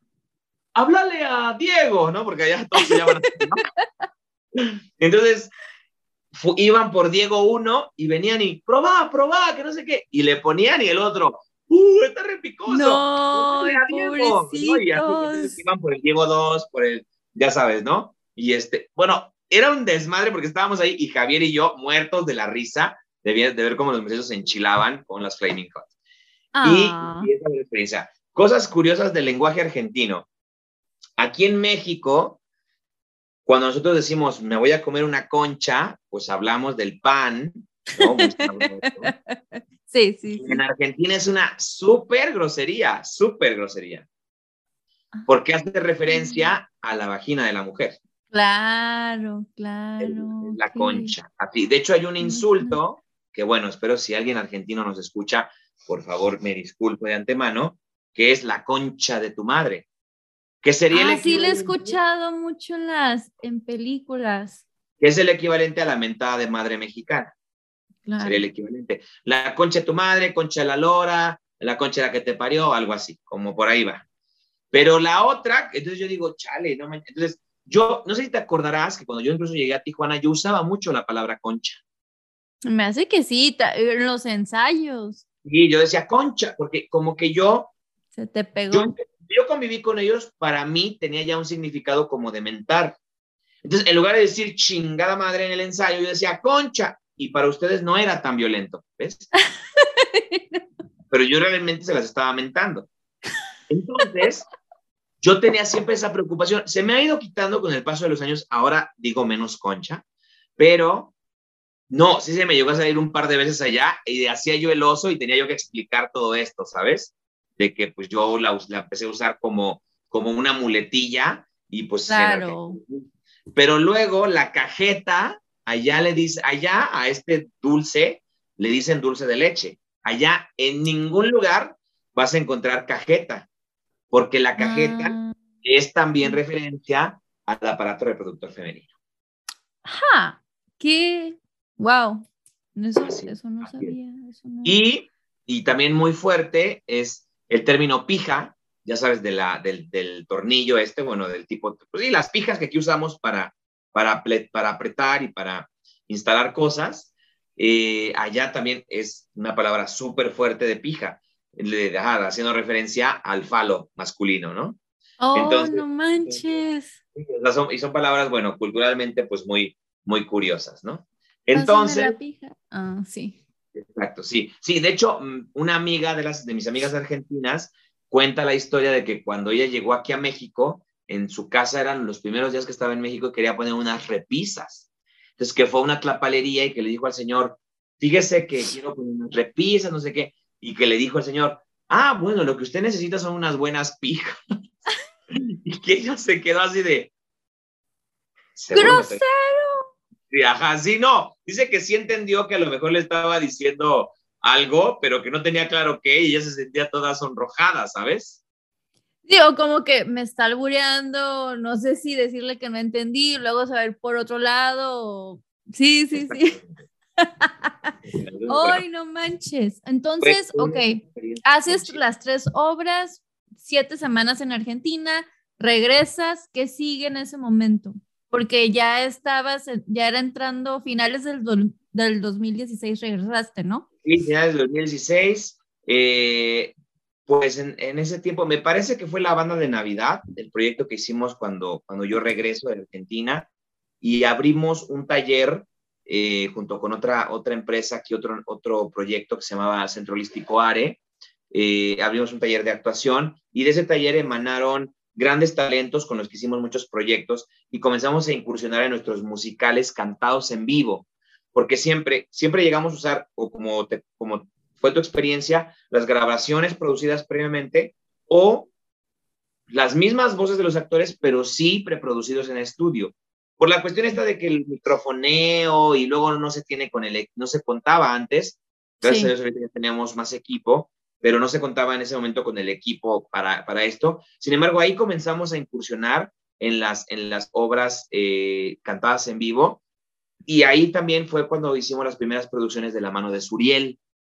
Háblale a Diego, ¿no? Porque allá todos se llaman así, Entonces, iban por Diego uno y venían y, probá, probá, que no sé qué. Y le ponían y el otro, ¡uh! ¡Está repicoso! No, Diego! Y así, iban por el Diego 2, por el, ya sabes, ¿no? Y este, bueno, era un desmadre porque estábamos ahí y Javier y yo muertos de la risa de, de ver cómo los meseros se enchilaban con las Flaming Hot. Y, ah. y, esa es la experiencia. Cosas curiosas del lenguaje argentino. Aquí en México, cuando nosotros decimos me voy a comer una concha, pues hablamos del pan. ¿no? sí, sí, En Argentina es una súper grosería, súper grosería. porque hace referencia a la vagina de la mujer. Claro, claro. La concha. Así. De hecho, hay un insulto que, bueno, espero si alguien argentino nos escucha, por favor, me disculpo de antemano, que es la concha de tu madre. Que sería ah, sí, le he escuchado mucho en las en películas. Que es el equivalente a la mentada de madre mexicana. Sería el equivalente. La concha de tu madre, concha de la lora, la concha de la que te parió, algo así, como por ahí va. Pero la otra, entonces yo digo, chale, no me... Entonces, yo, no sé si te acordarás que cuando yo incluso llegué a Tijuana, yo usaba mucho la palabra concha. Me hace que sí, en los ensayos. Y yo decía concha, porque como que yo... Se te pegó. Yo, yo conviví con ellos, para mí tenía ya un significado como de mentar. Entonces, en lugar de decir chingada madre en el ensayo, yo decía concha, y para ustedes no era tan violento, ¿ves? Pero yo realmente se las estaba mentando. Entonces, yo tenía siempre esa preocupación. Se me ha ido quitando con el paso de los años, ahora digo menos concha, pero no, sí se me llegó a salir un par de veces allá y hacía yo el oso y tenía yo que explicar todo esto, ¿sabes? De que pues yo la, empecé a usar como, como una muletilla y pues... Claro. Pero luego la cajeta, allá le dice, allá a este dulce le dicen dulce de leche. Allá en ningún lugar vas a encontrar cajeta porque la cajeta ah. es también referencia al aparato reproductor femenino. ¡Ja! ¡Qué! ¡Wow! Eso, no sabía. Y, y, también muy fuerte es el término pija, ya sabes, de la, del, del, tornillo este, bueno, del tipo, pues, y las pijas que aquí usamos para, para, para apretar y para instalar cosas, eh, allá también es una palabra súper fuerte de pija haciendo referencia al falo masculino, ¿no? Oh, no manches. y son palabras, bueno, culturalmente, pues muy, muy curiosas, ¿no? Entonces. Ah, sí. Exacto, sí. Sí, de hecho, mm, una amiga de, las, de mis amigas argentinas cuenta la historia de que cuando ella llegó aquí a México, en su casa eran los primeros días que estaba en México y quería poner unas repisas. Entonces, que fue a una clapalería y que le dijo al señor, fíjese que quiero poner unas repisas, no sé qué y que le dijo al señor, ah, bueno, lo que usted necesita son unas buenas pijas. y que ella se quedó así de... ¡Grosero! Sí, ajá, sí, no. Dice que sí entendió que a lo mejor le estaba diciendo algo, pero que no tenía claro qué, y ella se sentía toda sonrojada, ¿sabes? Digo, como que me está albureando, no sé si decirle que no entendí, luego saber por otro lado. Sí, sí, sí. Ay, no manches. Entonces, ok, haces las tres obras, siete semanas en Argentina, regresas, ¿qué sigue en ese momento? Porque ya estabas, ya era entrando finales del, del 2016, regresaste, ¿no? Sí, finales del 2016. Eh, pues en, en, ese tiempo, me parece que fue la banda de Navidad, el proyecto que hicimos cuando, cuando yo regreso de Argentina, y abrimos un taller eh, junto con otra, otra empresa, aquí otro, otro proyecto que se llamaba Centro Holístico ARE. Eh, abrimos un taller de actuación y de ese taller emanaron grandes talentos con los que hicimos muchos proyectos y comenzamos a incursionar en nuestros musicales cantados en vivo, porque siempre, siempre llegamos a usar, o como, como fue tu experiencia, las grabaciones producidas previamente o las mismas voces de los actores, pero sí preproducidos en estudio. Por la cuestión esta de que el microfoneo y luego no se tiene con el, no se contaba antes, gracias a Dios ahorita ya teníamos más equipo, pero no se contaba en ese momento con el equipo para, para esto. Sin embargo, ahí comenzamos a incursionar en las, en las obras eh, cantadas en vivo y ahí también fue cuando hicimos las primeras producciones de la mano de Suriel.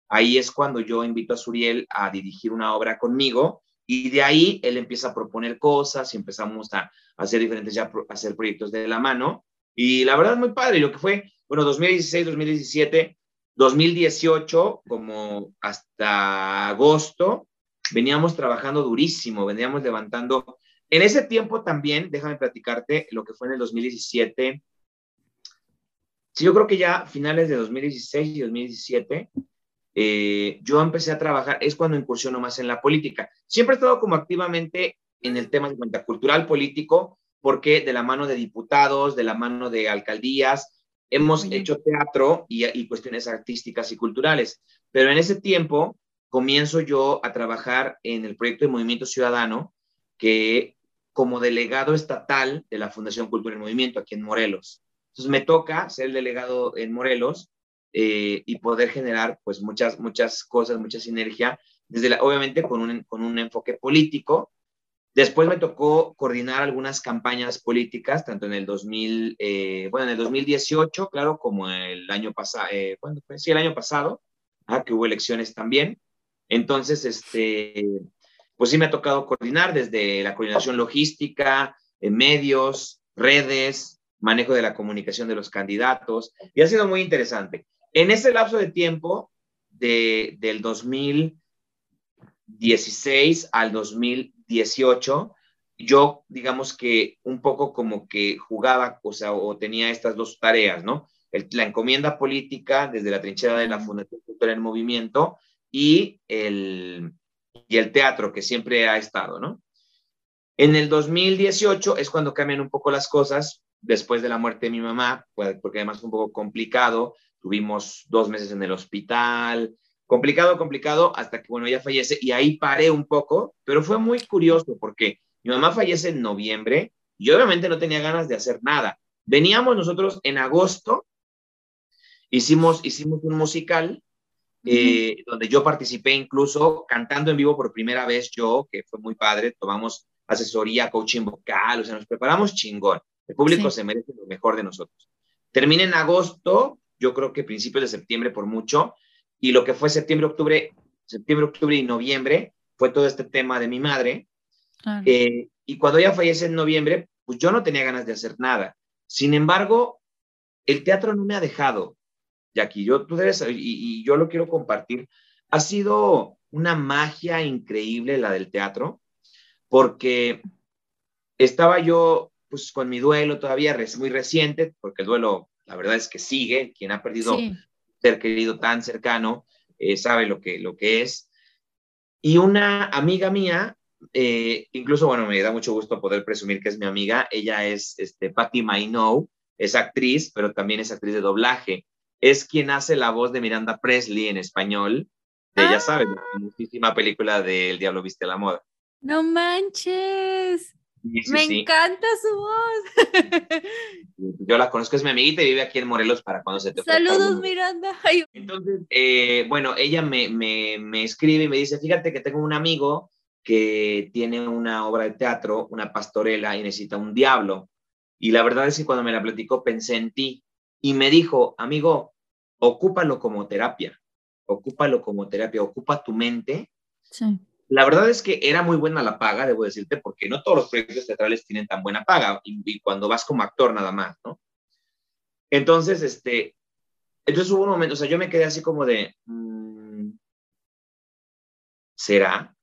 Ahí es cuando yo invito a Suriel a dirigir una obra conmigo y de ahí él empieza a proponer cosas y empezamos a, hacer diferentes, ya a hacer proyectos de la mano. Y la verdad, muy padre. Lo que fue, bueno, 2016, 2017, 2018, como hasta agosto, veníamos trabajando durísimo, veníamos levantando. En ese tiempo también, déjame platicarte lo que fue en el 2017. Sí, yo creo que ya finales de 2016 y 2017, eh, yo empecé a trabajar, es cuando incursiono más en la política. Siempre he estado como activamente en el tema de cuenta cultural político, porque de la mano de diputados, de la mano de alcaldías, hemos hecho teatro y, y, cuestiones artísticas y culturales. Pero en ese tiempo comienzo yo a trabajar en el proyecto de Movimiento Ciudadano, que como delegado estatal de la Fundación Cultura en Movimiento aquí en Morelos. Entonces me toca ser el delegado en Morelos eh, y poder generar pues muchas, muchas cosas, mucha sinergia, desde la, obviamente con un, con un enfoque político. Después me tocó coordinar algunas campañas políticas, tanto en el 2000, eh, bueno, en el 2018, claro, como el año pasado, eh, ¿cuándo fue? Sí, el año pasado, ah, que hubo elecciones también. Entonces, este, pues sí me ha tocado coordinar desde la coordinación logística, medios, redes, manejo de la comunicación de los candidatos, y ha sido muy interesante. En ese lapso de tiempo, de, del 2016 al 2018, yo, digamos que un poco como que jugaba, o sea, o tenía estas dos tareas, ¿no? la encomienda política desde la trinchera de la Fundación Cultural en Movimiento y el, y el teatro que siempre ha estado, ¿no? En el 2018 es cuando cambian un poco las cosas, después de la muerte de mi mamá, pues, porque además fue un poco complicado, tuvimos dos meses en el hospital, complicado, complicado, hasta que, bueno, ella fallece y ahí paré un poco, pero fue muy curioso porque mi mamá fallece en noviembre y obviamente no tenía ganas de hacer nada. Veníamos nosotros en agosto, hicimos, hicimos un musical eh, donde yo participé incluso cantando en vivo por primera vez yo, que fue muy padre, tomamos asesoría, coaching vocal, o sea, nos preparamos chingón. El público se merece lo mejor de nosotros. Termina en agosto, yo creo que principios de septiembre por mucho, y lo que fue septiembre, octubre, septiembre, octubre y noviembre fue todo este tema de mi madre. Eh, y cuando ella fallece en noviembre, pues yo no tenía ganas de hacer nada. Sin embargo, el teatro no me ha dejado, Jackie. Yo, tú debes, y, y yo lo quiero compartir. Ha sido una magia increíble la del teatro, porque estaba yo pues con mi duelo todavía muy reciente, porque el duelo la verdad es que sigue, quien ha perdido ser querido tan cercano eh, sabe lo que, lo que es. Y una amiga mía, eh, incluso, bueno, me da mucho gusto poder presumir que es mi amiga, ella es este, Patty Mainow, es actriz, pero también es actriz de doblaje. Es quien hace la voz de Miranda Presley en español, de, ya sabes, ah. famosísima película de El Diablo Viste a la Moda. No manches. Me encanta su voz. Yo la conozco, es mi amiguita y vive aquí en Morelos para cuando se te Saludos, Miranda. Entonces, eh, bueno, ella me, me, me, escribe y me dice, fíjate que tengo un amigo que tiene una obra de teatro, una pastorela y necesita un diablo. Y la verdad es que cuando me la platicó pensé en ti y me dijo, amigo, ocúpalo como terapia, ocúpalo como terapia, ocupa tu mente. La verdad es que era muy buena la paga, debo decirte, porque no todos los proyectos teatrales tienen tan buena paga, y, cuando vas como actor nada más, ¿no? Entonces, este, entonces hubo un momento, o sea, yo me quedé así como de, mm, ¿será?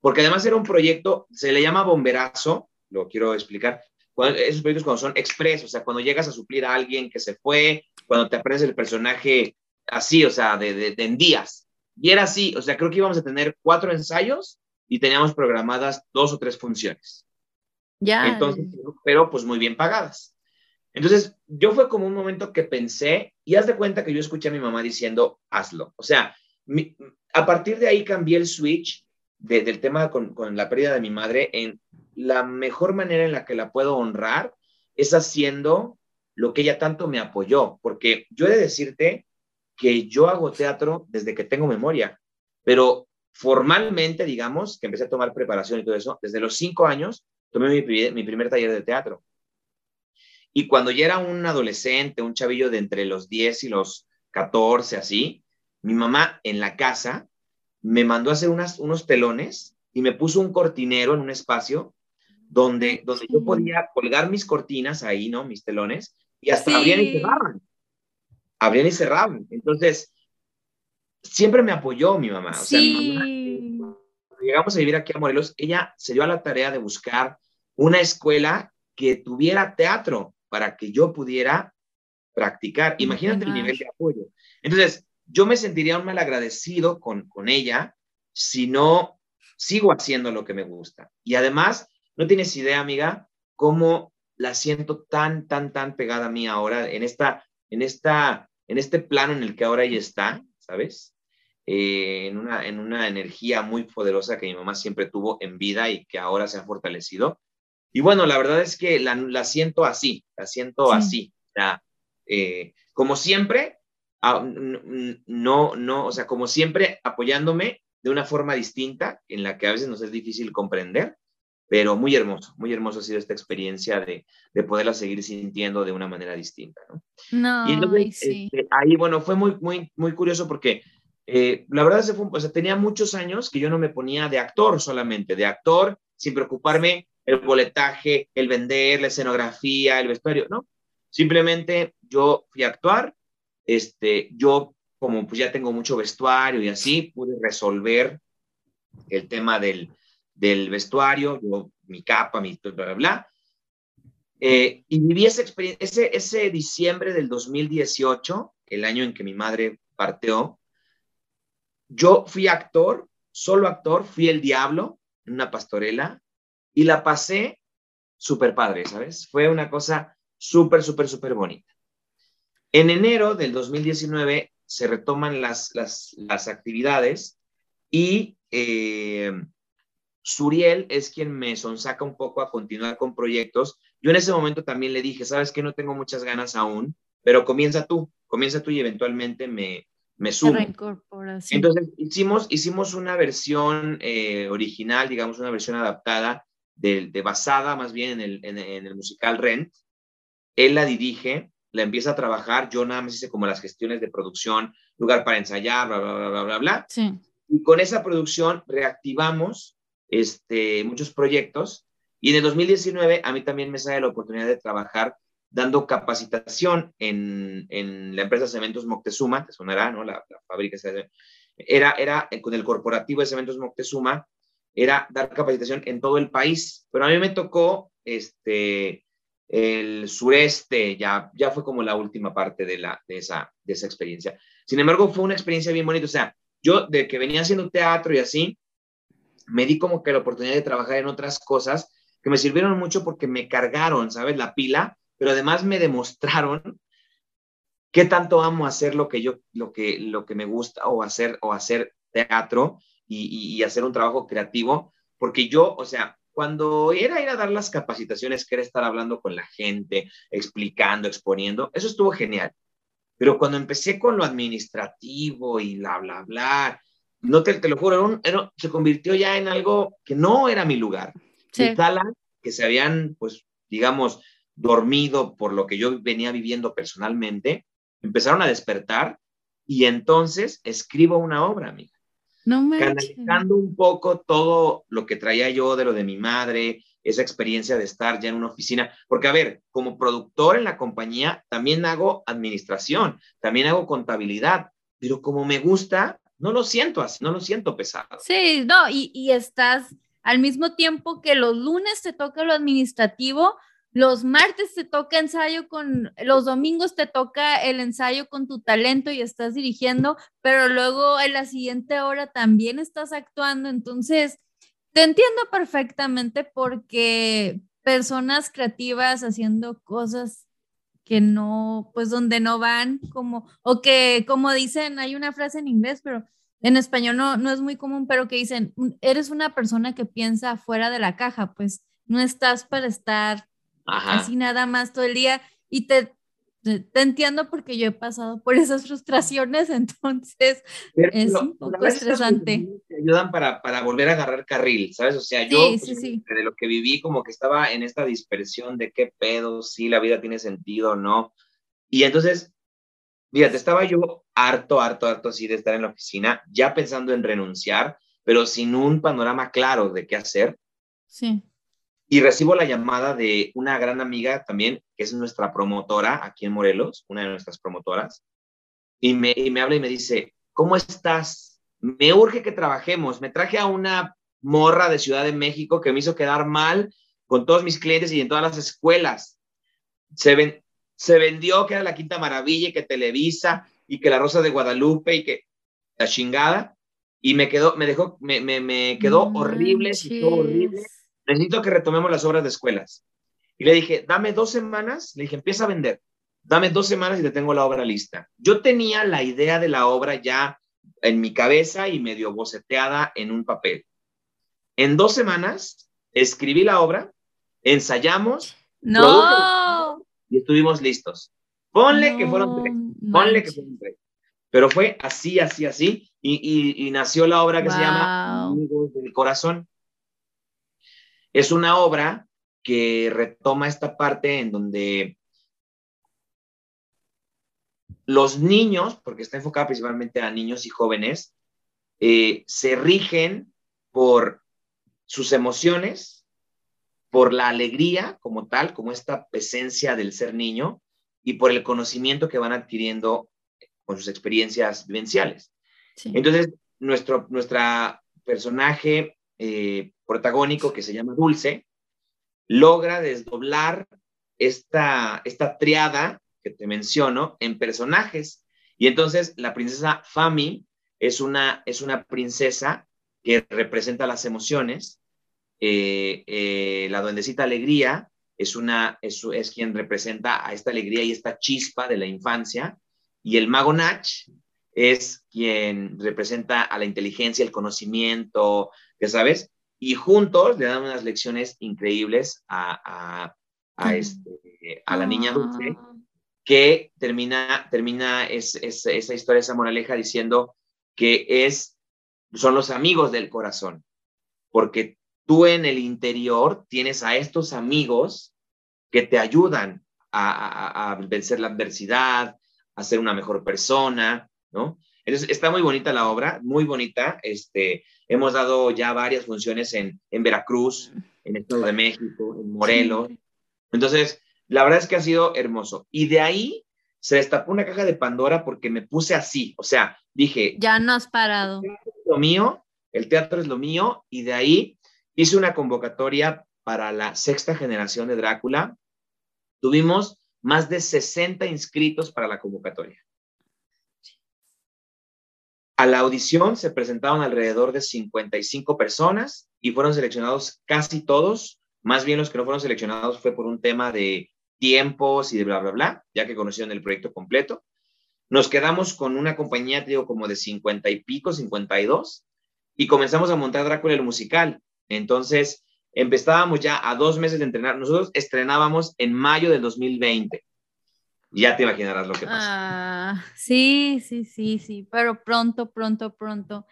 Porque además era un proyecto, se le llama bomberazo, lo quiero explicar, esos proyectos cuando son express, o sea, cuando llegas a suplir a alguien que se fue, cuando te aprendes el personaje así, o sea, de, de, de en días, y era así, o sea, creo que íbamos a tener cuatro ensayos y teníamos programadas dos o tres funciones. Ya. Entonces, pero pues muy bien pagadas. Entonces, yo fue como un momento que pensé, y haz de cuenta que yo escuché a mi mamá diciendo, hazlo. O sea, a partir de ahí cambié el switch del tema con, con la pérdida de mi madre en la mejor manera en la que la puedo honrar es haciendo lo que ella tanto me apoyó, porque yo he de decirte que yo hago teatro desde que tengo memoria, pero formalmente, digamos, que empecé a tomar preparación y todo eso, desde los cinco años tomé mi, primer taller de teatro. Y cuando ya era un adolescente, un chavillo de entre los 10 y los 14, así, mi mamá en la casa me mandó a hacer unas, unos telones y me puso un cortinero en un espacio donde, donde yo podía colgar mis cortinas ahí, ¿no? Mis telones, y hasta abrían y cerraban abrían y cerraban. Entonces, siempre me apoyó mi mamá. O sea, mi mamá, llegamos a vivir aquí a Morelos, ella se dio a la tarea de buscar una escuela que tuviera teatro para que yo pudiera practicar. Imagínate el nivel de apoyo. Entonces, yo me sentiría un mal agradecido con, con ella si no sigo haciendo lo que me gusta. Y además, no tienes idea, amiga, cómo la siento tan, tan, tan pegada a mí ahora en esta, en esta en este plano en el que ahora ella está, ¿sabes? eh, en, una, en una energía muy poderosa que mi mamá siempre tuvo en vida y que ahora se ha fortalecido. Y bueno, la verdad es que la, la siento así, la siento así. Eh, como siempre, no, no, o sea, como siempre apoyándome de una forma distinta en la que a veces nos es difícil comprender, pero muy hermoso, muy hermoso ha sido esta experiencia de, de poderla seguir sintiendo de una manera distinta, ¿no? No, y sí. Este, ahí, bueno, fue muy, muy, muy curioso porque eh, la verdad se fue, o sea, tenía muchos años que yo no me ponía de actor solamente, de actor, sin preocuparme el boletaje, el vender, la escenografía, el vestuario, ¿no? Simplemente yo fui a actuar, este, yo como pues ya tengo mucho vestuario y así, pude resolver el tema del, del vestuario, mi capa, mi bla, bla, bla. Eh, y viví esa experiencia, ese, ese diciembre del 2018, el año en que mi madre partió, yo fui actor, solo actor, fui el diablo en una pastorela y la pasé súper padre, ¿sabes? Fue una cosa súper, súper, súper bonita. En enero del 2019 se retoman las, las, las actividades y eh, Suriel es quien me sonsaca un poco a continuar con proyectos. Yo en ese momento también le dije, sabes que no tengo muchas ganas aún, pero comienza tú, comienza tú y eventualmente me, me sumo. Entonces hicimos, hicimos una versión eh, original, digamos una versión adaptada, de, de basada más bien en el, en, en el musical Rent. Él la dirige, la empieza a trabajar, yo nada más hice como las gestiones de producción, lugar para ensayar, bla, bla, bla, bla, bla, bla. Sí. Y con esa producción reactivamos este, muchos proyectos y en el 2019 a mí también me sale la oportunidad de trabajar dando capacitación en, en la empresa Cementos Moctezuma, te sonará, ¿no? La, la fábrica era, era con el corporativo de Cementos Moctezuma, era dar capacitación en todo el país, pero a mí me tocó este, el sureste, ya, ya fue como la última parte de, la, de, esa, de esa experiencia. Sin embargo, fue una experiencia bien bonita. O sea, yo de que venía haciendo teatro y así, me di como que la oportunidad de trabajar en otras cosas que me sirvieron mucho porque me cargaron, ¿sabes? La pila, pero además me demostraron qué tanto amo hacer lo que yo, lo que, lo que me gusta o hacer, o hacer teatro y, y hacer un trabajo creativo, porque yo, o sea, cuando era ir a dar las capacitaciones, que era estar hablando con la gente, explicando, exponiendo, eso estuvo genial. Pero cuando empecé con lo administrativo y bla, bla, bla, no te, te lo juro, se convirtió ya en algo que no era mi lugar. Sí. que se habían, pues, digamos, dormido por lo que yo venía viviendo personalmente, empezaron a despertar y entonces escribo una obra, amiga. No me canalizando un poco todo lo que traía yo de lo de mi madre, esa experiencia de estar ya en una oficina, porque a ver, como productor en la compañía, también hago administración, también hago contabilidad, pero como me gusta, no lo siento así, no lo siento pesado. Sí, no, y, y estás al mismo tiempo que los lunes te toca lo administrativo, los martes te toca ensayo con, los domingos te toca el ensayo con tu talento y estás dirigiendo, pero luego en la siguiente hora también estás actuando. Entonces, te entiendo perfectamente porque personas creativas haciendo cosas que no, pues donde no van, como, o que como dicen, hay una frase en inglés, pero en español no, no es muy común, pero que dicen, eres una persona que piensa fuera de la caja, pues no estás para estar así nada más todo el día y te, te, entiendo porque yo he pasado por esas frustraciones, entonces es un poco estresante. Te ayudan para, para, volver a agarrar carril, ¿sabes? O sea, yo pues, de lo que viví como que estaba en esta dispersión de qué pedo, si la vida tiene sentido o no. Y entonces, fíjate, estaba yo harto, harto, harto así de estar en la oficina, ya pensando en renunciar, pero sin un panorama claro de qué hacer. Sí. Y recibo la llamada de una gran amiga también, que es nuestra promotora aquí en Morelos, una de nuestras promotoras, y me, y me habla y me dice, ¿cómo estás? Me urge que trabajemos. Me traje a una morra de Ciudad de México que me hizo quedar mal con todos mis clientes y en todas las escuelas. Se, ven, se vendió que era la Quinta Maravilla y que Televisa y que la Rosa de Guadalupe y que la chingada. Y me quedó, me dejó, me, me, me quedó horrible, horrible necesito que retomemos las obras de escuelas. Y le dije, dame dos semanas, le dije, empieza a vender, dame dos semanas y te tengo la obra lista. Yo tenía la idea de la obra ya en mi cabeza y medio boceteada en un papel. En dos semanas escribí la obra, ensayamos, no. y estuvimos listos. Ponle que fueron tres, ponle que fueron tres. Pero fue así, así, así, y, nació la obra que se llama Amigos del Corazón. Es una obra que retoma esta parte en donde los niños, porque está enfocada principalmente a niños y jóvenes, eh, se rigen por sus emociones, por la alegría como tal, como esta presencia del ser niño, y por el conocimiento que van adquiriendo con sus experiencias vivenciales. Entonces, nuestro nuestra personaje eh, protagónico, que se llama Dulce, logra desdoblar esta, esta triada que te menciono en personajes. Y entonces la princesa Fami es una, es una princesa que representa las emociones. Eh, eh, la duendecita Alegría es, una, es, es, quien representa a esta alegría y esta chispa de la infancia. Y el mago Nach es quien representa a la inteligencia, el conocimiento, ya sabes. Y juntos le dan unas lecciones increíbles a, a, a, este, a la niña dulce ah que termina, termina es, esa historia, esa moraleja diciendo que es, son los amigos del corazón, porque tú en el interior tienes a estos amigos que te ayudan a, vencer la adversidad, a ser una mejor persona, ¿no? Entonces, está muy bonita la obra, muy bonita. Este, hemos dado ya varias funciones en, en Veracruz, en el Estado de México, en Morelos. Entonces, la verdad es que ha sido hermoso. Y de ahí se destapó una caja de Pandora porque me puse así, o sea, dije... Ya no has parado. lo mío, el teatro es lo mío, y de ahí hice una convocatoria para la sexta generación de Drácula. Tuvimos más de 60 inscritos para la convocatoria. A la audición se presentaron alrededor de 55 personas y fueron seleccionados casi todos. Más bien los que no fueron seleccionados fue por un tema de tiempos y de bla, bla, bla, ya que conocieron el proyecto completo. Nos quedamos con una compañía, digo, como de 50 y pico, 52, y comenzamos a montar Drácula el musical. Entonces, empezábamos ya a dos meses de entrenar. Nosotros estrenábamos en mayo del 2020. Ya te imaginarás lo que pasa. Ah, sí, sí, sí, sí, pero pronto, pronto, pronto.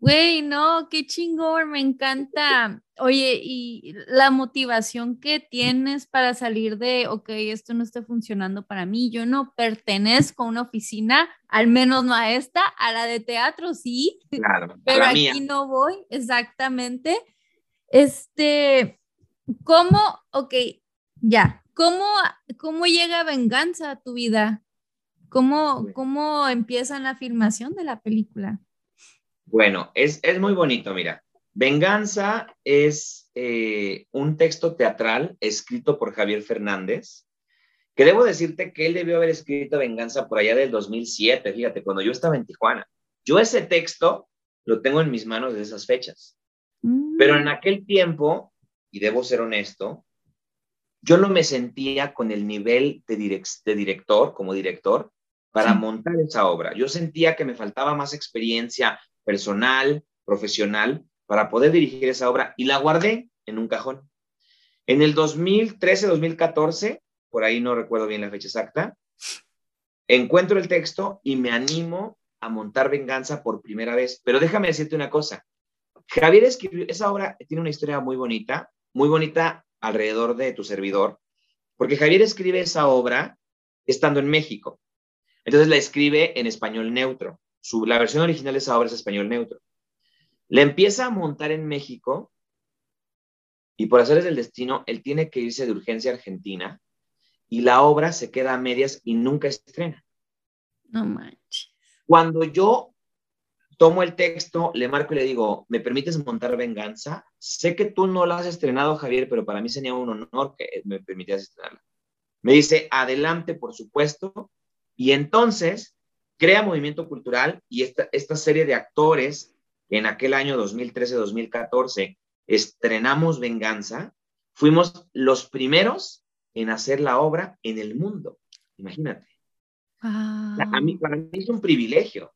Güey, no, qué chingón, me encanta. Oye, y la motivación que tienes para salir de, ok, esto no está funcionando para mí, yo no pertenezco a una oficina, al menos no a esta, a la de teatro, sí. Claro, pero aquí no voy, exactamente. Este, ¿cómo, ok, ya, ¿cómo, cómo llega venganza a tu vida? ¿Cómo, cómo empieza la filmación de la película? Bueno, es, muy bonito, mira. Venganza es eh, un texto teatral escrito por Javier Fernández, que debo decirte que él debió haber escrito Venganza por allá del 2007, fíjate, cuando yo estaba en Tijuana. Yo ese texto lo tengo en mis manos de esas fechas. Mm. Pero en aquel tiempo, y debo ser honesto, yo no me sentía con el nivel de, de director, como director, para montar esa obra. Yo sentía que me faltaba más experiencia, personal, profesional, para poder dirigir esa obra y la guardé en un cajón. En el 2013-2014, por ahí no recuerdo bien la fecha exacta, encuentro el texto y me animo a montar Venganza por primera vez. Pero déjame decirte una cosa. Javier escribió, esa obra tiene una historia muy bonita, muy bonita alrededor de tu servidor, porque Javier escribe esa obra estando en México. Entonces la escribe en español neutro la versión original de esa obra es español neutro. Le empieza a montar en México y por hacer el destino, él tiene que irse de urgencia a Argentina y la obra se queda a medias y nunca estrena. No manches. Cuando yo tomo el texto, le marco y le digo, ¿me permites montar Venganza? Sé que tú no la has estrenado, Javier, pero para mí sería un honor que me permitieras estrenarla. Me dice, adelante, por supuesto. Y entonces crea movimiento cultural y esta, esta serie de actores en aquel año 2013-2014 estrenamos Venganza, fuimos los primeros en hacer la obra en el mundo. Imagínate. A mí, para mí es un privilegio.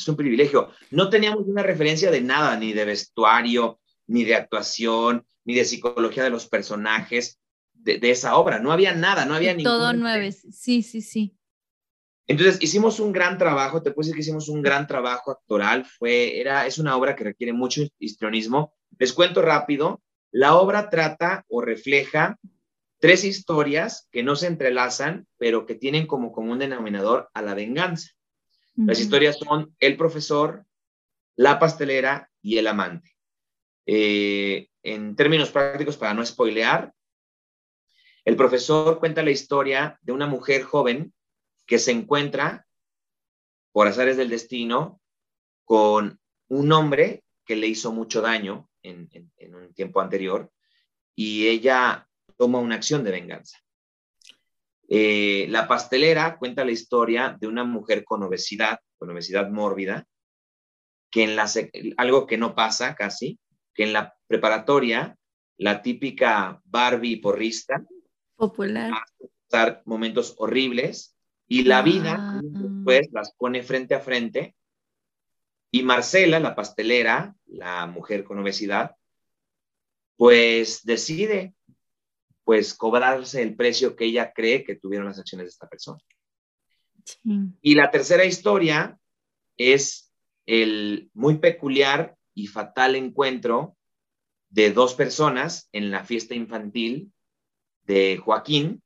Es un privilegio. No teníamos una referencia de nada, ni de vestuario, ni de actuación, ni de psicología de los personajes de, esa obra. No había nada, no había ningún... Todo nueve, sí, sí, sí. Entonces hicimos un gran trabajo, te puedo decir que hicimos un gran trabajo actoral, fue, era, es una obra que requiere mucho histrionismo. Les cuento rápido, la obra trata o refleja tres historias que no se entrelazan, pero que tienen como común denominador a la venganza. Las historias son el profesor, la pastelera y el amante. Eh, en términos prácticos, para no spoilear, el profesor cuenta la historia de una mujer joven que se encuentra, por azares del destino, con un hombre que le hizo mucho daño en, un tiempo anterior y ella toma una acción de venganza. Eh, la pastelera cuenta la historia de una mujer con obesidad, con obesidad mórbida, que en la, algo que no pasa casi, que en la preparatoria, la típica Barbie porrista, popular, pasar momentos horribles y la vida, ah. pues, las pone frente a frente. Y Marcela, la pastelera, la mujer con obesidad, pues decide, pues, cobrarse el precio que ella cree que tuvieron las acciones de esta persona. Y la tercera historia es el muy peculiar y fatal encuentro de dos personas en la fiesta infantil de Joaquín,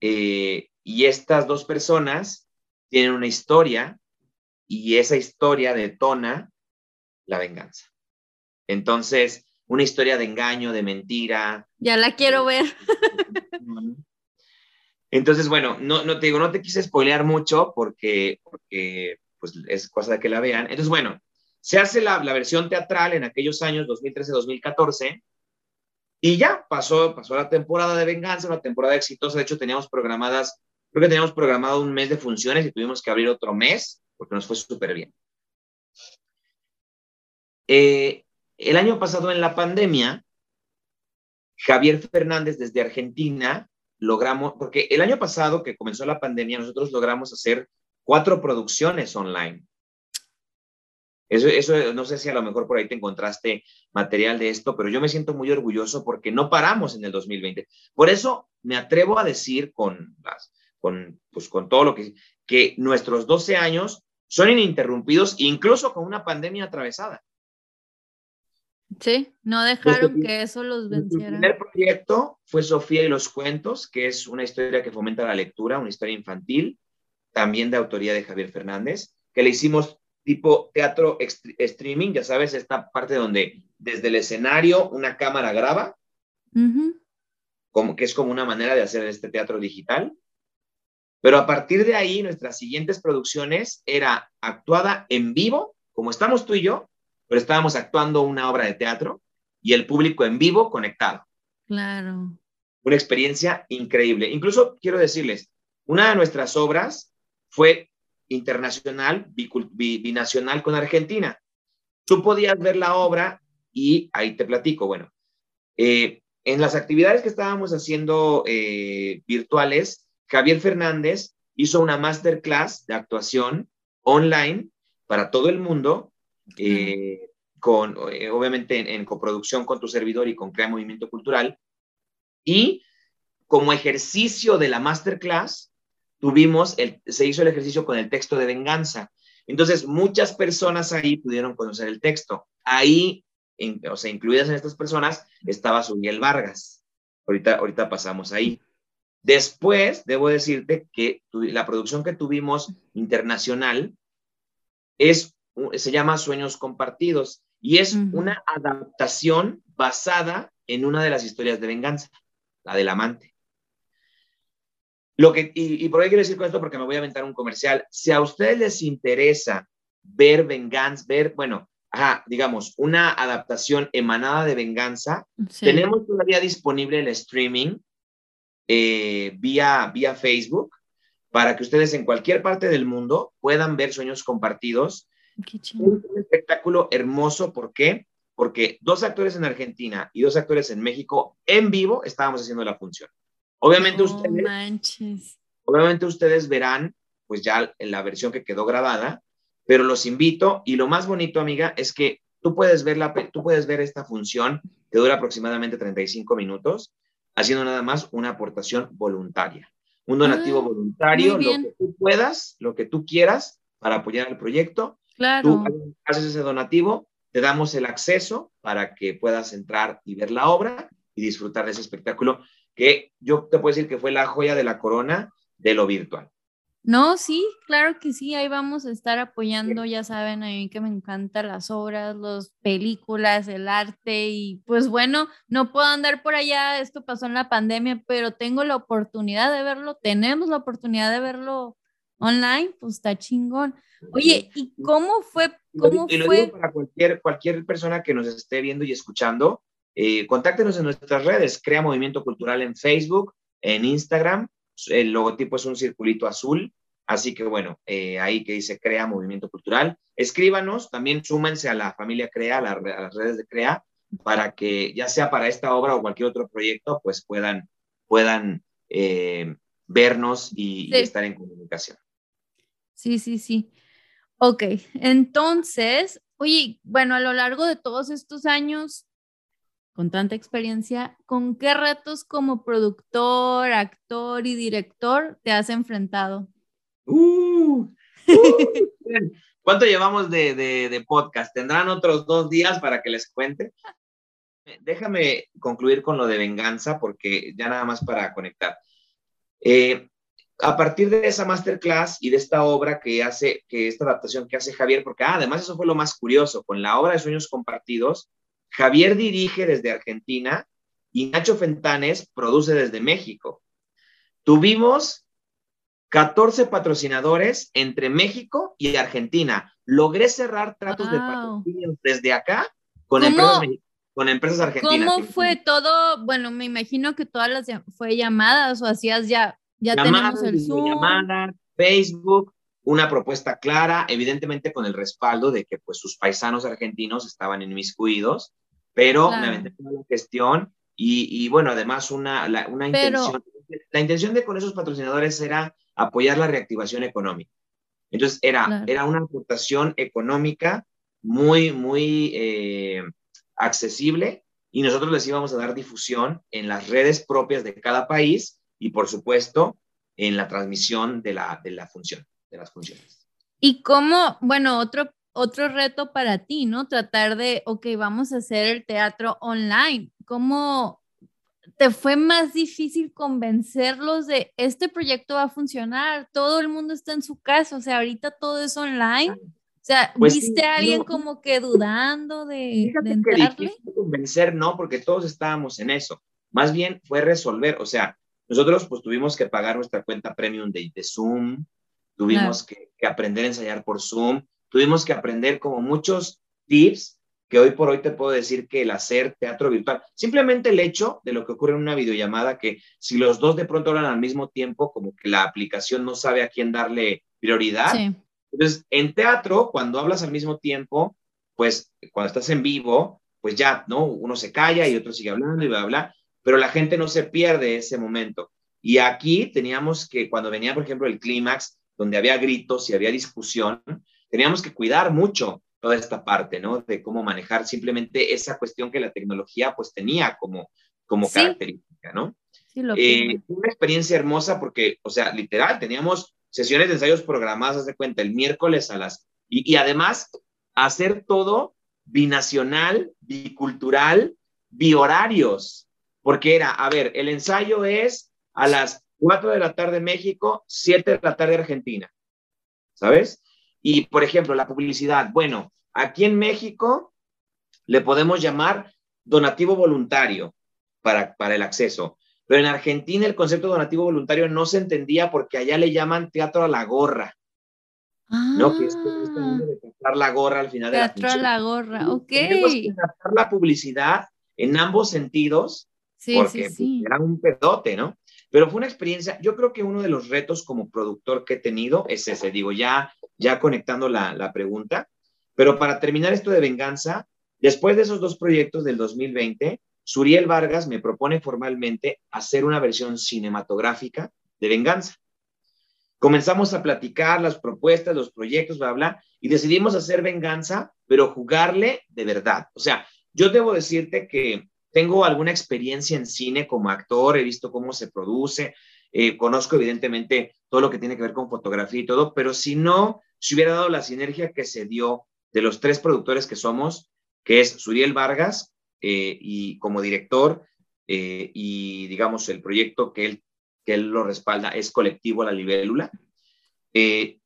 eh, y estas dos personas tienen una historia y esa historia detona la venganza. Entonces, una historia de engaño, de mentira. Ya la quiero ver. Entonces, bueno, no, no te digo, no te quise spoilear mucho porque, porque pues, es cosa de que la vean. Entonces, bueno, se hace la, la versión teatral en aquellos años 2013-2014 y ya pasó, pasó la temporada de venganza, una temporada exitosa. De hecho, teníamos programadas Creo que teníamos programado un mes de funciones y tuvimos que abrir otro mes porque nos fue súper bien. Eh, el año pasado en la pandemia, Javier Fernández desde Argentina logramos, porque el año pasado que comenzó la pandemia, nosotros logramos hacer cuatro producciones online. Eso, eso, no sé si a lo mejor por ahí te encontraste material de esto, pero yo me siento muy orgulloso porque no paramos en el 2020. Por eso me atrevo a decir con con, pues, con todo lo que, que nuestros 12 años son ininterrumpidos, incluso con una pandemia atravesada. Sí, no dejaron que eso los venciera. El primer proyecto fue Sofía y los cuentos, que es una historia que fomenta la lectura, una historia infantil, también de autoría de Javier Fernández, que le hicimos tipo teatro streaming, ya sabes, esta parte donde desde el escenario una cámara graba, como, que es como una manera de hacer este teatro digital. Pero a partir de ahí, nuestras siguientes producciones era actuada en vivo, como estamos tú y yo, pero estábamos actuando una obra de teatro y el público en vivo conectado. Claro. Una experiencia increíble. Incluso quiero decirles, una de nuestras obras fue internacional, binacional con Argentina. Tú podías ver la obra y ahí te platico. Bueno, eh, en las actividades que estábamos haciendo eh, virtuales, Javier Fernández hizo una masterclass de actuación online para todo el mundo, eh, con, eh, obviamente en, coproducción con tu servidor y con Crea Movimiento Cultural. Y como ejercicio de la masterclass, tuvimos, el, se hizo el ejercicio con el texto de venganza. Entonces, muchas personas ahí pudieron conocer el texto. Ahí, o sea, incluidas en estas personas, estaba Suriel Vargas. Ahorita, ahorita pasamos ahí. Después, debo decirte que la producción que tuvimos internacional es, se llama Sueños Compartidos y es una adaptación basada en una de las historias de venganza, la del amante. Lo que, y, por qué quiero decir con esto, porque me voy a aventar un comercial. Si a ustedes les interesa ver venganza, ver, bueno, digamos, una adaptación emanada de venganza, tenemos todavía disponible el streaming eh, vía, vía Facebook para que ustedes en cualquier parte del mundo puedan ver Sueños Compartidos. Un espectáculo hermoso, ¿por qué? Porque dos actores en Argentina y dos actores en México en vivo estábamos haciendo la función. Obviamente ustedes, obviamente ustedes verán, pues ya en la versión que quedó grabada, pero los invito y lo más bonito, amiga, es que tú puedes ver, la, tú puedes ver esta función que dura aproximadamente 35 minutos, haciendo nada más una aportación voluntaria. Un donativo ah, voluntario, lo que tú puedas, lo que tú quieras para apoyar el proyecto. Claro. Tú haces ese donativo, te damos el acceso para que puedas entrar y ver la obra y disfrutar de ese espectáculo que yo te puedo decir que fue la joya de la corona de lo virtual. No, sí, claro que sí, ahí vamos a estar apoyando, ya saben, a mí que me encantan las obras, las películas, el arte y pues bueno, no puedo andar por allá, esto pasó en la pandemia, pero tengo la oportunidad de verlo, tenemos la oportunidad de verlo online, pues está chingón. Oye, ¿y cómo fue? Cómo y lo fue? Digo para cualquier, cualquier persona que nos esté viendo y escuchando, eh, contáctenos en nuestras redes, Crea Movimiento Cultural en Facebook, en Instagram, el logotipo es un circulito azul, así que bueno, eh, ahí que dice Crea Movimiento Cultural. Escríbanos, también súmense a la familia Crea, a, las redes de Crea, para que ya sea para esta obra o cualquier otro proyecto, pues puedan, puedan eh, vernos y, estar en comunicación. Sí, sí, sí. Ok, entonces, oye, bueno, a lo largo de todos estos años, con tanta experiencia, ¿con qué retos como productor, actor y director te has enfrentado? Uh, uh ¿Cuánto llevamos de, podcast? ¿Tendrán otros dos días para que les cuente? Déjame concluir con lo de venganza, porque ya nada más para conectar. Eh, a partir de esa masterclass y de esta obra que hace, que esta adaptación que hace Javier, porque ah, además eso fue lo más curioso, con la obra de Sueños Compartidos, Javier dirige desde Argentina y Nacho Fentanes produce desde México. Tuvimos 14 patrocinadores entre México y Argentina. Logré cerrar tratos de patrocinio desde acá con empresas, con empresas argentinas. ¿Cómo fue todo? Bueno, me imagino que todas las fue llamadas o hacías ya, ya tenemos el Zoom. Llamadas, Facebook, una propuesta clara, evidentemente con el respaldo de que pues sus paisanos argentinos estaban inmiscuidos pero me aventé toda la gestión y, bueno, además una, una intención, la intención de con esos patrocinadores era apoyar la reactivación económica. Entonces era, era una aportación económica muy, muy eh, accesible y nosotros les íbamos a dar difusión en las redes propias de cada país y por supuesto en la transmisión de la, de la función, de las funciones. Y cómo, bueno, otro otro reto para ti, ¿no? Tratar de, ok, vamos a hacer el teatro online. ¿Cómo te fue más difícil convencerlos de este proyecto va a funcionar? Todo el mundo está en su casa, o sea, ahorita todo es online. O sea, pues ¿viste a alguien como que dudando de, de entrarle? convencer, no, porque todos estábamos en eso. Más bien fue resolver, o sea, nosotros pues tuvimos que pagar nuestra cuenta premium de, de Zoom, tuvimos que, que, aprender a ensayar por Zoom, tuvimos que aprender como muchos tips que hoy por hoy te puedo decir que el hacer teatro virtual, simplemente el hecho de lo que ocurre en una videollamada, que si los dos de pronto hablan al mismo tiempo, como que la aplicación no sabe a quién darle prioridad. Entonces, en teatro, cuando hablas al mismo tiempo, pues cuando estás en vivo, pues ya, ¿no? Uno se calla y otro sigue hablando y bla, bla, pero la gente no se pierde ese momento. Y aquí teníamos que, cuando venía, por ejemplo, el clímax, donde había gritos y había discusión, teníamos que cuidar mucho toda esta parte, ¿no? De cómo manejar simplemente esa cuestión que la tecnología pues tenía como, como característica, ¿no? Sí, lo eh, una experiencia hermosa porque, o sea, literal, teníamos sesiones de ensayos programadas, haz de cuenta, el miércoles a las... Y, y además, hacer todo binacional, bicultural, bihorarios, porque era, a ver, el ensayo es a las 4 de la tarde México, 7 de la tarde Argentina, ¿sabes? Y, por ejemplo, la publicidad. Bueno, aquí en México le podemos llamar donativo voluntario para, para el acceso. Pero en Argentina el concepto donativo voluntario no se entendía porque allá le llaman teatro a la gorra. ¿No? Que es, de la gorra al final teatro de la Teatro a la gorra, ok. Tenemos que adaptar la publicidad en ambos sentidos sí, porque sí, sí. era un pedote, ¿no? Pero fue una experiencia, yo creo que uno de los retos como productor que he tenido es ese, digo, ya, ya conectando la, la pregunta, pero para terminar esto de venganza, después de esos dos proyectos del 2020, Suriel Vargas me propone formalmente hacer una versión cinematográfica de venganza. Comenzamos a platicar las propuestas, los proyectos, bla, bla, y decidimos hacer venganza, pero jugarle de verdad. O sea, yo debo decirte que tengo alguna experiencia en cine como actor, he visto cómo se produce, eh, conozco evidentemente todo lo que tiene que ver con fotografía y todo, pero si no, si hubiera dado la sinergia que se dio de los tres productores que somos, que es Suriel Vargas, eh, y como director, eh, y digamos el proyecto que él, que él lo respalda es Colectivo La Libélula.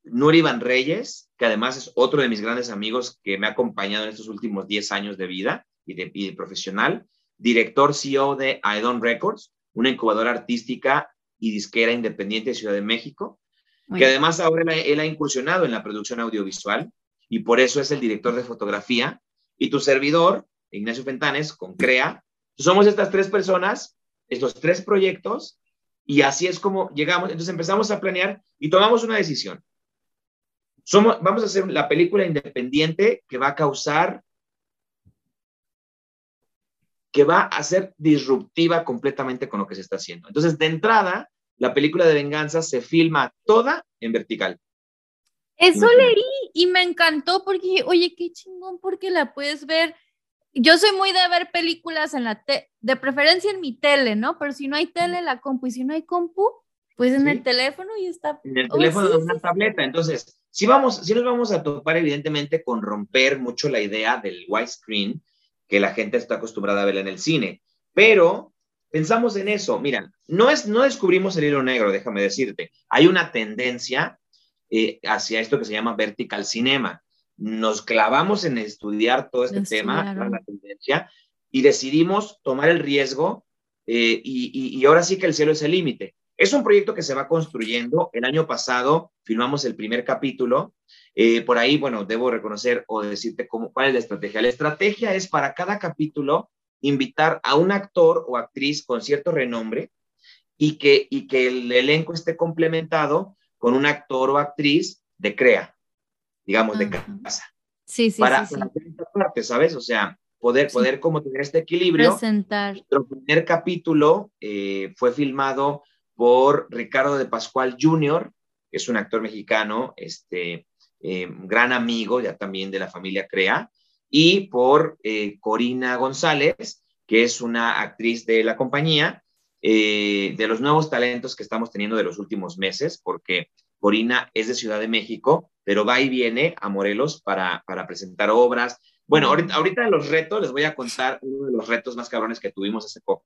Nuri Van Reyes, que además es otro de mis grandes amigos que me ha acompañado en estos últimos 10 años de vida y de, y de profesional director CEO de Aedon Records, una incubadora artística y disquera independiente de Ciudad de México, que además ahora él ha incursionado en la producción audiovisual y por eso es el director de fotografía. Y tu servidor, Ignacio Fentanes, con CREA, somos estas tres personas, estos tres proyectos, y así es como llegamos. Entonces empezamos a planear y tomamos una decisión. Somos, vamos a hacer la película independiente que va a causar que va a ser disruptiva completamente con lo que se está haciendo. Entonces, de entrada, la película de venganza se filma toda en vertical. Eso leí y me encantó porque, oye, qué chingón, porque la puedes ver. Yo soy muy de ver películas en la tele, de preferencia en mi tele, ¿no? Pero si no hay tele, la compu, y si no hay compu, pues en el teléfono y está. En el teléfono de una tableta. Entonces, si vamos, si nos vamos a topar evidentemente con romper mucho la idea del widescreen, que la gente está acostumbrada a ver en el cine. Pero pensamos en eso, mira, no, es, no descubrimos el hilo negro, déjame decirte, hay una tendencia eh, hacia esto que se llama vertical cinema. Nos clavamos en estudiar todo este tema, la tendencia, y decidimos tomar el riesgo eh, y, y ahora sí que el cielo es el límite. Es un proyecto que se va construyendo. El año pasado filmamos el primer capítulo eh, por ahí, bueno, debo reconocer o decirte cómo, cuál es la estrategia. La estrategia es para cada capítulo invitar a un actor o actriz con cierto renombre y que, y que el elenco esté complementado con un actor o actriz de CREA, digamos, de casa. Sí, sí, para, sí, para esta parte, ¿sabes? O sea, poder, poder como tener este equilibrio. Presentar. Nuestro primer capítulo eh, fue filmado por Ricardo de Pascual Jr., que es un actor mexicano, este, eh, gran amigo ya también de la familia Crea, y por eh, Corina González, que es una actriz de la compañía, eh, de los nuevos talentos que estamos teniendo de los últimos meses, porque Corina es de Ciudad de México, pero va y viene a Morelos para, para presentar obras. Bueno, ahorita, ahorita los retos, les voy a contar uno de los retos más cabrones que tuvimos hace poco.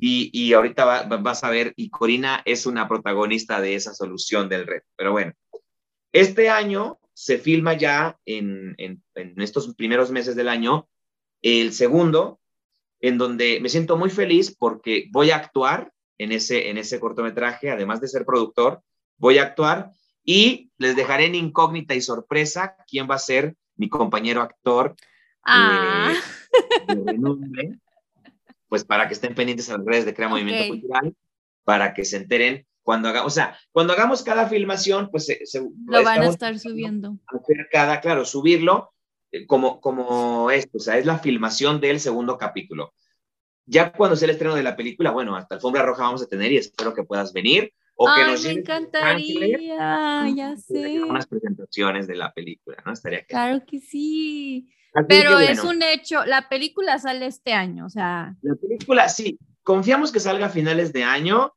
Y, y ahorita vas a ver, y Corina es una protagonista de esa solución del reto. Pero bueno, este año se filma ya en, estos primeros meses del año el segundo, en donde me siento muy feliz porque voy a actuar en ese, en ese cortometraje, además de ser productor, voy a actuar y les dejaré en incógnita y sorpresa quién va a ser mi compañero actor. Ah. Eh, pues para que estén pendientes a las redes de Crea Movimiento Cultural, para que se enteren cuando hagamos, o sea, cuando hagamos cada filmación, pues se, lo van a estar subiendo. Hacer cada, claro, subirlo eh, como, como esto, o sea, es la filmación del segundo capítulo. Ya cuando sea el estreno de la película, bueno, hasta Alfombra Roja vamos a tener y espero que puedas venir. O Ay, que nos me encantaría, ya sé. Unas presentaciones de la película, ¿no? Estaría Claro que sí. Pero es un hecho, la película sale este año, o sea. La película, sí, confiamos que salga a finales de año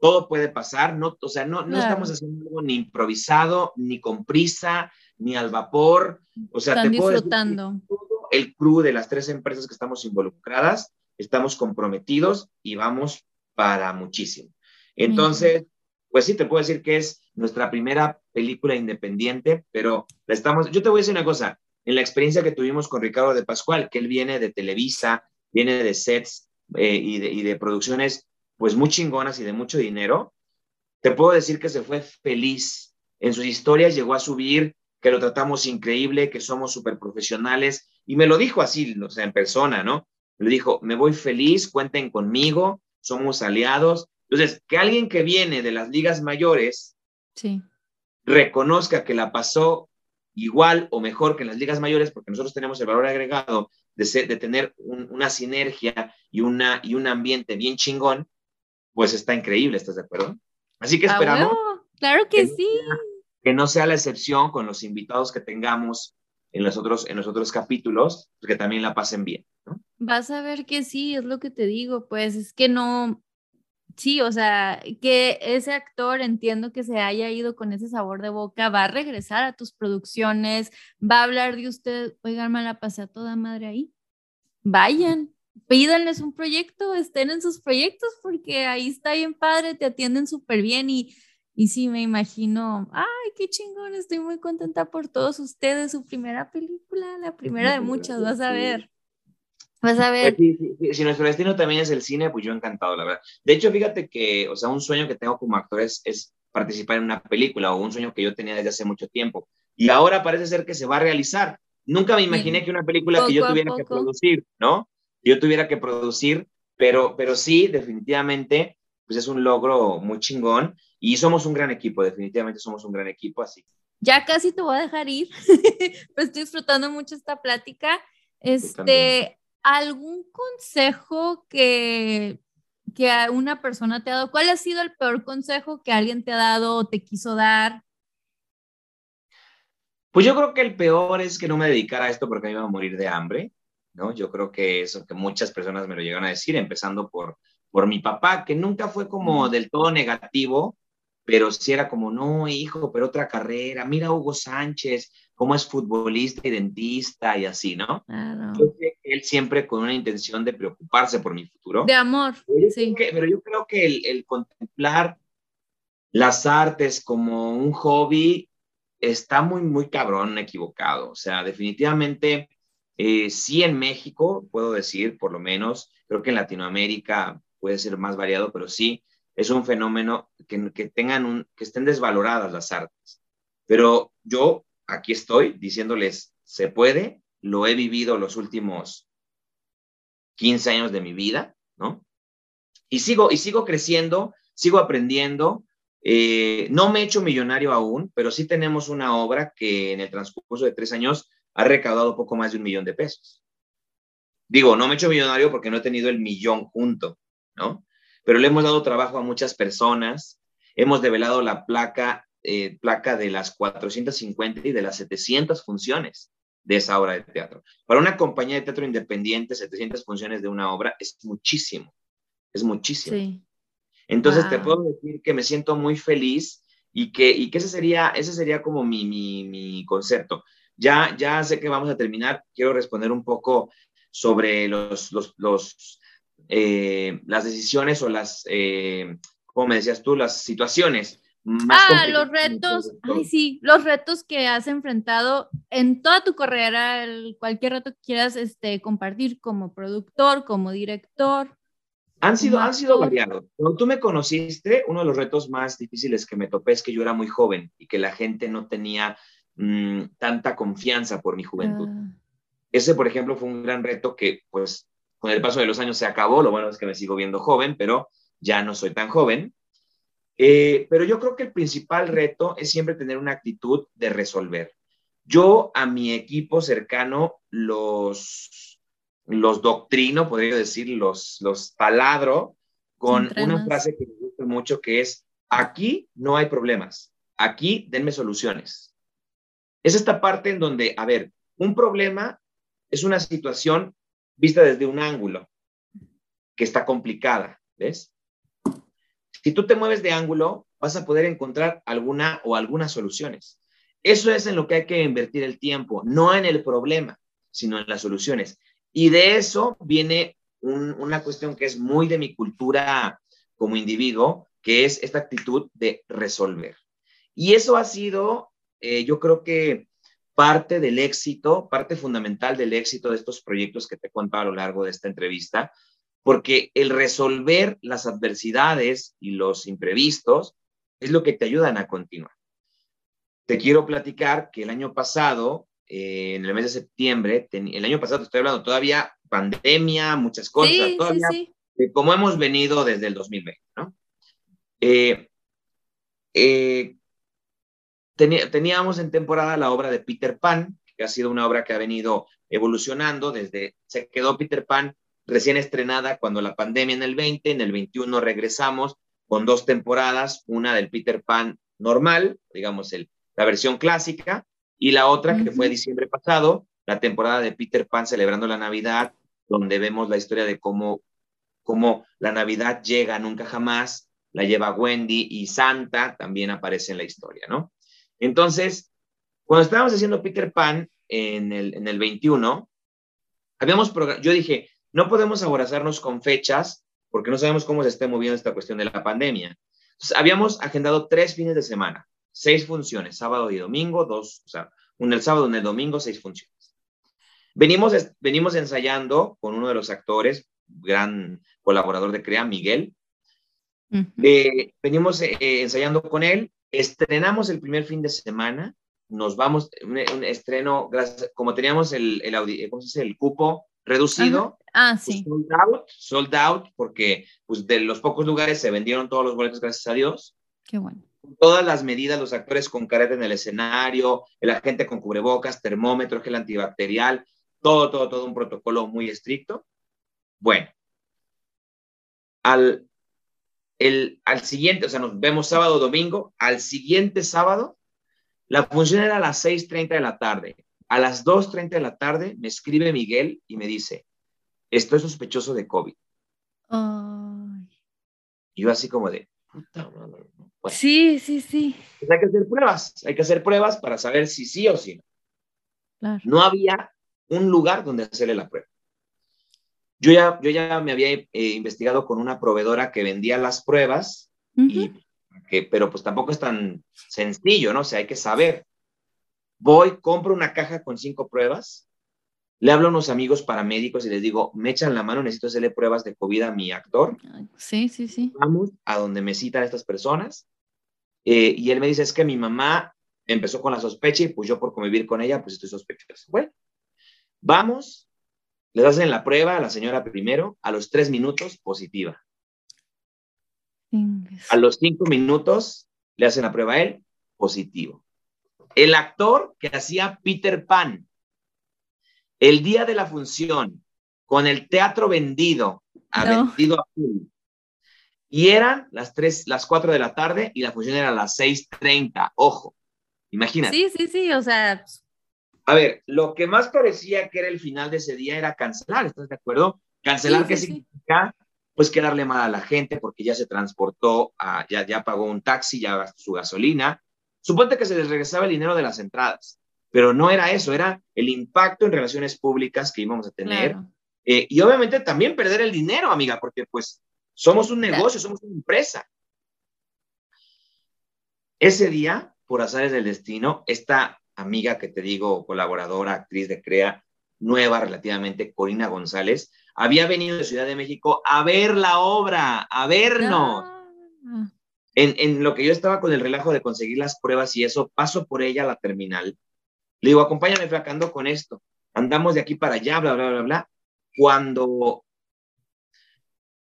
todo puede pasar, no, o sea, no, no estamos haciendo algo ni improvisado, ni con prisa, ni al vapor, o sea, Están te puedo disfrutando. Decir todo el crew de las tres empresas que estamos involucradas, estamos comprometidos y vamos para muchísimo. Entonces, pues sí, te puedo decir que es nuestra primera película independiente, pero la estamos, yo te voy a decir una cosa, en la experiencia que tuvimos con Ricardo de Pascual, que él viene de Televisa, viene de sets eh, y, de, y de producciones pues muy chingonas y de mucho dinero, te puedo decir que se fue feliz. En sus historias llegó a subir que lo tratamos increíble, que somos súper profesionales, y me lo dijo así, o sea, en persona, ¿no? Me dijo, me voy feliz, cuenten conmigo, somos aliados. Entonces, que alguien que viene de las ligas mayores sí. reconozca que la pasó igual o mejor que en las ligas mayores, porque nosotros tenemos el valor agregado de, de tener una sinergia y, una, y un ambiente bien chingón, pues está increíble, ¿estás de acuerdo? Así que esperamos Claro que, sí. que no sea la excepción con los invitados que tengamos en los otros, en los otros capítulos, que también la pasen bien. ¿no? Vas a ver que sí, es lo que te digo, pues es que no, sí, o sea, que ese actor entiendo que se haya ido con ese sabor de boca, va a regresar a tus producciones, va a hablar de usted, oigan, me la pasé a toda madre ahí. Vayan, pídanles un proyecto, estén en sus proyectos porque ahí está bien padre, te atienden súper bien y y sí, me imagino, ay, qué chingón, estoy muy contenta por todos ustedes, su primera película, la primera de muchas, vas a ver. Vas a ver. Si nuestro destino también es el cine, pues yo encantado, la verdad. De hecho, fíjate que, o sea, un sueño que tengo como actor es, participar en una película o un sueño que yo tenía desde hace mucho tiempo. Y ahora parece ser que se va a realizar. Nunca me imaginé que una película que yo tuviera que producir, ¿no? Yo tuviera que producir, pero, pero sí, definitivamente, pues es un logro muy chingón y somos un gran equipo, definitivamente somos un gran equipo, así. Ya casi te voy a dejar ir, pues estoy disfrutando mucho esta plática. Este, ¿algún consejo que, que una persona te ha dado? ¿Cuál ha sido el peor consejo que alguien te ha dado o te quiso dar? Pues yo creo que el peor es que no me dedicara a esto porque me iba a morir de hambre, ¿no? Yo creo que eso que muchas personas me lo llegan a decir, empezando por, por mi papá, que nunca fue como del todo negativo, pero si era como, no, hijo, pero otra carrera, mira Hugo Sánchez, cómo es futbolista y dentista y así, ¿no? Yo que él siempre con una intención de preocuparse por mi futuro. De amor, sí. pero yo creo que el, contemplar las artes como un hobby está muy, muy cabrón equivocado. O sea, definitivamente, eh, sí en México, puedo decir, por lo menos, creo que en Latinoamérica puede ser más variado, pero sí, es un fenómeno que, que, tengan un, que estén desvaloradas las artes. Pero yo aquí estoy diciéndoles, se puede, lo he vivido los últimos 15 años de mi vida, ¿no? Y sigo, y sigo creciendo, sigo aprendiendo. Eh, no me he hecho millonario aún, pero sí tenemos una obra que en el transcurso de tres años ha recaudado poco más de un millón de pesos. Digo, no me he hecho millonario porque no he tenido el millón junto, ¿no? Pero le hemos dado trabajo a muchas personas. Hemos develado la placa, eh, placa de las 450 y de las 700 funciones de esa obra de teatro. Para una compañía de teatro independiente, 700 funciones de una obra es muchísimo, es muchísimo. Entonces te puedo decir que me siento muy feliz y que, y que ese, sería, ese sería como mi, mi, mi concepto. Ya, ya sé que vamos a terminar, quiero responder un poco sobre los, los, los eh, las decisiones o las, eh, como me decías tú, las situaciones. Más ah, los retos, ay sí, los retos que has enfrentado en toda tu carrera, cualquier reto que quieras este, compartir como productor, como director. Han sido, han sido variados. Cuando tú me conociste, uno de los retos más difíciles que me topé es que yo era muy joven y que la gente no tenía mm, tanta confianza por mi juventud. Ah. Ese, por ejemplo, fue un gran reto que, pues, con el paso de los años se acabó, lo bueno es que me sigo viendo joven, pero ya no soy tan joven. Eh, pero yo creo que el principal reto es siempre tener una actitud de resolver. Yo a mi equipo cercano los, los doctrino, podría decir, los, los taladro con una frase que me gusta mucho que es, aquí no hay problemas, aquí denme soluciones. Es esta parte en donde, a ver, un problema es una situación vista desde un ángulo que está complicada, ¿ves? Si tú te mueves de ángulo, vas a poder encontrar alguna o algunas soluciones. Eso es en lo que hay que invertir el tiempo, no en el problema, sino en las soluciones. Y de eso viene una cuestión que es muy de mi cultura como individuo, que es esta actitud de resolver. Y eso ha sido, eh, yo creo que parte del éxito, parte fundamental del éxito de estos proyectos que te he contado a lo largo de esta entrevista, porque el resolver las adversidades y los imprevistos es lo que te ayudan a continuar. Te quiero platicar que el año pasado, eh, en el mes de septiembre, el año pasado estoy hablando todavía pandemia, muchas cosas, todavía, como hemos venido desde el 2020, ¿no? Eh, eh, teníamos en temporada la obra de Peter Pan, que ha sido una obra que ha venido evolucionando desde, se quedó Peter Pan recién estrenada cuando la pandemia en el 20, en el 21 regresamos con dos temporadas, una del Peter Pan normal, digamos, el, la versión clásica, y la otra que fue diciembre pasado, la temporada de Peter Pan celebrando la Navidad, donde vemos la historia de cómo, cómo la Navidad llega nunca jamás, la lleva Wendy y Santa también aparece en la historia, ¿no? Entonces, cuando estábamos haciendo Peter Pan en el, en el 21, habíamos yo dije, no podemos aborazarnos con fechas porque no sabemos cómo se esté moviendo esta cuestión de la pandemia. Entonces, habíamos agendado tres fines de semana, seis funciones, sábado y domingo, dos, o sea, un el sábado, y el domingo, seis funciones. Venimos, venimos ensayando con uno de los actores, gran colaborador de CREA, Miguel. Eh, venimos eh, ensayando con él, estrenamos el primer fin de semana, nos vamos, un, estreno, gracias, como teníamos el, el, el cupo reducido. Ah, pues sí. sold out, sold out, porque pues, de los pocos lugares se vendieron todos los boletos, gracias a Dios. Qué bueno. Todas las medidas, los actores con careta en el escenario, el agente con cubrebocas, termómetro, gel antibacterial, todo, todo, todo un protocolo muy estricto. Bueno, al, el, al siguiente, o sea, nos vemos sábado, domingo, al siguiente sábado, la función era a las 6.30 de la tarde. A las 2.30 de la tarde me escribe Miguel y me dice, estoy sospechoso de COVID. yo así como de, puta madre. sí, sí, sí. Pues hay que hacer pruebas, hay que hacer pruebas para saber si sí o si no. No había un lugar donde hacerle la prueba. Yo ya, yo ya me había eh, investigado con una proveedora que vendía las pruebas, y, que, pero pues tampoco es tan sencillo, ¿no? O sea, hay que saber. Voy, compro una caja con cinco pruebas, le hablo a unos amigos paramédicos y les digo, me echan la mano, necesito hacerle pruebas de COVID a mi actor. Sí, sí, sí. Vamos a donde me citan estas personas. Eh, y él me dice, es que mi mamá empezó con la sospecha y pues yo por convivir con ella, pues estoy sospechoso. Bueno, Vamos, le hacen la prueba a la señora primero, a los tres minutos, positiva. A los cinco minutos, le hacen la prueba a él, positivo. El actor que hacía Peter Pan, el día de la función, con el teatro vendido, a vendido Y eran las tres, las cuatro de la tarde y la función era a las seis treinta. Ojo, imagínate. Sí, sí, sí, o sea, a ver, lo que más parecía que era el final de ese día era cancelar, ¿estás de acuerdo? Cancelar, ¿qué significa? Pues quedarle mal a la gente porque ya se transportó, ya, ya pagó un taxi, ya gastó su gasolina. Suponte que se les regresaba el dinero de las entradas, pero no era eso, era el impacto en relaciones públicas que íbamos a tener. Eh, y obviamente también perder el dinero, amiga, porque pues somos un negocio, somos una empresa. Ese día, por azares del destino, esta amiga que te digo, colaboradora, actriz de CREA, nueva relativamente, Corina González, había venido de Ciudad de México a ver la obra, a vernos. Ah. En, en, lo que yo estaba con el relajo de conseguir las pruebas y eso, paso por ella a la terminal. Le digo, acompáñame flacando con esto. Andamos de aquí para allá, bla, bla, bla, bla. Cuando,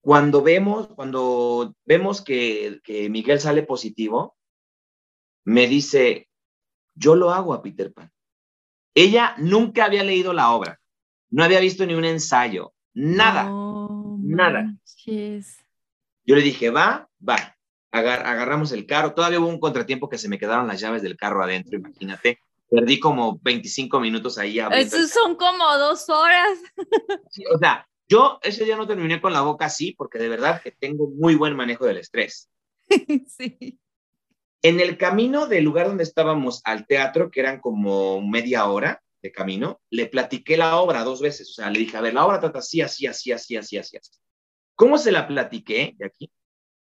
cuando vemos, cuando vemos que, que Miguel sale positivo, me dice, yo lo hago a Peter Pan. Ella nunca había leído la obra, no había visto ni un ensayo, nada, nada. Yo le dije, va, va, agarramos el carro, todavía hubo un contratiempo que se me quedaron las llaves del carro adentro, imagínate. Perdí como 25 minutos ahí. Eso son como dos horas. o sea, yo ese día no terminé con la boca así porque de verdad que tengo muy buen manejo del estrés. sí. En el camino del lugar donde estábamos al teatro, que eran como media hora de camino, le platiqué la obra dos veces. O sea, le dije, a ver, la obra trata así, así, así, así, así, así. ¿Cómo se la platiqué de aquí?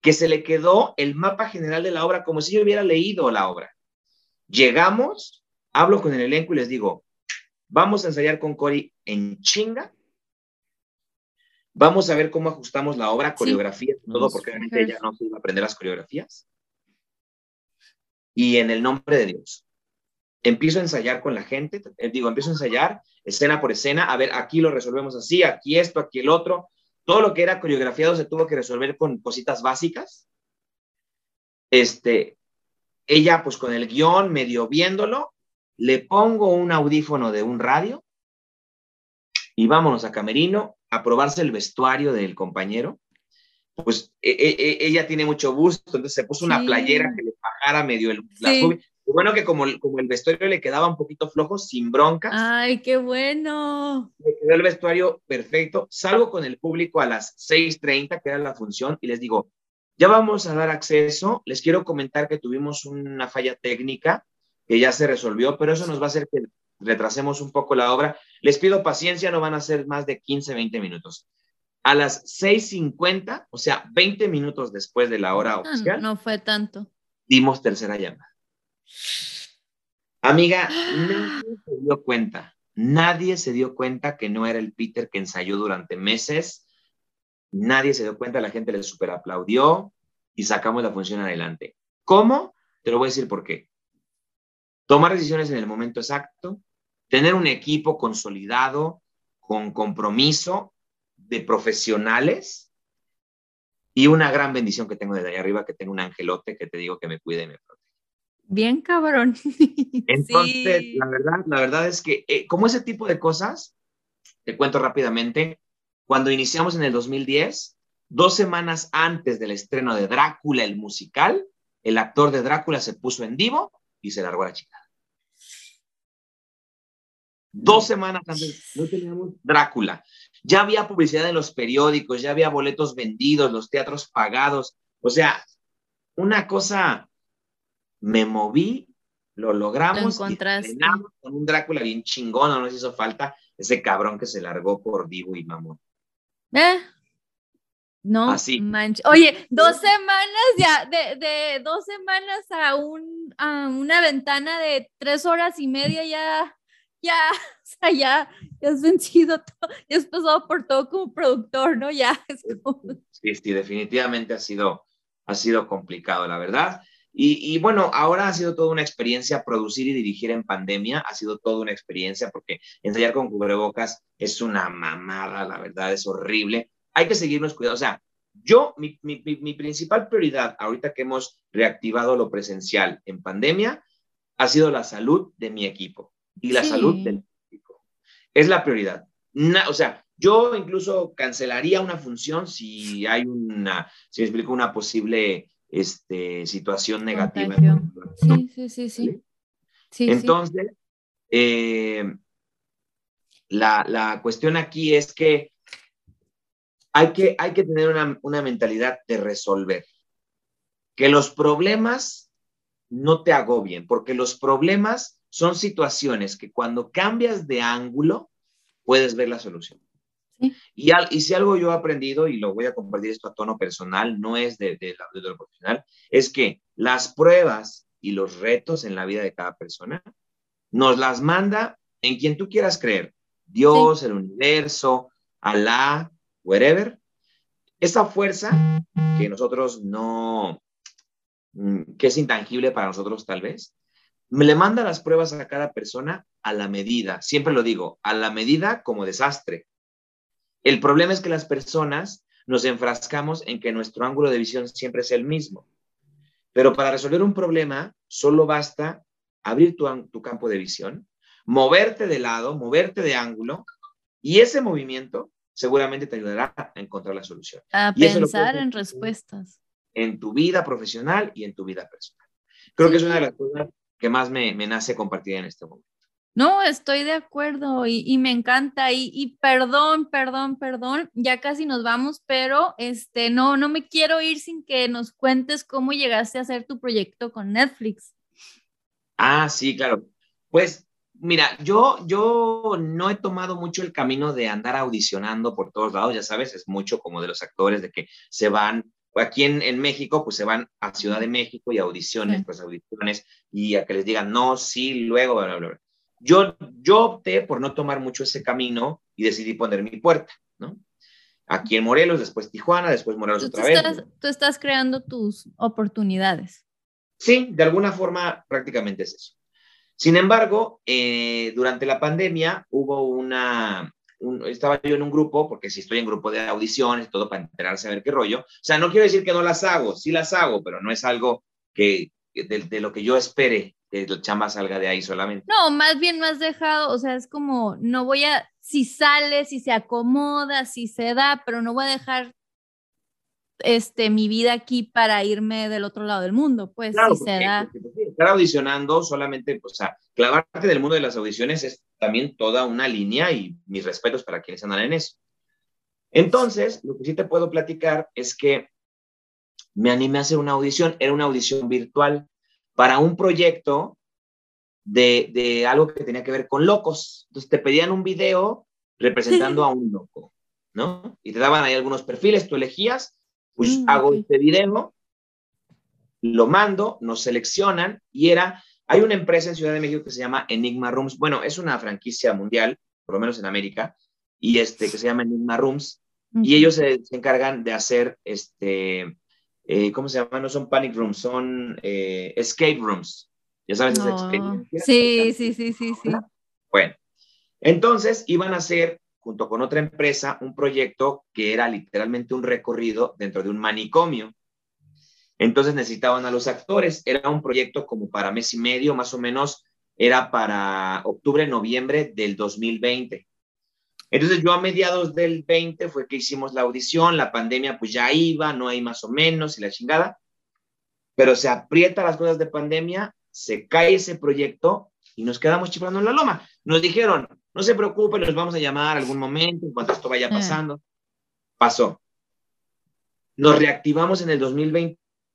Que se le quedó el mapa general de la obra como si yo hubiera leído la obra. Llegamos, hablo con el elenco y les digo, vamos a ensayar con Cory en chinga. Vamos a ver cómo ajustamos la obra, coreografía, todo, porque realmente ella no se iba a aprender las coreografías y en el nombre de Dios. Empiezo a ensayar con la gente, eh, digo, empiezo a ensayar escena por escena, a ver, aquí lo resolvemos así, aquí esto, aquí el otro. Todo lo que era coreografiado se tuvo que resolver con cositas básicas. Este, ella pues con el guion, medio viéndolo, le pongo un audífono de un radio y vámonos a Camerino a probarse el vestuario del compañero. Pues e, e, e, ella tiene mucho gusto, entonces se puso una playera que le bajara medio el, bueno que como, como el vestuario le quedaba un poquito flojo, sin broncas. Ay, qué bueno. Me quedó el vestuario perfecto. Salgo con el público a las 6.30, que era la función, y les digo, ya vamos a dar acceso. Les quiero comentar que tuvimos una falla técnica que ya se resolvió, pero eso nos va a hacer que retrasemos un poco la obra. Les pido paciencia, no van a ser más de 15, 20 minutos. A las 6.50, o sea, 20 minutos después de la hora ah, oficial. no fue tanto. Dimos tercera llamada. Amiga, nadie se dio cuenta, nadie se dio cuenta que no era el Peter que ensayó durante meses, nadie se dio cuenta, la gente le super aplaudió y sacamos la función adelante. ¿Cómo? Te lo voy a decir por qué. Tomar decisiones en el momento exacto, tener un equipo consolidado, con compromiso de profesionales y una gran bendición que tengo desde ahí arriba, que tengo un angelote que te digo que me cuide y me protege. Bien cabrón. Entonces, la, verdad, la verdad es que eh, como ese tipo de cosas, te cuento rápidamente, cuando iniciamos en el 2010, dos semanas antes del estreno de Drácula, el musical, el actor de Drácula se puso en vivo y se largó a la chica. Dos semanas antes no teníamos Drácula. Ya había publicidad en los periódicos, ya había boletos vendidos, los teatros pagados. O sea, una cosa me moví, lo logramos. Lo con un Drácula bien chingón, no nos hizo falta ese cabrón que se largó por vivo y mamón. Eh, no, Así. Oye, dos semanas ya, de, de, dos semanas a, un, a una ventana de tres horas y media ya, ya, o sea, ya, ya has vencido todo, ya has pasado por todo como productor, ¿no? Ya es como... Sí, sí, definitivamente ha sido, ha sido complicado, la verdad. Y, bueno, ahora ha sido toda una experiencia producir y dirigir en pandemia, ha sido toda una experiencia porque ensayar con cubrebocas es una mamada, la verdad, es horrible. Hay que seguirnos cuidando. O sea, yo, mi, mi, mi principal prioridad ahorita que hemos reactivado lo presencial en pandemia ha sido la salud de mi equipo y la salud del equipo. Es la prioridad. o sea, yo incluso cancelaría una función si hay una, si me explico, una posible este, situación negativa. Sí, sí, sí, sí. sí Entonces, eh, la, la, cuestión aquí es que hay que, hay que tener una, una mentalidad de resolver. Que los problemas no te agobien, porque los problemas son situaciones que cuando cambias de ángulo, puedes ver la solución. Y, y, si algo yo he aprendido, y lo voy a compartir esto a tono personal, no es de, de, de, lo profesional, es que las pruebas y los retos en la vida de cada persona nos las manda en quien tú quieras creer, Dios, el universo, Alá, wherever. Esa fuerza que nosotros no, mm, que es intangible para nosotros tal vez, me le manda las pruebas a cada persona a la medida, siempre lo digo, a la medida como desastre el problema es que las personas nos enfrascamos en que nuestro ángulo de visión siempre es el mismo. Pero para resolver un problema, solo basta abrir tu, campo de visión, moverte de lado, moverte de ángulo, y ese movimiento seguramente te ayudará a encontrar la solución. A pensar en respuestas. En tu vida profesional y en tu vida personal. Creo que es una de las cosas que más me, me nace compartir en este momento. No, estoy de acuerdo y, me encanta y, perdón, perdón, perdón, ya casi nos vamos, pero este, no, no me quiero ir sin que nos cuentes cómo llegaste a hacer tu proyecto con Netflix. Ah, sí, claro. Pues mira, yo, yo no he tomado mucho el camino de andar audicionando por todos lados, ya sabes, es mucho como de los actores de que se van aquí en, en, México, pues se van a Ciudad de México y audiciones, pues audiciones, y a que les digan no, sí, luego, bla, bla, bla. Yo, yo opté por no tomar mucho ese camino y decidí poner mi puerta, ¿no? Aquí en Morelos, después Tijuana, después Morelos otra vez. Tú estás creando tus oportunidades. Sí, de alguna forma prácticamente es eso. Sin embargo, eh, durante la pandemia hubo una, estaba yo en un grupo, porque si estoy en grupo de audiciones, todo para enterarse a ver qué rollo. O sea, no quiero decir que no las hago, sí las hago, pero no es algo que de, de lo que yo espere que el chamba salga de ahí solamente. No, más bien no has dejado, o sea, es como, no voy a, si sale, si se acomoda, si se da, pero no voy a dejar este, mi vida aquí para irme del otro lado del mundo, pues Claro, si se da. porque, pues, estar audicionando solamente, o sea, clavarte del mundo de las audiciones es también toda una línea y mis respetos para quienes andan en eso. Entonces, lo que sí te puedo platicar es que me animé a hacer una audición, era una audición virtual para un proyecto de, de algo que tenía que ver con locos. Entonces te pedían un video representando a un loco, ¿no? Y te daban ahí algunos perfiles, tú elegías, pues Mm, hago ok. este video, lo mando, nos seleccionan y era, hay una empresa en Ciudad de México que se llama Enigma Rooms, bueno, es una franquicia mundial, por lo menos en América, y este que se llama Enigma Rooms, y ellos se, se encargan de hacer, este, eh, ¿cómo se llama? No son panic rooms, son eh, escape rooms. Ya sabes, esa No. experiencia. Sí, sí, sí, sí, sí. Bueno, entonces iban a hacer, junto con otra empresa, un proyecto que era literalmente un recorrido dentro de un manicomio. Entonces necesitaban a los actores. Era un proyecto como para mes y medio, más o menos, era para octubre, noviembre del 2020. Entonces yo a mediados del 20 fue que hicimos la audición, la pandemia pues ya iba, no hay más o menos y la chingada, pero se aprieta las cosas de pandemia, se cae ese proyecto y nos quedamos chiflando en la loma. Nos dijeron, no se preocupen, los vamos a llamar algún momento en cuanto esto vaya pasando. Pasó. Nos reactivamos en el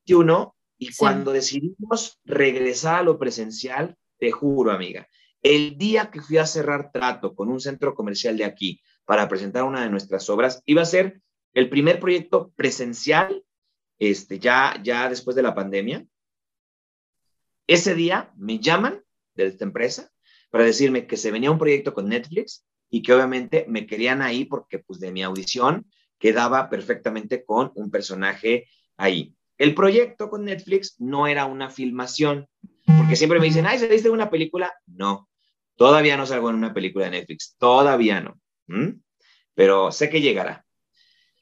2021 y Sí. cuando decidimos regresar a lo presencial, te juro, amiga, el día que fui a cerrar trato con un centro comercial de aquí para presentar una de nuestras obras, iba a ser el primer proyecto presencial, este, ya, ya después de la pandemia. Ese día me llaman de esta empresa para decirme que se venía un proyecto con Netflix y que obviamente me querían ahí porque pues de mi audición quedaba perfectamente con un personaje ahí. El proyecto con Netflix no era una filmación, porque siempre me dicen, ay, ¿saliste de una película? No, todavía no salgo en una película de Netflix, todavía no, pero sé que llegará.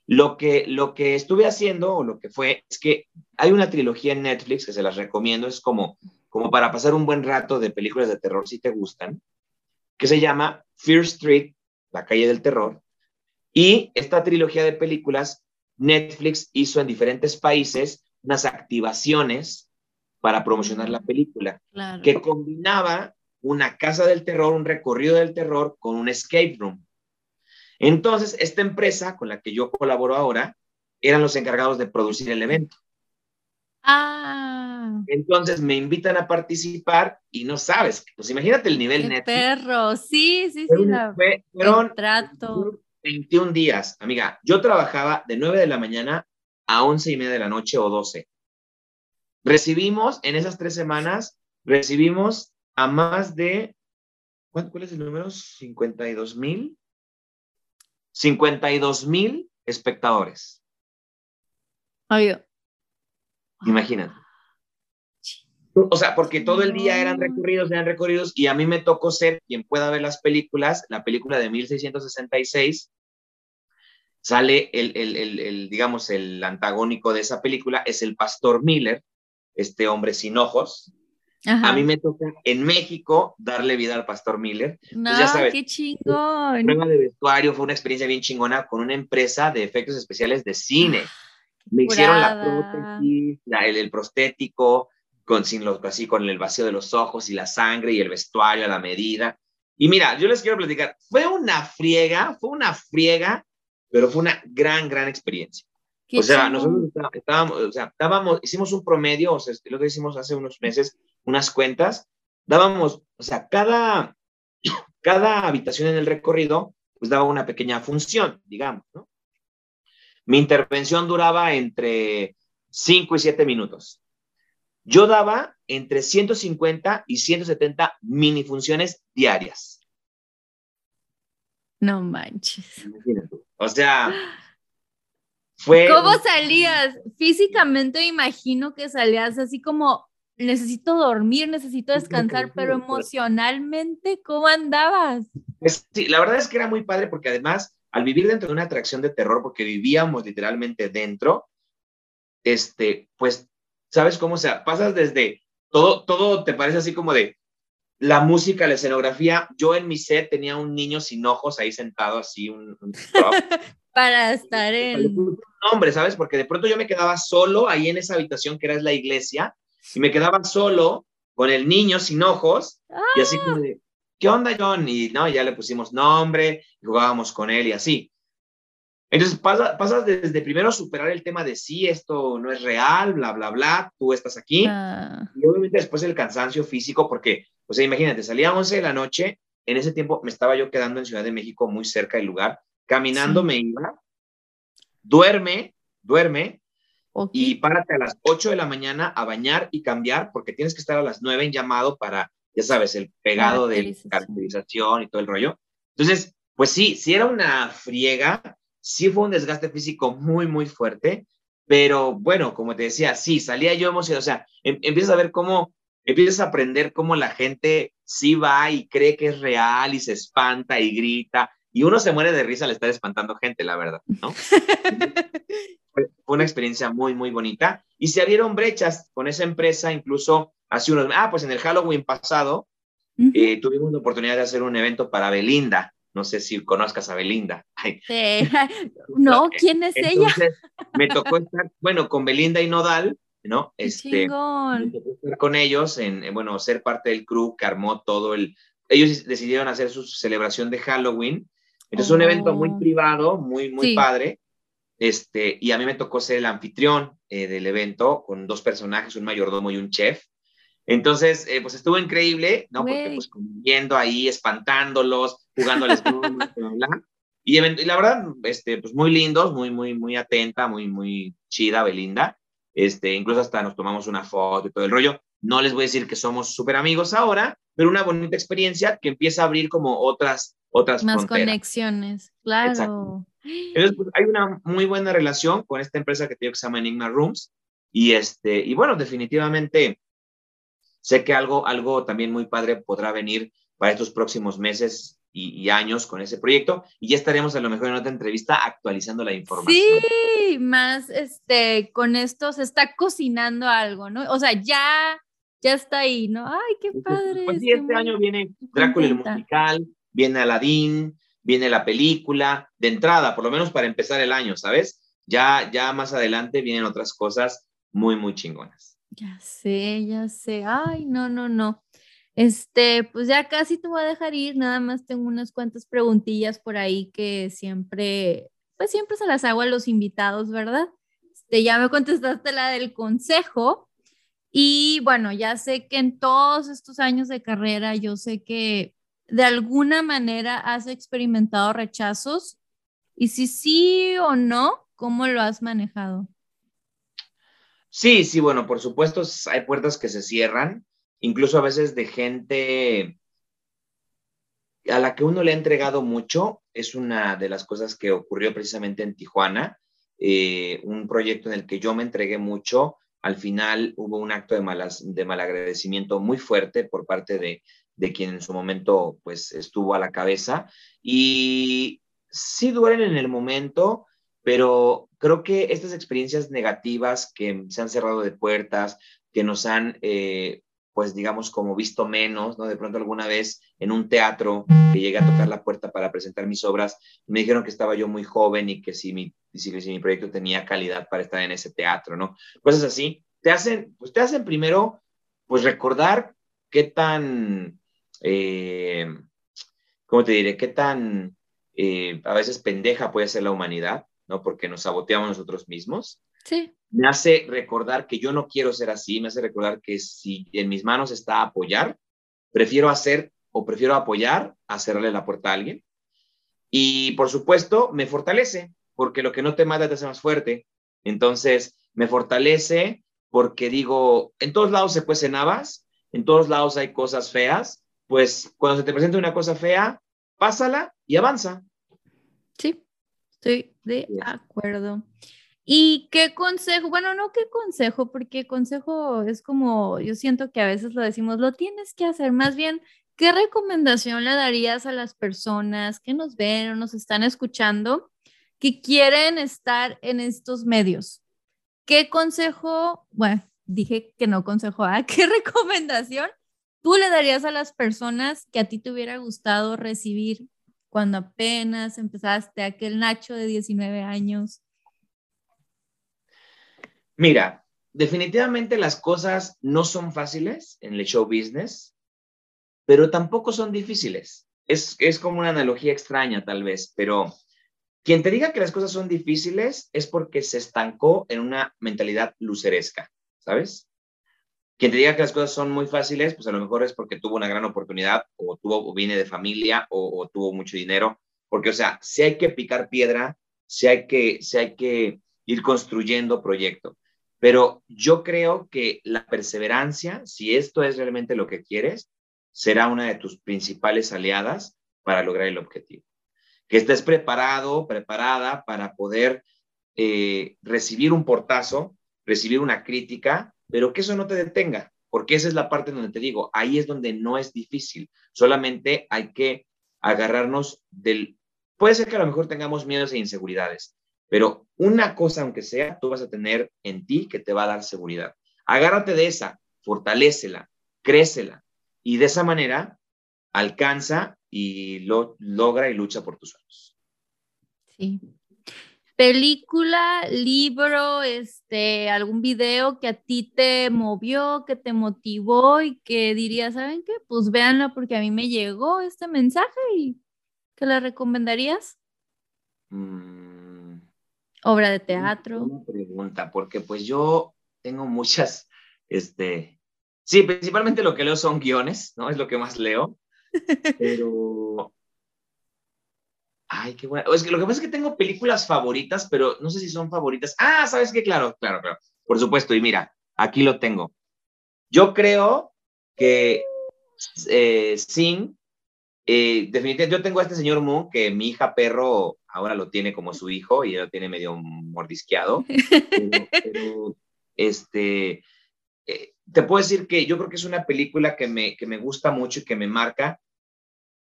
Lo que, lo que estuve haciendo, o lo que fue, es que hay una trilogía en Netflix que se las recomiendo, es como, como para pasar un buen rato de películas de terror si te gustan, que se llama Fear Street, la calle del terror, y esta trilogía de películas, Netflix hizo en diferentes países unas activaciones para promocionar la película, Claro. que combinaba una casa del terror, un recorrido del terror con un escape room. Entonces, esta empresa con la que yo colaboro ahora eran los encargados de producir el evento. Ah, Entonces me invitan a participar y no sabes, pues imagínate el nivel Netflix. perro. Sí, sí, sí. La, fue- fueron el trato. 21 días, amiga. Yo trabajaba de 9 de la mañana a 11 y media de la noche o 12. Recibimos en esas tres semanas, recibimos a más de, ¿cuál, cuál es el número? 52 mil. 52 mil espectadores. Obvio. Imagínate. O sea, porque todo el día eran recorridos, eran recorridos, y a mí me tocó ser quien pueda ver las películas, la película de 1666, sale el, el, el, el, digamos, el antagónico de esa película, es el Pastor Miller, este hombre sin ojos. Ajá. A mí me toca en México darle vida al Pastor Miller. No, ya sabes, qué chingón. Prueba de vestuario fue una experiencia bien chingona con una empresa de efectos especiales de cine. Me hicieron la prótesis, la- el, el prostético, con, sin los, así, con el vacío de los ojos y la sangre y el vestuario a la medida. Y mira, yo les quiero platicar, fue una friega, fue una friega, pero fue una gran, gran experiencia. O sea, nosotros está- estábamos, o sea, estábamos, hicimos un promedio, o sea, lo que hicimos hace unos meses, unas cuentas, dábamos, o sea, cada, cada habitación en el recorrido, pues daba una pequeña función, digamos, ¿no? Mi intervención duraba entre 5 y 7 minutos. Yo daba entre 150 y 170 mini funciones diarias. No manches. Imagínate. O sea, fue... ¿Cómo salías? Físicamente me imagino que salías así como necesito dormir, necesito descansar, pero emocionalmente, ¿cómo andabas? Pues, sí, la verdad es que era muy padre porque además, al vivir dentro de una atracción de terror, porque vivíamos literalmente dentro, este, pues, ¿sabes cómo? O sea, pasas desde todo, todo te parece así como de la música, la escenografía. Yo en mi set tenía un niño sin ojos ahí sentado, así, un, para estar en... Nombre, ¿sabes? Porque de pronto yo me quedaba solo ahí en esa habitación que era la iglesia y me quedaba solo con el niño sin ojos y así como de, ¿qué onda, John? Y no, ya le pusimos nombre, jugábamos con él y así. Entonces pasas desde primero superar el tema de sí, esto no es real, bla, bla, bla, tú estás aquí. Ah. Y obviamente después el cansancio físico, porque, o sea, imagínate, salía a 11 de la noche, en ese tiempo me estaba yo quedando en Ciudad de México, muy cerca del lugar, caminando me iba, duerme, duerme, y párate a las 8 de la mañana a bañar y cambiar, porque tienes que estar a las 9 en llamado para, ya sabes, el pegado de caracterización y todo el rollo. Entonces, pues sí, sí era una friega, sí fue un desgaste físico muy, muy fuerte, pero bueno, como te decía, sí, salía yo emocionado, o sea, em, empiezas a ver cómo, empiezas a aprender cómo la gente sí va y cree que es real y se espanta y grita, y uno se muere de risa al estar espantando gente, la verdad, ¿no? fue una experiencia muy, muy bonita. Y se abrieron brechas con esa empresa, incluso hace unos, ah, pues en el Halloween pasado, eh, tuvimos la oportunidad de hacer un evento para Belinda. No sé si conozcas a Belinda. Sí. No, ¿quién es ella? Me tocó estar, bueno, con Belinda y Nodal, ¿no? Este, me tocó estar con ellos, en, bueno, ser parte del crew que armó todo el... Ellos decidieron hacer su celebración de Halloween. Entonces, un evento muy oh. privado, muy, muy padre. Este, y a mí me tocó ser el anfitrión eh, del evento con dos personajes, un mayordomo y un chef. Entonces, eh, pues estuvo increíble, ¿no? Porque pues viendo ahí, espantándolos, jugándoles, bla, bla, Y, y, la verdad, este, pues muy lindos, muy, muy, muy atenta, muy, muy chida, Belinda. Este, incluso hasta nos tomamos una foto y todo el rollo. No les voy a decir que somos súper amigos ahora, pero una bonita experiencia que empieza a abrir como otras, otras Más conexiones, claro. Entonces, pues, hay una muy buena relación con esta empresa que tengo que se llama Enigma Rooms. Y, este, y bueno, definitivamente sé que algo, algo también muy padre podrá venir para estos próximos meses y, años con ese proyecto. Y ya estaremos a lo mejor en otra entrevista actualizando la información. Sí, más este, con esto se está cocinando algo, ¿no? O sea, ya, ya está ahí, ¿no? Ay, qué padre. Pues sí, este año viene Drácula el musical, viene Aladdin, viene la película, de entrada, por lo menos para empezar el año, ¿sabes? Ya, ya más adelante vienen otras cosas muy, muy chingonas. Ya sé, ya sé. Ay, no, no, no. Este, pues ya casi te voy a dejar ir, nada más tengo unas cuantas preguntillas por ahí que siempre, pues siempre se las hago a los invitados, ¿verdad? Este, ya me contestaste la del consejo y bueno, ya sé que en todos estos años de carrera, yo sé que de alguna manera has experimentado rechazos? Y si sí o no, ¿cómo lo has manejado? Sí, sí, bueno, por supuesto hay puertas que se cierran, incluso a veces de gente a la que uno le ha entregado mucho. Es una de las cosas que ocurrió precisamente en Tijuana, eh, un proyecto en el que yo me entregué mucho. Al final hubo un acto de, malas, de malagradecimiento muy fuerte por parte de, de quien en su momento pues estuvo a la cabeza y sí duelen en el momento, pero creo que estas experiencias negativas que se han cerrado de puertas, que nos han eh, pues digamos como visto menos, ¿no? De pronto alguna vez en un teatro que llegué a tocar la puerta para presentar mis obras, me dijeron que estaba yo muy joven y que si mi, si, mi proyecto tenía calidad para estar en ese teatro, ¿no? Cosas así, te hacen, pues te hacen primero, pues recordar qué tan eh, ¿cómo te diré? ¿Qué tan eh, a veces pendeja puede ser la humanidad, ¿no? Porque nos saboteamos nosotros mismos. Sí. Me hace recordar que yo no quiero ser así, me hace recordar que si en mis manos está apoyar, prefiero hacer o prefiero apoyar a cerrarle la puerta a alguien. Y por supuesto, me fortalece, porque lo que no te mata te hace más fuerte. Entonces, me fortalece porque digo, en todos lados se cuecen habas, en todos lados hay cosas feas, pues cuando se te presenta una cosa fea, pásala y avanza. Estoy de acuerdo. ¿Y qué consejo? Bueno, no qué consejo, porque consejo es como, yo siento que a veces lo decimos, lo tienes que hacer. Más bien, ¿qué recomendación le darías a las personas que nos ven o nos están escuchando que quieren estar en estos medios? ¿Qué consejo? Bueno, dije que no consejo, ¿ah? ¿qué recomendación tú le darías a las personas que a ti te hubiera gustado recibir cuando apenas empezaste, aquel Nacho de 19 años? Mira, definitivamente las cosas no son fáciles en el show business, pero tampoco son difíciles. Es, es como una analogía extraña tal vez, pero quien te diga que las cosas son difíciles es porque se estancó en una mentalidad luceresca, ¿sabes? Quien te diga que las cosas son muy fáciles, pues a lo mejor es porque tuvo una gran oportunidad o tuvo o viene de familia o, tuvo mucho dinero, porque o sea, si hay que picar piedra, si hay que, si hay que ir construyendo proyecto. Pero yo creo que la perseverancia, si esto es realmente lo que quieres, será una de tus principales aliadas para lograr el objetivo. Que estés preparado, preparada para poder eh, recibir un portazo, recibir una crítica, pero que eso no te detenga, porque esa es la parte donde te digo, ahí es donde no es difícil, solamente hay que agarrarnos del... Puede ser que a lo mejor tengamos miedos e inseguridades, pero una cosa, aunque sea, tú vas a tener en ti que te va a dar seguridad. Agárrate de esa, fortalécela, crécela y de esa manera alcanza y lo, logra y lucha por tus sueños. Sí. Película, libro, este, algún video que a ti te movió, que te motivó y que dirías, ¿saben qué? Pues véanla porque a mí me llegó este mensaje y que la recomendarías. Mm obra de teatro. Una pregunta, porque pues yo tengo muchas, este, sí, principalmente lo que leo son guiones, ¿no? Es lo que más leo, pero... Ay, qué bueno. Es que lo que pasa es que tengo películas favoritas, pero no sé si son favoritas. Ah, ¿sabes qué? Claro, claro, claro. Por supuesto, y mira, aquí lo tengo. Yo creo que eh, Sing, eh, definitivamente, yo tengo a este señor Moon, que mi hija perro ahora lo tiene como su hijo y lo tiene medio mordisqueado. Pero, este, eh, te puedo decir que yo creo que es una película que me, que me gusta mucho y que me marca.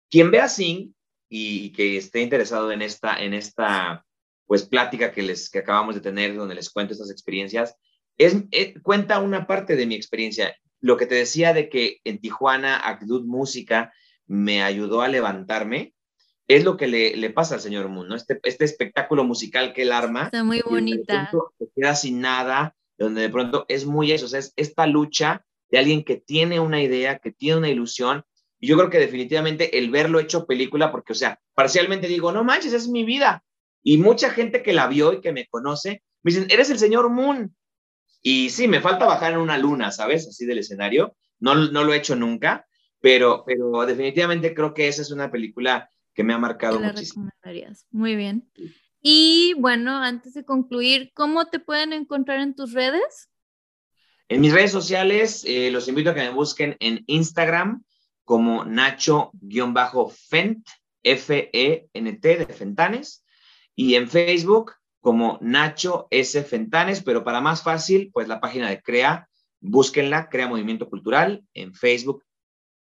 Quien vea Sing y que esté interesado en esta, en esta pues plática que les que acabamos de tener donde les cuento estas experiencias, es, eh, cuenta una parte de mi experiencia. Lo que te decía de que en Tijuana Acdud Música me ayudó a levantarme, es lo que le, le pasa al señor Moon, ¿no? Este, este espectáculo musical que él arma. Está muy bonita. Se queda sin nada, donde de pronto es muy eso, o sea, es esta lucha de alguien que tiene una idea, que tiene una ilusión, y yo creo que definitivamente el verlo hecho película, porque, o sea, parcialmente digo, no manches, es mi vida. Y mucha gente que la vio y que me conoce, me dicen, eres el señor Moon. Y sí, me falta bajar en una luna, ¿sabes? Así del escenario. No, no lo he hecho nunca, pero, pero definitivamente creo que esa es una película que me ha marcado muchísimo. Muy bien. Y bueno, antes de concluir, ¿cómo te pueden encontrar en tus redes? En mis redes sociales, eh, los invito a que me busquen en Instagram como Nacho-Fent, F-E-N-T de Fentanes, y en Facebook como Nacho S. Fentanes, pero para más fácil, pues la página de CREA, búsquenla, CREA Movimiento Cultural, en Facebook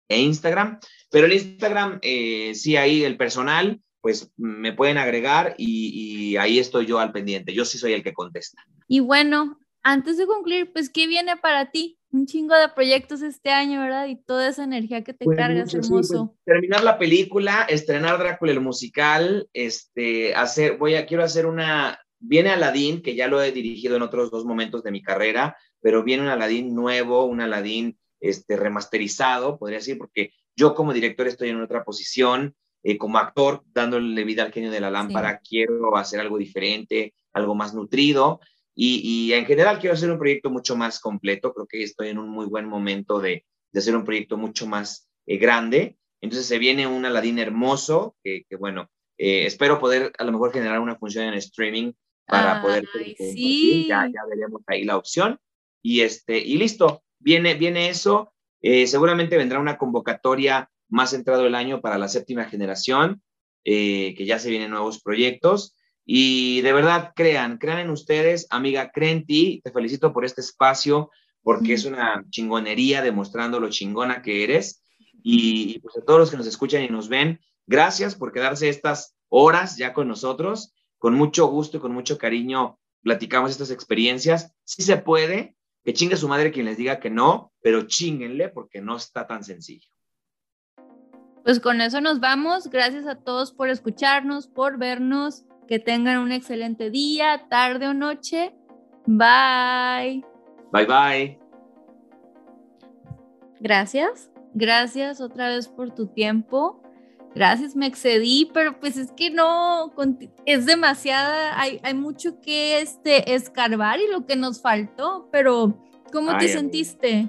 e Instagram. Pero el Instagram, eh, sí, ahí el personal, pues me pueden agregar y, ahí estoy yo al pendiente. Yo sí soy el que contesta. Y bueno, antes de concluir, pues, ¿qué viene para ti? Un chingo de proyectos este año, ¿verdad? Y toda esa energía que te pues, cargas, pues, hermoso. terminar la película, estrenar Drácula el musical, este, hacer, voy a, quiero hacer una, viene Aladdin, que ya lo he dirigido en otros dos momentos de mi carrera, pero viene un Aladdin nuevo, un Aladdin este, remasterizado, podría decir, porque yo como director estoy en otra posición, eh, como actor, dándole vida al genio de la lámpara, quiero hacer algo diferente, algo más nutrido, y, en general quiero hacer un proyecto mucho más completo, creo que estoy en un muy buen momento de, hacer un proyecto mucho más eh, grande, entonces se viene un Aladdin hermoso, que, bueno, eh, espero poder a lo mejor generar una función en streaming para poder... Sí. Ya, ya veremos ahí la opción. Y, este, y listo, viene, viene eso. Eh, seguramente vendrá una convocatoria más entrado el año para la séptima generación, eh, que ya se vienen nuevos proyectos. Y de verdad, crean, crean en ustedes, amiga, creen en ti. Te felicito por este espacio, porque es una chingonería demostrando lo chingona que eres. Y, pues a todos los que nos escuchan y nos ven, gracias por quedarse estas horas ya con nosotros. Con mucho gusto y con mucho cariño platicamos estas experiencias. Si se puede, que chingue su madre quien les diga que no, pero chinguenle porque no está tan sencillo. Pues con eso nos vamos. Gracias a todos por escucharnos, por vernos. Que tengan un excelente día, tarde o noche. Bye. Bye bye. Gracias. Gracias otra vez por tu tiempo. Gracias, me excedí, pero pues es que no, es demasiada, hay, hay mucho que este, escarbar y lo que nos faltó, pero ¿cómo te sentiste?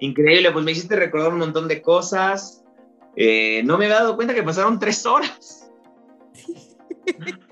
Increíble, pues me hiciste recordar un montón de cosas. Eh, no me había dado cuenta que pasaron tres horas.